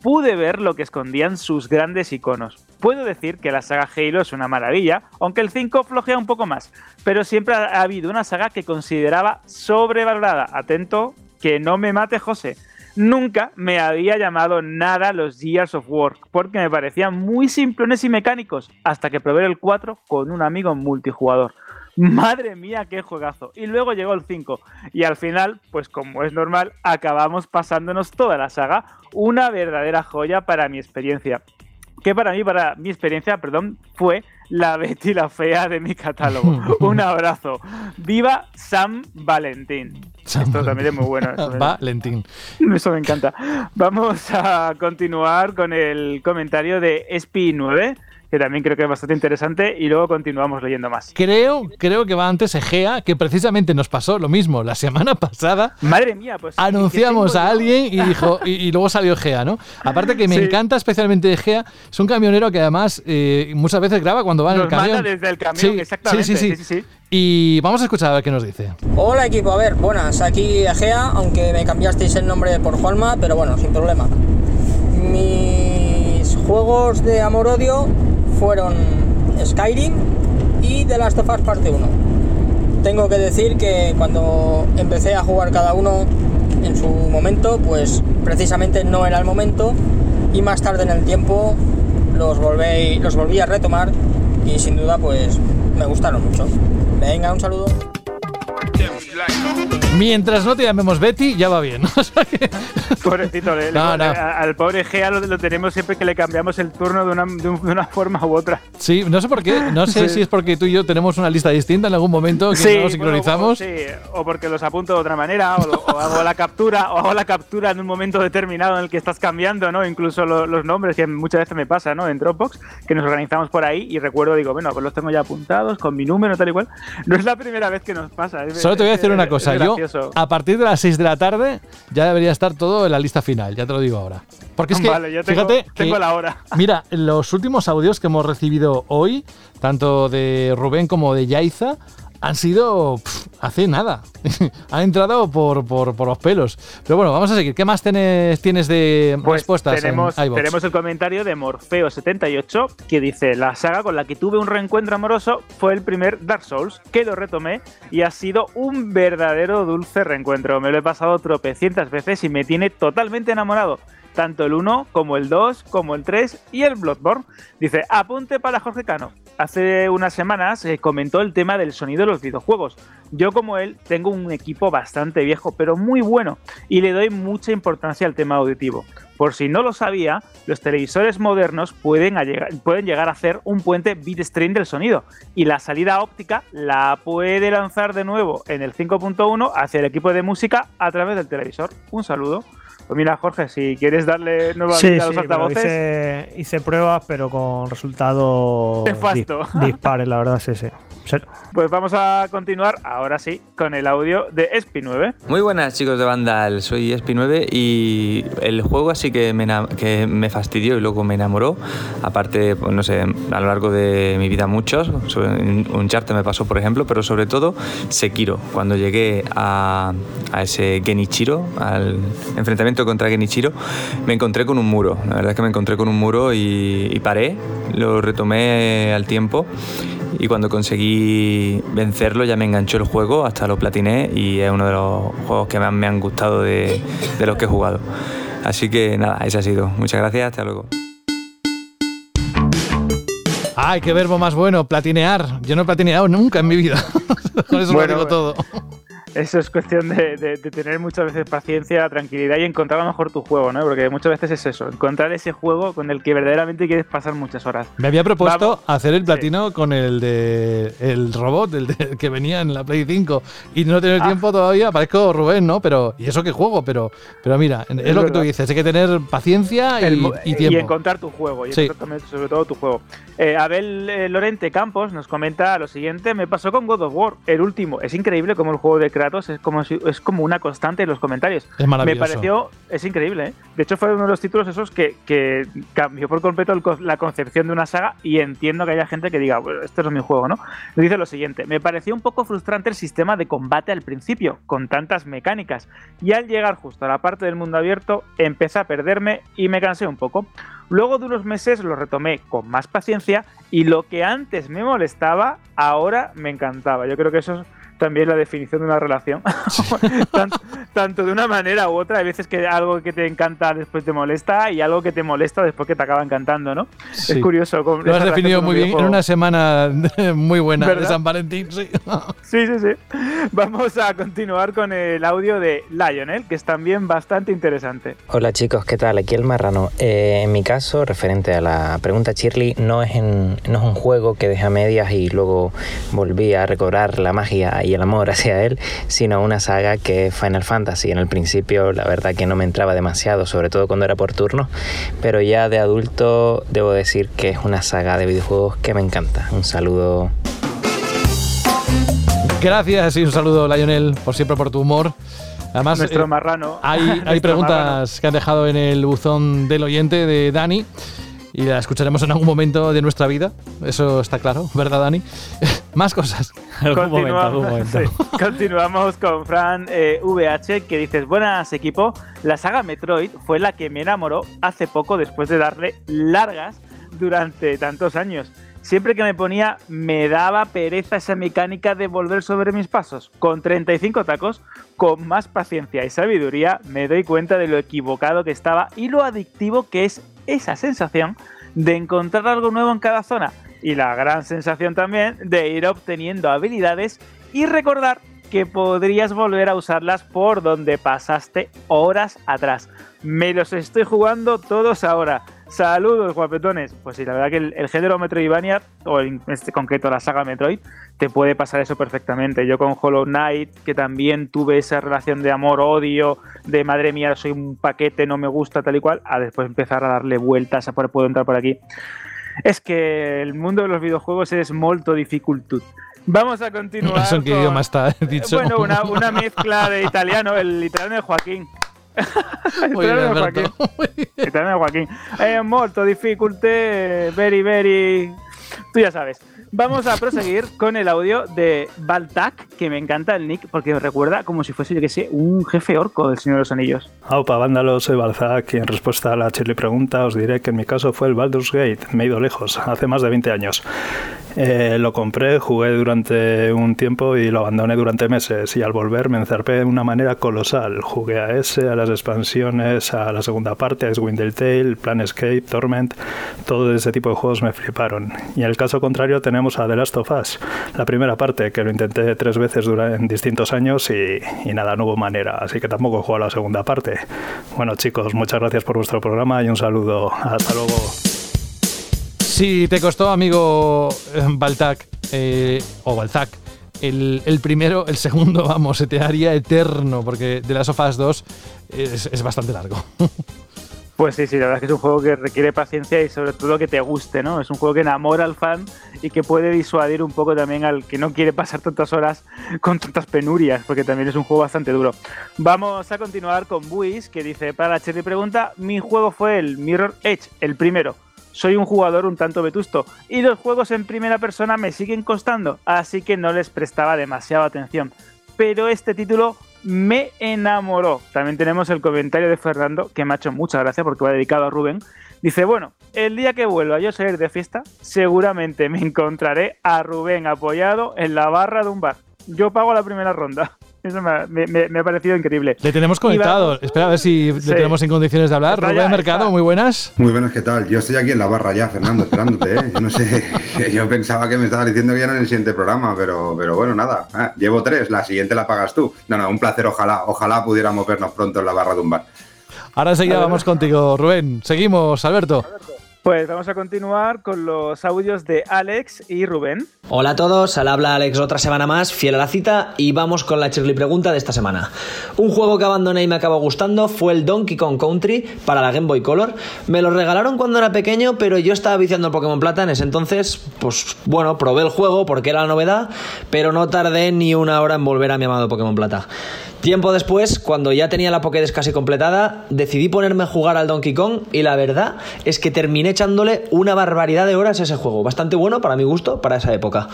pude ver lo que escondían sus grandes iconos. Puedo decir que la saga Halo es una maravilla, aunque el 5 flojea un poco más, pero siempre ha habido una saga que consideraba sobrevalorada. Atento, que no me mate José. Nunca me había llamado nada los Gears of War, porque me parecían muy simplones y mecánicos, hasta que probé el 4 con un amigo multijugador. Madre mía, qué juegazo. Y luego llegó el 5. Y al final, pues como es normal, acabamos pasándonos toda la saga. Una verdadera joya para mi experiencia. Que para mí, para mi experiencia, perdón, fue la Betty la Fea de mi catálogo. Un abrazo. ¡Viva Sam Valentín! Esto también es muy bueno. Valentín. Eso me encanta. Vamos a continuar con el comentario de Espi9 que también creo que es bastante interesante, y luego continuamos leyendo más. Creo, creo que va antes Egea, que precisamente nos pasó lo mismo la semana pasada. Madre mía, pues. Anunciamos a alguien y dijo, y, luego salió Egea, ¿no? Aparte que me encanta especialmente Egea, es un camionero que además eh, muchas veces graba cuando va en el camión. desde el camión, exactamente. sí, sí. sí. Y vamos a escuchar a ver qué nos dice. Hola equipo, a ver, buenas, aquí Egea, aunque me cambiasteis el nombre por Juanma, pero bueno, sin problema. Mis juegos de amor-odio fueron Skyrim y The Last of Us Parte 1. Tengo que decir que cuando empecé a jugar cada uno en su momento, pues precisamente no era el momento y más tarde en el tiempo los volví, los volví a retomar y sin duda pues me gustaron mucho. Venga, un saludo. Mientras no te llamemos Betty, ya va bien. Pobrecito, al pobre Gea lo, tenemos siempre que le cambiamos el turno de una, forma u otra. Sí, no sé por qué. No sé si es porque tú y yo tenemos una lista distinta en algún momento que no sincronizamos. sí, o porque los apunto de otra manera, o, hago la captura, o hago la captura en un momento determinado en el que estás cambiando, ¿no? Incluso los nombres, que muchas veces me pasa, ¿no? En Dropbox, que nos organizamos por ahí y recuerdo, digo, bueno, pues los tengo ya apuntados con mi número, tal y cual. No es la primera vez que nos pasa. Solo te voy a decir una cosa. Yo, a partir de las 6 de la tarde, ya debería estar todo en la lista final, ya te lo digo ahora. Porque es que, vale, fíjate, tengo la hora. Mira, los últimos audios que hemos recibido hoy, tanto de Rubén como de Yaiza, han sido hace nada. han entrado por, por, los pelos. Pero bueno, vamos a seguir. ¿Qué más tienes, tienes de pues respuestas? Tenemos, tenemos el comentario de Morfeo78 que dice: La saga con la que tuve un reencuentro amoroso fue el primer Dark Souls, que lo retomé y ha sido un verdadero dulce reencuentro. Me lo he pasado tropecientas veces y me tiene totalmente enamorado tanto el 1 como el 2, como el 3 y el Bloodborne. Dice, apunte para Jorge Cano. Hace unas semanas eh, comentó el tema del sonido de los videojuegos. Yo como él tengo un equipo bastante viejo, pero muy bueno, y le doy mucha importancia al tema auditivo. Por si no lo sabía, los televisores modernos pueden, pueden llegar a hacer un puente bitstream del sonido, y la salida óptica la puede lanzar de nuevo en el 5.1 hacia el equipo de música a través del televisor. Un saludo. Pues mira, Jorge, si quieres darle nueva vida a los altavoces. Hice, hice, pruebas, pero con resultados dispares, la verdad, sí, sí. Pues vamos a continuar ahora sí con el audio de Espi9. Muy buenas chicos de Vandal, soy Espi9 y el juego así que me, que me fastidió y luego me enamoró, aparte, pues, no sé, a lo largo de mi vida muchos, un chart me pasó por ejemplo, pero sobre todo Sekiro, cuando llegué a, a ese Genichiro, al enfrentamiento contra Genichiro, me encontré con un muro, la verdad es que me encontré con un muro y, y paré, lo retomé al tiempo y cuando conseguí vencerlo ya me enganchó el juego, hasta lo platiné y es uno de los juegos que más me han gustado de, los que he jugado. Así que nada, ese ha sido. Muchas gracias, hasta luego. ¡Ay, qué verbo más bueno! Platinear. Yo no he platineado nunca en mi vida. Con eso lo digo todo. Eso es cuestión de, tener muchas veces paciencia, tranquilidad y encontrar a lo mejor tu juego, ¿no? Porque muchas veces es eso, encontrar ese juego con el que verdaderamente quieres pasar muchas horas. Me había propuesto hacer el platino con el de el robot, el, que venía en la Play 5 y no tener ah. tiempo todavía, parezco Rubén, ¿no? Pero y eso que juego, pero pero mira, es, lo que tú dices, hay que tener paciencia y, tiempo. Y encontrar tu juego, y sobre todo tu juego. Eh, Abel eh, Lorente Campos nos comenta lo siguiente, me pasó con God of War, el último, es increíble como el juego de Kratos es como, es como una constante en los comentarios. Es maravilloso. Me pareció, es increíble. ¿eh? De hecho, fue uno de los títulos esos que, que cambió por completo la concepción de una saga y entiendo que haya gente que diga, bueno, este es mi juego, ¿no? Dice lo siguiente, me pareció un poco frustrante el sistema de combate al principio, con tantas mecánicas, y al llegar justo a la parte del mundo abierto, empecé a perderme y me cansé un poco. Luego de unos meses lo retomé con más paciencia y lo que antes me molestaba, ahora me encantaba. Yo creo que eso es también la definición de una relación. tanto, de una manera u otra. Hay veces que algo que te encanta después te molesta y algo que te molesta después que te acaba encantando, ¿no? Es curioso. Lo has definido muy bien en una semana muy buena de San Valentín, sí. sí, sí, sí. Vamos a continuar con el audio de Lionel, que es también bastante interesante. Hola chicos, ¿qué tal? Aquí el marrano. Eh, en mi caso, referente a la pregunta Shirley, no es, no es un juego que deja medias y luego volví a recobrar la magia y el amor hacia él, sino una saga que es Final Fantasy. En el principio la verdad que no me entraba demasiado, sobre todo cuando era por turno, pero ya de adulto debo decir que es una saga de videojuegos que me encanta. Un saludo. Gracias y un saludo, Lionel, por siempre por tu humor. Además, Nuestro eh, marrano. Hay, hay Nuestro preguntas que han dejado en el buzón del oyente de Dani y la escucharemos en algún momento de nuestra vida. Eso está claro, ¿verdad, Dani? Más cosas. Continuamos, sí. Continuamos con Fran eh, VH que dices, buenas equipo, la saga Metroid fue la que me enamoró hace poco después de darle largas durante tantos años. Siempre que me ponía me daba pereza esa mecánica de volver sobre mis pasos. Con 35 tacos, con más paciencia y sabiduría, me doy cuenta de lo equivocado que estaba y lo adictivo que es esa sensación de encontrar algo nuevo en cada zona. Y la gran sensación también de ir obteniendo habilidades y recordar que podrías volver a usarlas por donde pasaste horas atrás. Me los estoy jugando todos ahora. Saludos, guapetones. Pues sí, la verdad que el, género Metroidvania, o en este concreto la saga Metroid, te puede pasar eso perfectamente. Yo con Hollow Knight, que también tuve esa relación de amor-odio, de madre mía, soy un paquete, no me gusta, tal y cual, a después empezar a darle vueltas a por puedo entrar por aquí. Es que el mundo de los videojuegos es molto dificultud. Vamos a continuar. ¿Eso en qué con- idioma está dicho? Bueno, una, una mezcla de italiano, el italiano de Joaquín. El italiano de. Joaquín. El italiano de Joaquín. Eh, molto difficulte, very, very. Tú ya sabes. Vamos a proseguir con el audio de Baltac, que me encanta el nick porque me recuerda como si fuese, yo que sé, un jefe orco del Señor de los Anillos. Aupa, vándalo, soy Balzac y en respuesta a la chile pregunta os diré que en mi caso fue el Baldur's Gate. Me he ido lejos, hace más de 20 años. Eh, lo compré, jugué durante un tiempo y lo abandoné durante meses y al volver me enzarpé de una manera colosal. Jugué a ese, a las expansiones, a la segunda parte, a Swindle Tale, Planescape, Torment, todo ese tipo de juegos me fliparon. Y en el caso contrario tenemos a The Last of Us, la primera parte que lo intenté tres veces dura- en distintos años y, y nada, no hubo manera, así que tampoco he jugado la segunda parte. Bueno chicos, muchas gracias por vuestro programa y un saludo. Hasta luego. Si te costó, amigo eh, Baltac, eh, o Balzac, el, el primero, el segundo, vamos, se te haría eterno, porque The Last of Us 2 es, es bastante largo. Pues sí, sí, la verdad es que es un juego que requiere paciencia y sobre todo que te guste, ¿no? Es un juego que enamora al fan y que puede disuadir un poco también al que no quiere pasar tantas horas con tantas penurias, porque también es un juego bastante duro. Vamos a continuar con Buis, que dice, para la Cherry pregunta, mi juego fue el Mirror Edge, el primero. Soy un jugador un tanto vetusto y los juegos en primera persona me siguen costando, así que no les prestaba demasiada atención. Pero este título me enamoró. También tenemos el comentario de Fernando, que me ha hecho mucha gracia porque va dedicado a Rubén. Dice, bueno, el día que vuelva yo a salir de fiesta, seguramente me encontraré a Rubén apoyado en la barra de un bar. Yo pago la primera ronda. Eso me, ha- me- me- ha parecido increíble. Le tenemos conectado. Espera a ver si Sí. le tenemos en condiciones de hablar. Está Rubén ya, Mercado, está. muy buenas. Muy buenas, ¿qué tal? Yo estoy aquí en la barra ya, Fernando, esperándote, ¿eh? Yo no sé, yo pensaba que me estabas diciendo que ya no en el siguiente programa, pero, pero bueno, nada. Ah, llevo tres, la siguiente la pagas tú. No, no, un placer, ojalá, ojalá pudiéramos vernos pronto en la barra de un bar. Ahora enseguida vamos contigo, Rubén. Seguimos, Alberto. Pues vamos a continuar con los audios de Alex y Rubén. Hola a todos, al habla Alex otra semana más, fiel a la cita, y vamos con la Shirley pregunta de esta semana. Un juego que abandoné y me acabó gustando fue el Donkey Kong Country para la Game Boy Color. Me lo regalaron cuando era pequeño, pero yo estaba viciando Pokémon Plata en ese entonces. Pues bueno, probé el juego porque era la novedad, pero no tardé ni una hora en volver a mi amado Pokémon Plata. Tiempo después, cuando ya tenía la Pokédex casi completada, decidí ponerme a jugar al Donkey Kong y la verdad es que terminé echándole una barbaridad de horas a ese juego. Bastante bueno para mi gusto, para esa época.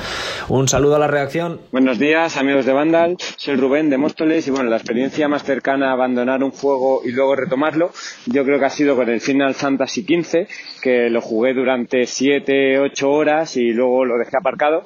Un saludo a la reacción. Buenos días, amigos de Vandal. Soy Rubén de Móstoles y bueno, la experiencia más cercana a abandonar un juego y luego retomarlo, yo creo que ha sido con el Final Fantasy XV, que lo jugué durante 7, 8 horas y luego lo dejé aparcado.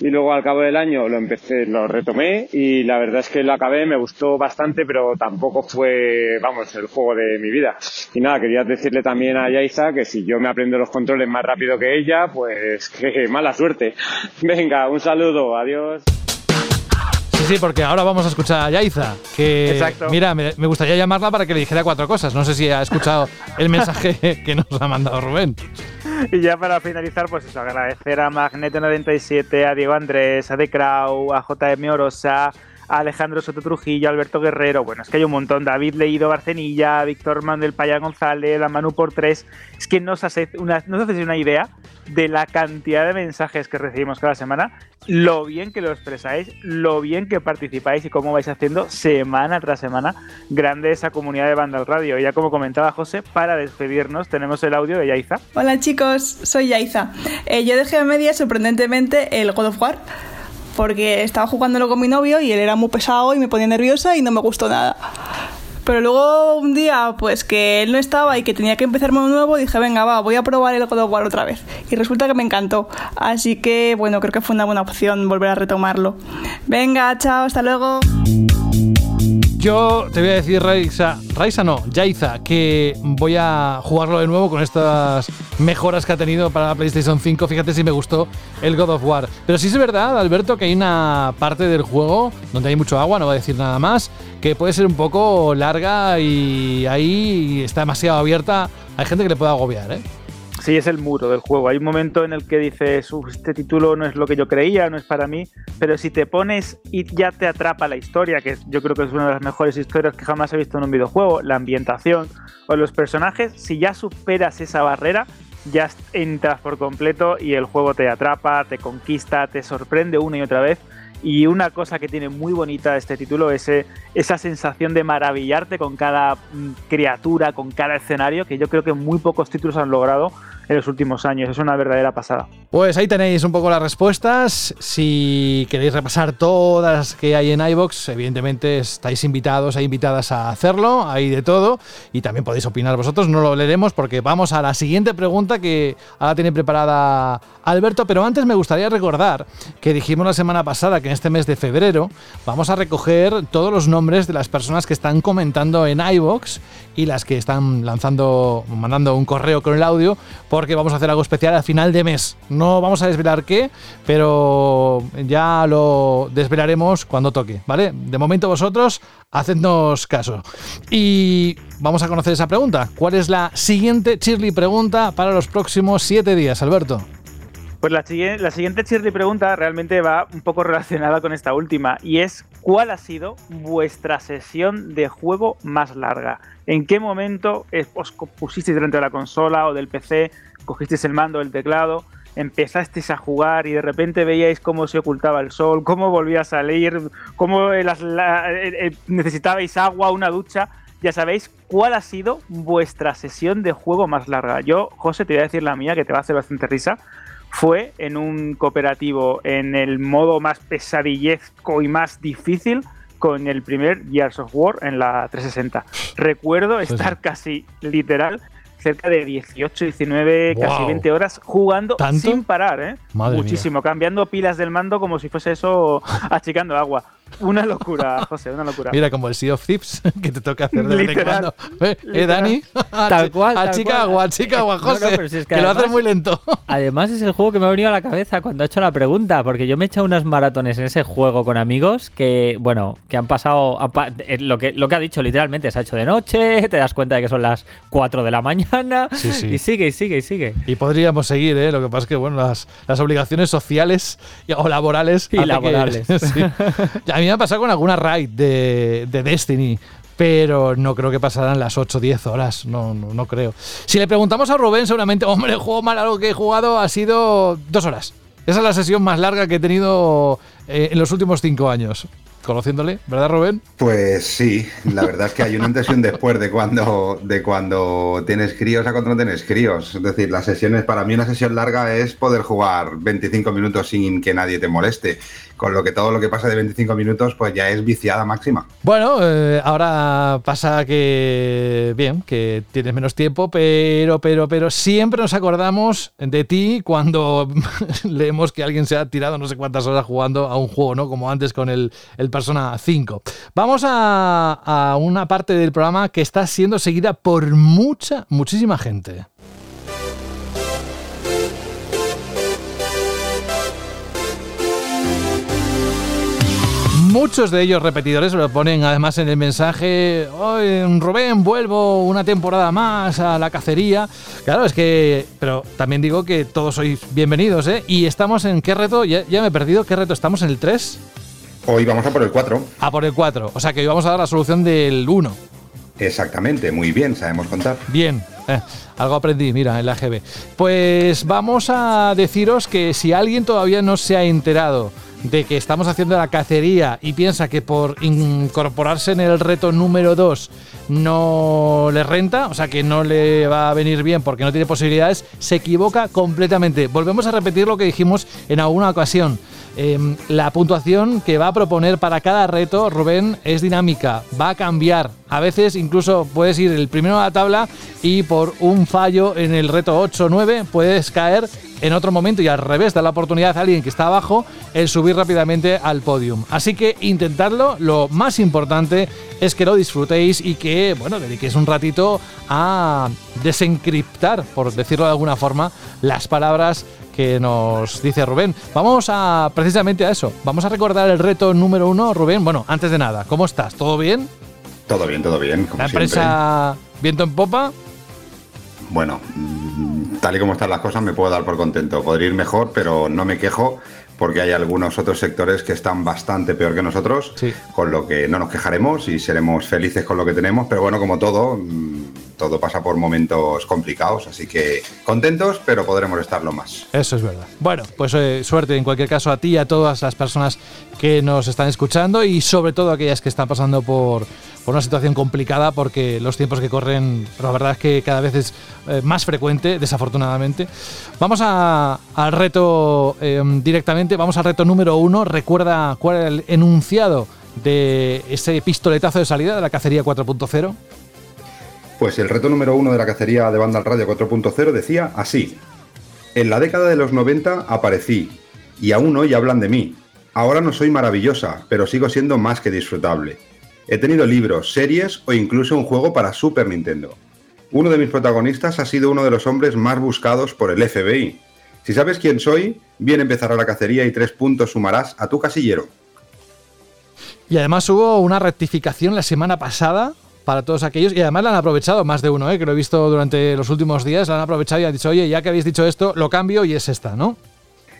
Y luego al cabo del año lo empecé, lo retomé y la verdad es que lo acabé, me gustó bastante, pero tampoco fue, vamos, el juego de mi vida. Y nada, quería decirle también a Yaiza que si yo me aprendo los controles más rápido que ella, pues que mala suerte. Venga, un saludo, adiós. Sí, porque ahora vamos a escuchar a Yaiza. Que, Exacto. Mira, me, me gustaría llamarla para que le dijera cuatro cosas. No sé si ha escuchado el mensaje que nos ha mandado Rubén. Y ya para finalizar, pues eso, agradecer a Magneto97, a Diego Andrés, a De Crau, a JM Orosa, Alejandro Soto Trujillo, Alberto Guerrero, bueno, es que hay un montón, David Leído Barcenilla, Víctor Manuel Payán González, a Manu por tres, es que no os hacéis una idea de la cantidad de mensajes que recibimos cada semana, lo bien que lo expresáis, lo bien que participáis y cómo vais haciendo semana tras semana grande esa comunidad de Banda al Radio. Y ya como comentaba José, para despedirnos tenemos el audio de Yaiza. Hola chicos, soy Yaiza. Eh, yo dejé a media sorprendentemente el God of War porque estaba jugándolo con mi novio y él era muy pesado y me ponía nerviosa y no me gustó nada. Pero luego un día, pues que él no estaba y que tenía que empezar uno nuevo, dije, venga, va, voy a probar el God of otra vez. Y resulta que me encantó. Así que, bueno, creo que fue una buena opción volver a retomarlo. Venga, chao, hasta luego. Yo te voy a decir, Raisa, Raisa no, Yaiza, que voy a jugarlo de nuevo con estas mejoras que ha tenido para la PlayStation 5. Fíjate si me gustó el God of War. Pero sí es verdad, Alberto, que hay una parte del juego donde hay mucho agua, no voy a decir nada más, que puede ser un poco larga y ahí está demasiado abierta. Hay gente que le puede agobiar, ¿eh? Sí, es el muro del juego. Hay un momento en el que dices, este título no es lo que yo creía, no es para mí, pero si te pones y ya te atrapa la historia, que yo creo que es una de las mejores historias que jamás he visto en un videojuego, la ambientación o los personajes, si ya superas esa barrera, ya entras por completo y el juego te atrapa, te conquista, te sorprende una y otra vez. Y una cosa que tiene muy bonita este título es eh, esa sensación de maravillarte con cada mm, criatura, con cada escenario, que yo creo que muy pocos títulos han logrado en los últimos años. Es una verdadera pasada. Pues ahí tenéis un poco las respuestas. Si queréis repasar todas que hay en iBox, evidentemente estáis invitados e invitadas a hacerlo. Hay de todo. Y también podéis opinar vosotros. No lo leeremos porque vamos a la siguiente pregunta que ahora tiene preparada Alberto. Pero antes me gustaría recordar que dijimos la semana pasada que en este mes de febrero vamos a recoger todos los nombres de las personas que están comentando en iBox y las que están lanzando, mandando un correo con el audio, porque vamos a hacer algo especial al final de mes. No vamos a desvelar qué, pero ya lo desvelaremos cuando toque, ¿vale? De momento vosotros, hacednos caso. Y vamos a conocer esa pregunta. ¿Cuál es la siguiente Chirly pregunta para los próximos siete días, Alberto? Pues la, la siguiente Chirly pregunta realmente va un poco relacionada con esta última y es ¿cuál ha sido vuestra sesión de juego más larga? ¿En qué momento os pusisteis delante de la consola o del PC, cogisteis el mando, el teclado, empezasteis a jugar y de repente veíais cómo se ocultaba el sol, cómo volvía a salir, cómo necesitabais agua, una ducha? Ya sabéis cuál ha sido vuestra sesión de juego más larga. Yo, José, te voy a decir la mía, que te va a hacer bastante risa fue en un cooperativo en el modo más pesadillesco y más difícil con el primer Gears of War en la 360. Recuerdo estar casi literal cerca de 18, 19, casi Wow. 20 horas jugando ¿Tanto? sin parar, ¿eh? Madre Muchísimo, cambiando pilas del mando como si fuese eso achicando agua. Una locura, José, una locura. Mira, como el Sea of Thieves, que te toca hacer de vez en Literal. cuando. ¿Eh, ¿Eh. Dani? Tal cual, A tal chica cual. agua, a chica agua, No, no, José. pero si es que que lo hace muy lento. Además es el juego que me ha venido a la cabeza cuando ha hecho la pregunta, porque yo me he echado unas maratones en ese juego con amigos que, bueno, que han pasado, han pa- eh, lo que, lo que ha dicho literalmente, se ha hecho de noche, te das cuenta de que son las 4 de la mañana, Sí, sí. y sigue, y sigue, y sigue. Y podríamos seguir, ¿eh? Lo que pasa es que, bueno, las, las obligaciones sociales y- o laborales. Y hace que- laborales. sí. A mí me ha pasado con alguna raid de, de Destiny. Pero no creo que pasaran las 8 o 10 horas, no, no, no creo. Si le preguntamos a Rubén, seguramente, hombre, el juego más largo que he jugado ha sido dos horas. Esa es la sesión más larga que he tenido eh, en los últimos cinco años. Conociéndole, ¿verdad, Rubén? Pues sí, la verdad es que hay un antes y un después de cuando, de cuando tienes críos a cuando no tienes críos. Es decir, las sesiones, para mí una sesión larga es poder jugar 25 minutos sin que nadie te moleste. Con lo que todo lo que pasa de 25 minutos, pues ya es viciada máxima. Bueno, eh, ahora pasa que bien, que tienes menos tiempo, pero, pero, pero siempre nos acordamos de ti cuando leemos que alguien se ha tirado no sé cuántas horas jugando a un juego, ¿no? Como antes con el, el Persona 5. Vamos a, a una parte del programa que está siendo seguida por mucha, muchísima gente. Muchos de ellos repetidores, lo ponen además en el mensaje, "Oye, Rubén, vuelvo una temporada más a la cacería. Claro, es que, pero también digo que todos sois bienvenidos, ¿eh? Y estamos en qué reto, ya, ya me he perdido, ¿qué reto? ¿Estamos en el 3? Hoy vamos a por el 4. A por el 4, o sea que hoy vamos a dar la solución del 1. Exactamente, muy bien, sabemos contar. Bien, eh, algo aprendí, mira, en la GB. Pues vamos a deciros que si alguien todavía no se ha enterado de que estamos haciendo la cacería y piensa que por incorporarse en el reto número 2 no le renta, o sea que no le va a venir bien porque no tiene posibilidades, se equivoca completamente. Volvemos a repetir lo que dijimos en alguna ocasión. Em, la puntuación que va a proponer para cada reto, Rubén, es dinámica, va a cambiar. A veces incluso puedes ir el primero a la tabla y por un fallo en el reto 8 o 9 puedes caer en otro momento y al revés, da la oportunidad a alguien que está abajo el subir rápidamente al podium. Así que intentadlo, lo más importante es que lo disfrutéis y que, bueno, dediquéis un ratito a desencriptar, por decirlo de alguna forma, las palabras que nos dice Rubén. Vamos a precisamente a eso. Vamos a recordar el reto número uno, Rubén. Bueno, antes de nada, ¿cómo estás? ¿Todo bien? Todo bien, todo bien. Como ¿La empresa viento en popa? Bueno, tal y como están las cosas me puedo dar por contento. Podría ir mejor, pero no me quejo porque hay algunos otros sectores que están bastante peor que nosotros, con lo que no nos quejaremos y seremos felices con lo que tenemos, pero bueno, como todo, todo pasa por momentos complicados, así que contentos, pero podremos estarlo más. Eso es verdad. Bueno, pues eh, suerte en cualquier caso a ti y a todas las personas que nos están escuchando y sobre todo aquellas que están pasando por, una situación complicada porque los tiempos que corren, la verdad es que cada vez es eh, más frecuente, desafortunadamente. Vamos a- al reto eh, directamente, vamos al reto número uno. Recuerda cuál era el enunciado de ese pistoletazo de salida de la cacería 4.0. Pues el reto número uno de la cacería de banda al radio 4.0 decía así. En la década de los 90 aparecí y aún hoy hablan de mí. Ahora no soy maravillosa, pero sigo siendo más que disfrutable. He tenido libros, series o incluso un juego para Super Nintendo. Uno de mis protagonistas ha sido uno de los hombres más buscados por el FBI. Si sabes quién soy, bien empezará la cacería y tres puntos sumarás a tu casillero. Y además hubo una rectificación la semana pasada para todos aquellos, y además la han aprovechado más de uno, ¿eh? que lo he visto durante los últimos días, la han aprovechado y han dicho, oye, ya que habéis dicho esto, lo cambio y es esta, ¿no?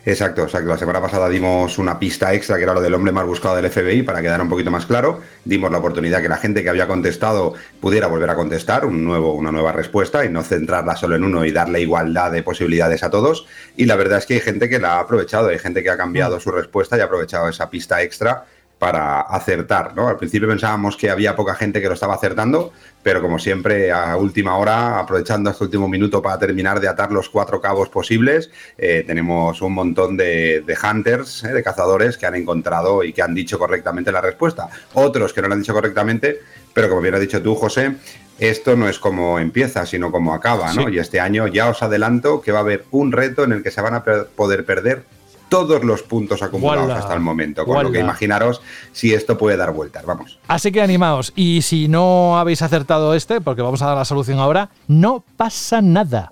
Exacto, exacto. La semana pasada dimos una pista extra que era lo del hombre más buscado del FBI para quedar un poquito más claro. Dimos la oportunidad que la gente que había contestado pudiera volver a contestar un nuevo, una nueva respuesta y no centrarla solo en uno y darle igualdad de posibilidades a todos. Y la verdad es que hay gente que la ha aprovechado, hay gente que ha cambiado su respuesta y ha aprovechado esa pista extra para acertar, ¿no? Al principio pensábamos que había poca gente que lo estaba acertando, pero como siempre a última hora, aprovechando este último minuto para terminar de atar los cuatro cabos posibles, eh, tenemos un montón de, de hunters, eh, de cazadores que han encontrado y que han dicho correctamente la respuesta. Otros que no lo han dicho correctamente, pero como bien has dicho tú, José, esto no es como empieza, sino como acaba, ¿no? Sí. Y este año ya os adelanto que va a haber un reto en el que se van a poder perder todos los puntos acumulados hasta el momento, con lo que imaginaros si esto puede dar vueltas, vamos. Así que animaos. Y si no habéis acertado este, porque vamos a dar la solución ahora, no pasa nada.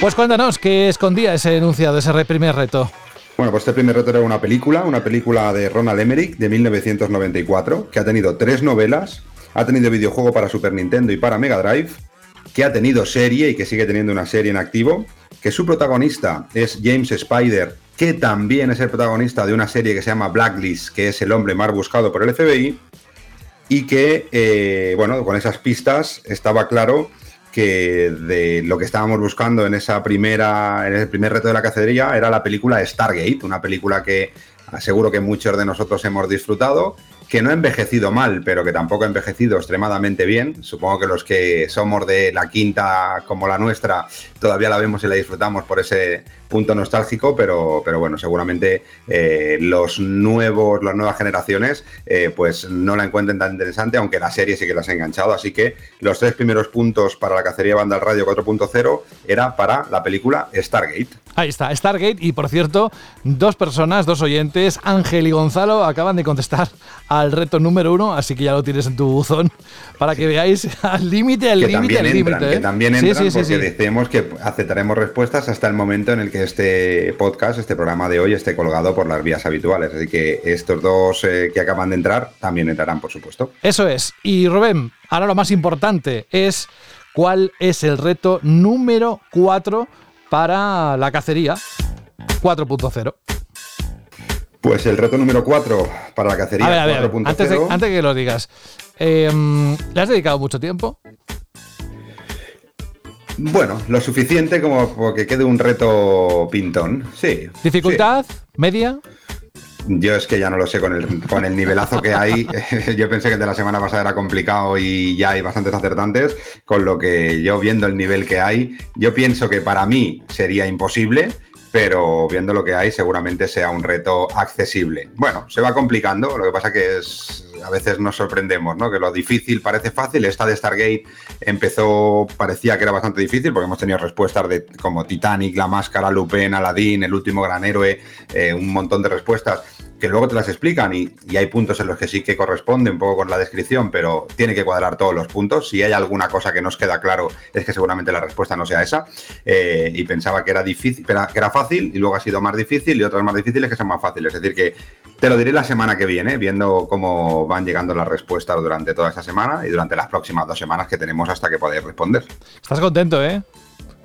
Pues cuéntanos qué escondía ese enunciado, ese primer reto. Bueno, pues este primer reto era una película, una película de Ronald Emmerich de 1994, que ha tenido tres novelas, ha tenido videojuego para Super Nintendo y para Mega Drive, que ha tenido serie y que sigue teniendo una serie en activo, que su protagonista es James Spider, que también es el protagonista de una serie que se llama Blacklist, que es el hombre más buscado por el FBI, y que, eh, bueno, con esas pistas estaba claro que de lo que estábamos buscando en esa primera, en el primer reto de la cacería era la película Stargate, una película que seguro que muchos de nosotros hemos disfrutado, que no ha envejecido mal, pero que tampoco ha envejecido extremadamente bien. Supongo que los que somos de la quinta como la nuestra todavía la vemos y la disfrutamos por ese punto nostálgico, pero, pero bueno, seguramente eh, los nuevos, las nuevas generaciones, eh, pues no la encuentren tan interesante, aunque la serie sí que las ha enganchado. Así que los tres primeros puntos para la cacería banda al radio 4.0 era para la película Stargate. Ahí está, Stargate. Y por cierto, dos personas, dos oyentes, Ángel y Gonzalo, acaban de contestar al reto número uno, así que ya lo tienes en tu buzón para que veáis al límite, al que límite, también al entran, límite. que ¿eh? también Sí, entran sí, sí, porque sí. decimos que aceptaremos respuestas hasta el momento en el que este podcast, este programa de hoy esté colgado por las vías habituales. Así que estos dos eh, que acaban de entrar también entrarán, por supuesto. Eso es. Y Rubén, ahora lo más importante es cuál es el reto número 4 para la cacería 4.0. Pues el reto número 4 para la cacería A ver, a ver, 4.0. antes antes que lo digas, eh, ¿le has dedicado mucho tiempo? Bueno, lo suficiente como porque quede un reto pintón. Sí. ¿Dificultad? ¿Media? Yo es que ya no lo sé con el, con el nivelazo que hay. yo pensé que el de la semana pasada era complicado y ya hay bastantes acertantes, con lo que yo viendo el nivel que hay, yo pienso que para mí sería imposible, pero viendo lo que hay seguramente sea un reto accesible. Bueno, se va complicando, lo que pasa que es a veces nos sorprendemos, ¿no? Que lo difícil parece fácil. Esta de Stargate empezó, parecía que era bastante difícil, porque hemos tenido respuestas de como Titanic, La Máscara, Lupin, Aladdin, El Último Gran Héroe, eh, un montón de respuestas que luego te las explican y, hay puntos en los que sí que corresponde un poco con la descripción, pero tiene que cuadrar todos los puntos. Si hay alguna cosa que nos queda claro, es que seguramente la respuesta no sea esa. Eh, y pensaba que era difícil, que era fácil y luego ha sido más difícil y otras más difíciles que son más fáciles. Es decir, que te lo diré la semana que viene, viendo cómo van llegando las respuestas durante toda esta semana y durante las próximas dos semanas que tenemos hasta que podáis responder. Estás contento, ¿eh?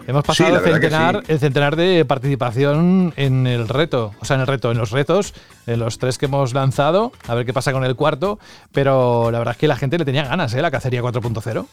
Hemos pasado Sí, centenar, sí. el centenar de participación en el reto. O sea, en el reto, en los retos, en los tres que hemos lanzado. A ver qué pasa con el cuarto. Pero la verdad es que la gente le tenía ganas, ¿eh? La cacería 4.0.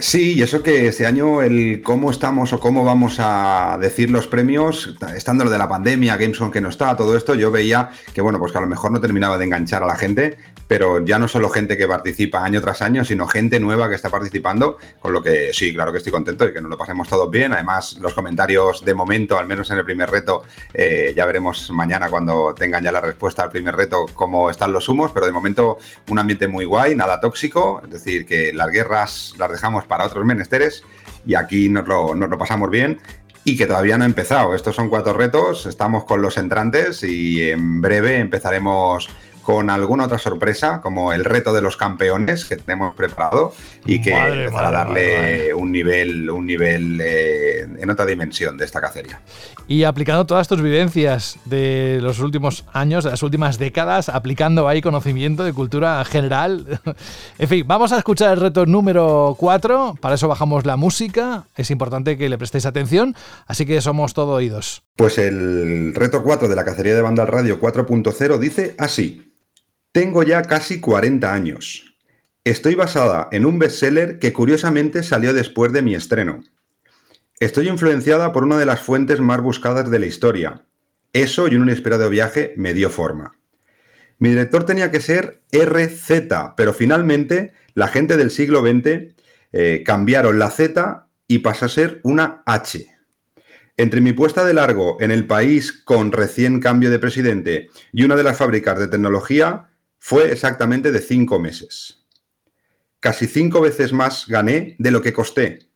Sí, y eso que este año el cómo estamos o cómo vamos a decir los premios, estando lo de la pandemia, Gamescom que no está, todo esto, yo veía que bueno, pues que a lo mejor no terminaba de enganchar a la gente, pero ya no solo gente que participa año tras año, sino gente nueva que está participando, con lo que sí, claro que estoy contento y que nos lo pasemos todos bien. Además, los comentarios de momento, al menos en el primer reto, eh, ya veremos mañana cuando tengan ya la respuesta al primer reto cómo están los humos, pero de momento un ambiente muy guay, nada tóxico, es decir, que las guerras las dejamos para otros menesteres y aquí nos lo, nos lo pasamos bien y que todavía no ha empezado. Estos son cuatro retos, estamos con los entrantes y en breve empezaremos con alguna otra sorpresa, como el reto de los campeones que tenemos preparado y que Madre, empezará a madre, darle madre, un nivel, un nivel eh, en otra dimensión de esta cacería. Y aplicando todas tus vivencias de los últimos años, de las últimas décadas, aplicando ahí conocimiento de cultura general. en fin, vamos a escuchar el reto número 4. Para eso bajamos la música. Es importante que le prestéis atención. Así que somos todo oídos. Pues el reto 4 de la cacería de banda radio 4.0 dice así. Tengo ya casi 40 años. Estoy basada en un bestseller que curiosamente salió después de mi estreno. Estoy influenciada por una de las fuentes más buscadas de la historia. Eso y un inesperado viaje me dio forma. Mi director tenía que ser RZ, pero finalmente la gente del siglo XX eh, cambiaron la Z y pasó a ser una H. Entre mi puesta de largo en el país con recién cambio de presidente y una de las fábricas de tecnología fue exactamente de cinco meses. Casi cinco veces más gané de lo que costé.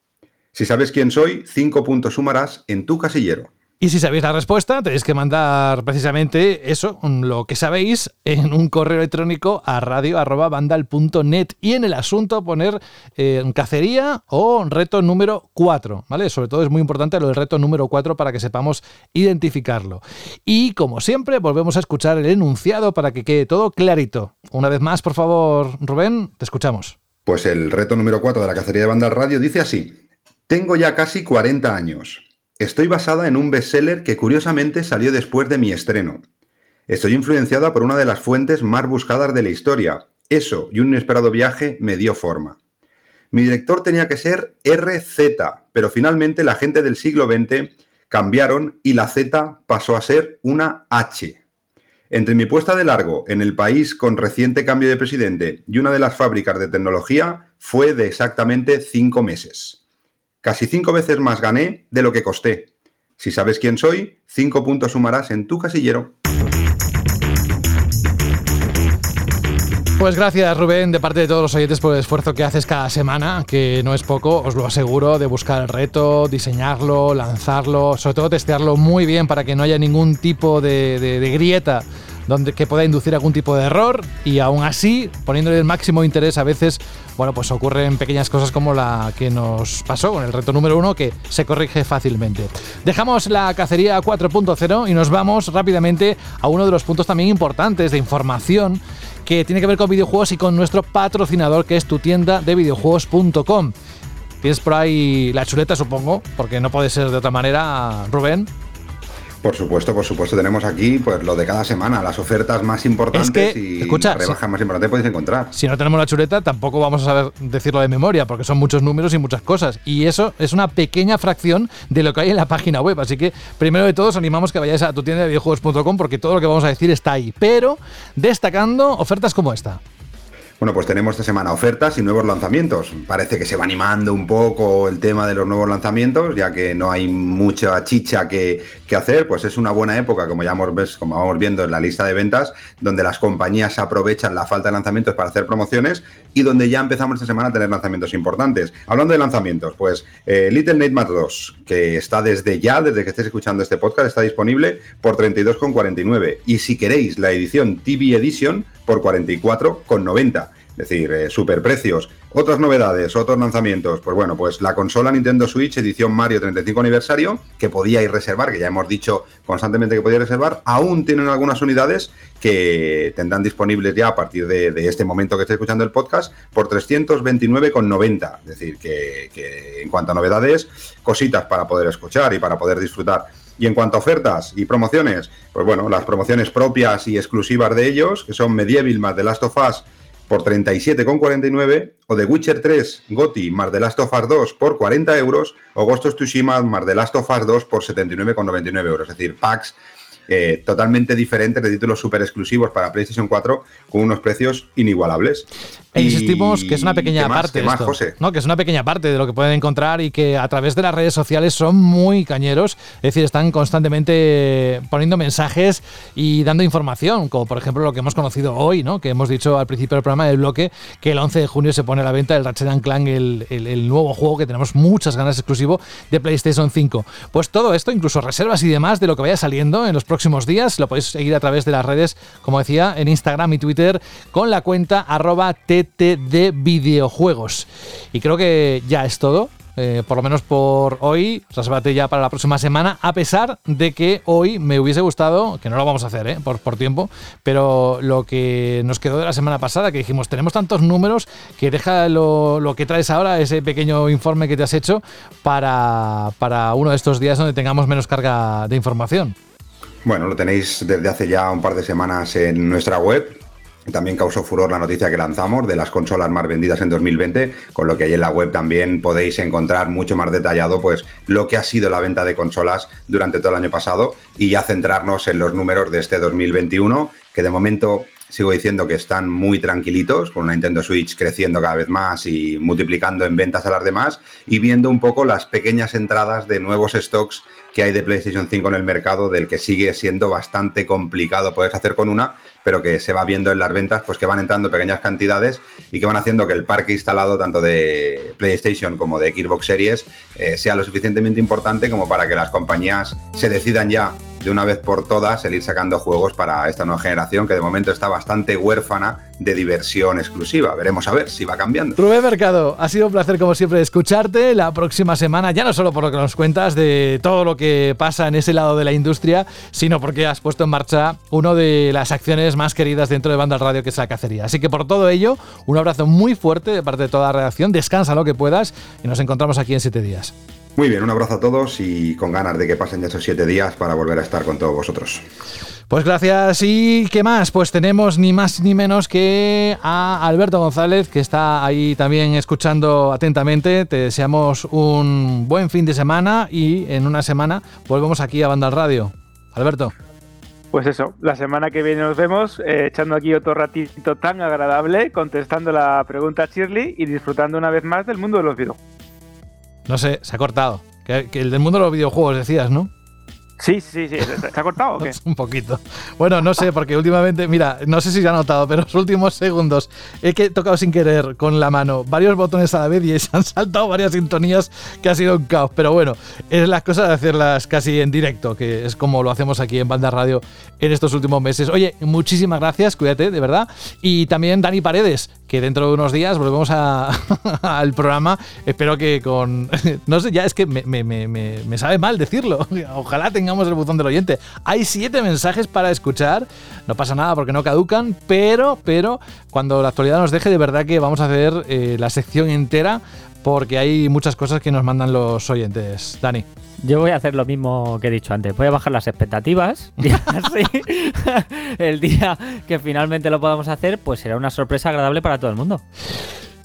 Si sabes quién soy, cinco puntos sumarás en tu casillero. Y si sabéis la respuesta, tenéis que mandar precisamente eso, lo que sabéis, en un correo electrónico a radio.vandal.net y en el asunto poner eh, cacería o reto número 4, ¿vale? Sobre todo es muy importante lo del reto número 4 para que sepamos identificarlo. Y como siempre, volvemos a escuchar el enunciado para que quede todo clarito. Una vez más, por favor, Rubén, te escuchamos. Pues el reto número 4 de la cacería de banda al radio dice así. Tengo ya casi 40 años. Estoy basada en un bestseller que curiosamente salió después de mi estreno. Estoy influenciada por una de las fuentes más buscadas de la historia. Eso y un inesperado viaje me dio forma. Mi director tenía que ser RZ, pero finalmente la gente del siglo XX cambiaron y la Z pasó a ser una H. Entre mi puesta de largo en el país con reciente cambio de presidente y una de las fábricas de tecnología fue de exactamente cinco meses. Casi cinco veces más gané de lo que costé. Si sabes quién soy, cinco puntos sumarás en tu casillero. Pues gracias Rubén, de parte de todos los oyentes por el esfuerzo que haces cada semana, que no es poco, os lo aseguro, de buscar el reto, diseñarlo, lanzarlo, sobre todo testearlo muy bien para que no haya ningún tipo de, de, grieta donde, que pueda inducir algún tipo de error y aún así, poniéndole el máximo interés, a veces, bueno, pues ocurren pequeñas cosas como la que nos pasó con el reto número uno que se corrige fácilmente. Dejamos la cacería 4.0 y nos vamos rápidamente a uno de los puntos también importantes de información que tiene que ver con videojuegos y con nuestro patrocinador que es tu tienda de videojuegos.com. Tienes por ahí la chuleta, supongo, porque no puede ser de otra manera, Rubén. Por supuesto, por supuesto, tenemos aquí pues lo de cada semana, las ofertas más importantes y escucha, las rebajas más importantes podéis encontrar. Si no tenemos la chuleta, tampoco vamos a saber decirlo de memoria, porque son muchos números y muchas cosas. Y eso es una pequeña fracción de lo que hay en la página web. Así que, primero de todo, os animamos que vayáis a tu tienda de videojuegos.com porque todo lo que vamos a decir está ahí. Pero destacando ofertas como esta. Bueno, pues tenemos esta semana ofertas y nuevos lanzamientos. Parece que se va animando un poco el tema de los nuevos lanzamientos, ya que no hay mucha chicha que, hacer, pues es una buena época, como ya hemos, como vamos viendo en la lista de ventas, donde las compañías aprovechan la falta de lanzamientos para hacer promociones y donde ya empezamos esta semana a tener lanzamientos importantes. Hablando de lanzamientos, pues eh, Little Nightmares 2, que está desde ya, desde que estéis escuchando este podcast, está disponible por 32,49. Y si queréis la edición TV Edition, por 44,90. Es decir, eh, super precios. Otras novedades, otros lanzamientos. Pues bueno, pues la consola Nintendo Switch edición Mario 35 aniversario, que podíais reservar, que ya hemos dicho constantemente que podíais reservar, aún tienen algunas unidades que tendrán disponibles ya a partir de, de este momento que estáis escuchando el podcast por 329,90. Es decir, que, que en cuanto a novedades, cositas para poder escuchar y para poder disfrutar. Y en cuanto a ofertas y promociones, pues bueno, las promociones propias y exclusivas de ellos, que son Medieval más The Last of Us por 37,49, o The Witcher 3 GOTI más The Last of Us 2 por 40 euros, o Ghost of Tsushima más The Last of Us 2 por 79,99 euros. Es decir, packs eh, totalmente diferentes de títulos super exclusivos para PlayStation 4 con unos precios inigualables. E insistimos que es una pequeña parte ¿Qué más, esto, José? ¿no? que es una pequeña parte de lo que pueden encontrar y que a través de las redes sociales son muy cañeros, es decir, están constantemente poniendo mensajes y dando información, como por ejemplo lo que hemos conocido hoy, ¿no? que hemos dicho al principio del programa del bloque, que el 11 de junio se pone a la venta el Ratchet Clank, el, el- el nuevo juego que tenemos muchas ganas exclusivo de PlayStation 5. Pues todo esto, incluso reservas y demás de lo que vaya saliendo en los próximos días, lo podéis seguir a través de las redes, como decía, en Instagram y Twitter con la cuenta arroba TTD videojuegos. Y creo que ya es todo. eh, por lo menos por hoy, resérvate ya para la próxima semana, a pesar de que hoy me hubiese gustado, que no lo vamos a hacer eh, por, por tiempo, pero lo que nos quedó de la semana pasada, que dijimos, tenemos tantos números que deja lo, lo que traes ahora, ese pequeño informe que te has hecho, para, para uno de estos días donde tengamos menos carga de información. Bueno, lo tenéis desde hace ya un par de semanas en nuestra web. También causó furor la noticia que lanzamos de las consolas más vendidas en 2020, con lo que ahí en la web también podéis encontrar mucho más detallado pues lo que ha sido la venta de consolas durante todo el año pasado y ya centrarnos en los números de este 2021, que de momento sigo diciendo que están muy tranquilitos, con una Nintendo Switch creciendo cada vez más y multiplicando en ventas a las demás, y viendo un poco las pequeñas entradas de nuevos stocks que hay de PlayStation 5 en el mercado, del que sigue siendo bastante complicado poder hacer con una, pero que se va viendo en las ventas, pues que van entrando pequeñas cantidades y que van haciendo que el parque instalado tanto de PlayStation como de Xbox Series eh, sea lo suficientemente importante como para que las compañías se decidan ya de una vez por todas el ir sacando juegos para esta nueva generación que de momento está bastante huérfana de diversión exclusiva. Veremos a ver si va cambiando. Rubén Mercado, ha sido un placer como siempre escucharte la próxima semana, ya no solo por lo que nos cuentas de todo lo que pasa en ese lado de la industria, sino porque has puesto en marcha una de las acciones más queridas dentro de Banda Radio, que es la cacería. Así que por todo ello, un abrazo muy fuerte de parte de toda la redacción, descansa lo que puedas y nos encontramos aquí en siete días. Muy bien, un abrazo a todos y con ganas de que pasen ya esos siete días para volver a estar con todos vosotros. Pues gracias. ¿Y qué más? Pues tenemos ni más ni menos que a Alberto González, que está ahí también escuchando atentamente. Te deseamos un buen fin de semana y en una semana volvemos aquí a Banda al Radio. Alberto. Pues eso, la semana que viene nos vemos eh, echando aquí otro ratito tan agradable, contestando la pregunta a Shirley y disfrutando una vez más del mundo de los videojuegos. No sé, se ha cortado. Que, el del mundo de los videojuegos decías, ¿no? Sí, sí, sí. ¿Se ha cortado o qué? Un poquito. Bueno, no sé, porque últimamente, mira, no sé si se ha notado, pero en los últimos segundos he tocado sin querer con la mano varios botones a la vez y se han saltado varias sintonías que ha sido un caos. Pero bueno, es las cosas de hacerlas casi en directo, que es como lo hacemos aquí en Banda Radio en estos últimos meses. Oye, muchísimas gracias, cuídate, de verdad. Y también Dani Paredes, que dentro de unos días volvemos al programa. Espero que con. No sé, ya es que me, me sabe mal decirlo. Ojalá tenga el botón del oyente. Hay siete mensajes para escuchar. No pasa nada porque no caducan, pero, pero cuando la actualidad nos deje, de verdad que vamos a hacer eh, la sección entera porque hay muchas cosas que nos mandan los oyentes. Dani. Yo voy a hacer lo mismo que he dicho antes. Voy a bajar las expectativas y así el día que finalmente lo podamos hacer, pues será una sorpresa agradable para todo el mundo.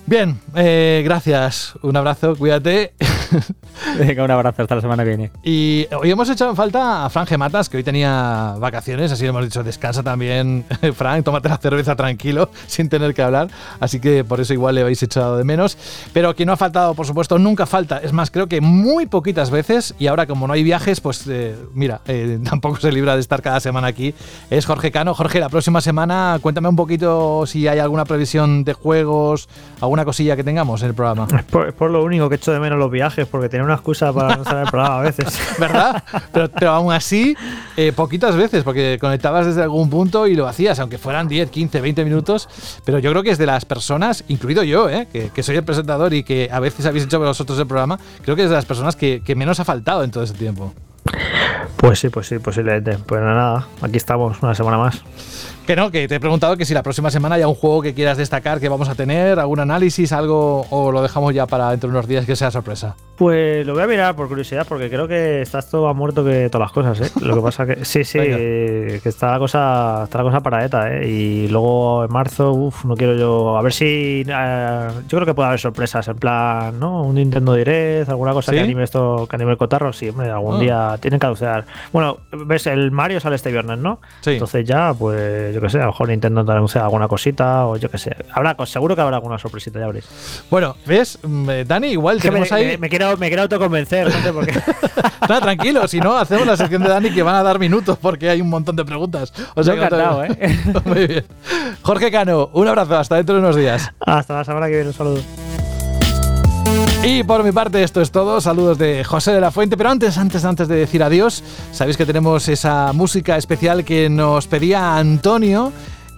Bien, eh, gracias. Un abrazo, cuídate. Venga, un abrazo, hasta la semana que viene. Y hoy hemos echado en falta a Fran Gematas, que hoy tenía vacaciones, así le hemos dicho, descansa también, Fran, tómate la cerveza tranquilo, sin tener que hablar. Así que por eso igual le habéis echado de menos. Pero quien no ha faltado, por supuesto, nunca falta. Es más, creo que muy poquitas veces, y ahora como no hay viajes, pues eh, mira, eh, tampoco se libra de estar cada semana aquí, es Jorge Cano. Jorge, la próxima semana cuéntame un poquito si hay alguna previsión de juegos, alguna una cosilla que tengamos en el programa. Es por, lo único que echo de menos los viajes, porque tenía una excusa para no estar el programa a veces. ¿Verdad? Pero, aún así, eh, poquitas veces, porque conectabas desde algún punto y lo hacías, aunque fueran 10, 15, 20 minutos. Pero yo creo que es de las personas, incluido yo, eh, que, soy el presentador y que a veces habéis hecho vosotros el programa, creo que es de las personas que, que menos ha faltado en todo ese tiempo. Pues sí, pues sí, posiblemente. Pues nada, aquí estamos una semana más. Que no, que te he preguntado que si la próxima semana hay un juego que quieras destacar que vamos a tener, algún análisis, algo, o lo dejamos ya para dentro de unos días que sea sorpresa. Pues lo voy a mirar por curiosidad, porque creo que estás todo más muerto que todas las cosas, ¿eh? Lo que pasa que sí, sí, que está la cosa, está la cosa para ETA, ¿eh? Y luego en marzo, uff, no quiero yo, a ver si, eh, yo creo que puede haber sorpresas, en plan, ¿no? Un Nintendo Direct, alguna cosa que anime esto, que anime el cotarro, sí, hombre, algún ah. día tienen que anunciar. Bueno, ves, el Mario sale este viernes, ¿no? Sí. Entonces ya, pues yo qué sé, a lo mejor Nintendo anuncia alguna cosita o yo qué sé. Habrá, seguro que habrá alguna sorpresita, ya veréis. Bueno, ¿ves? Mm, eh, Dani, igual tenemos me, ahí. Me, quiero, me quiero autoconvencer, no sé por qué. no, tranquilo, si no, hacemos la sección de Dani que van a dar minutos porque hay un montón de preguntas. O sea, encantado, ¿eh? Muy bien. Jorge Cano, un abrazo, hasta dentro de unos días. Hasta la semana que viene, un saludo. Y por mi parte esto es todo. Saludos de José de la Fuente. Pero antes, antes, antes de decir adiós, sabéis que tenemos esa música especial que nos pedía Antonio,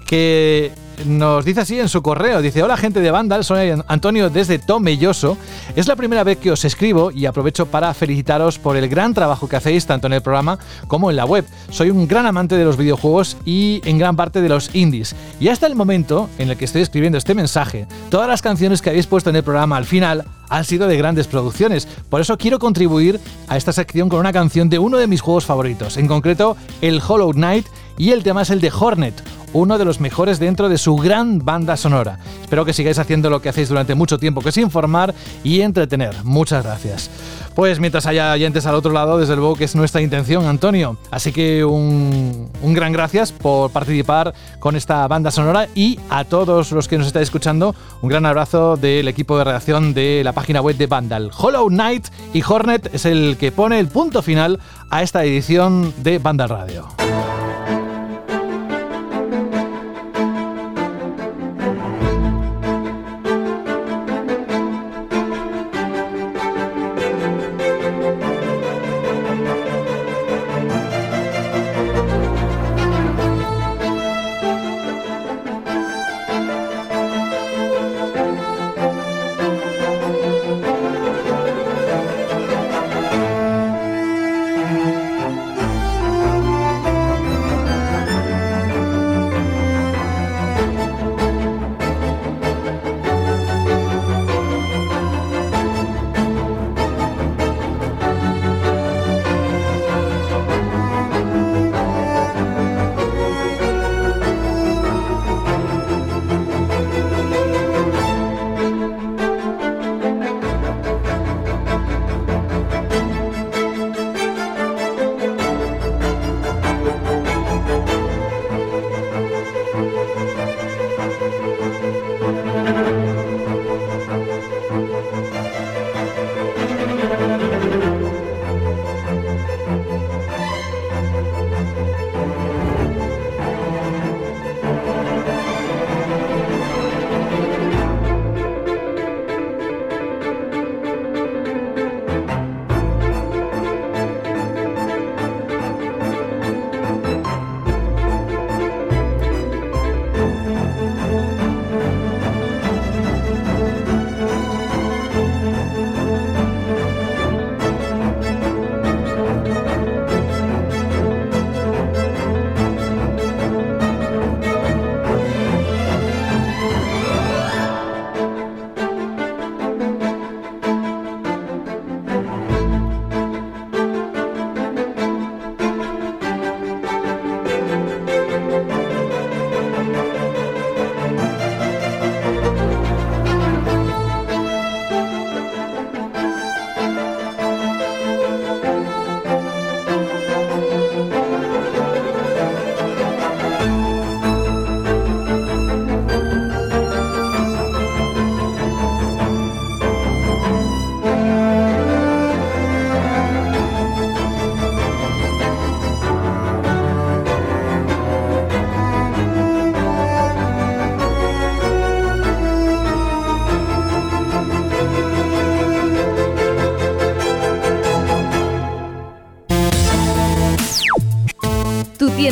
que nos dice así en su correo, dice, hola gente de Vandal, soy Antonio desde Tomelloso. Es la primera vez que os escribo y aprovecho para felicitaros por el gran trabajo que hacéis tanto en el programa como en la web. Soy un gran amante de los videojuegos y en gran parte de los indies. Y hasta el momento en el que estoy escribiendo este mensaje, todas las canciones que habéis puesto en el programa al final han sido de grandes producciones. Por eso quiero contribuir a esta sección con una canción de uno de mis juegos favoritos, en concreto el Hollow Knight y el tema es el de Hornet, uno de los mejores dentro de su gran banda sonora. Espero que sigáis haciendo lo que hacéis durante mucho tiempo, que es informar y entretener. Muchas gracias. Pues mientras haya oyentes al otro lado, desde luego que es nuestra intención, Antonio. Así que un, gran gracias por participar con esta banda sonora y a todos los que nos estáis escuchando, un gran abrazo del equipo de redacción de la página web de Vandal. Hollow Knight y Hornet es el que pone el punto final a esta edición de Vandal Radio.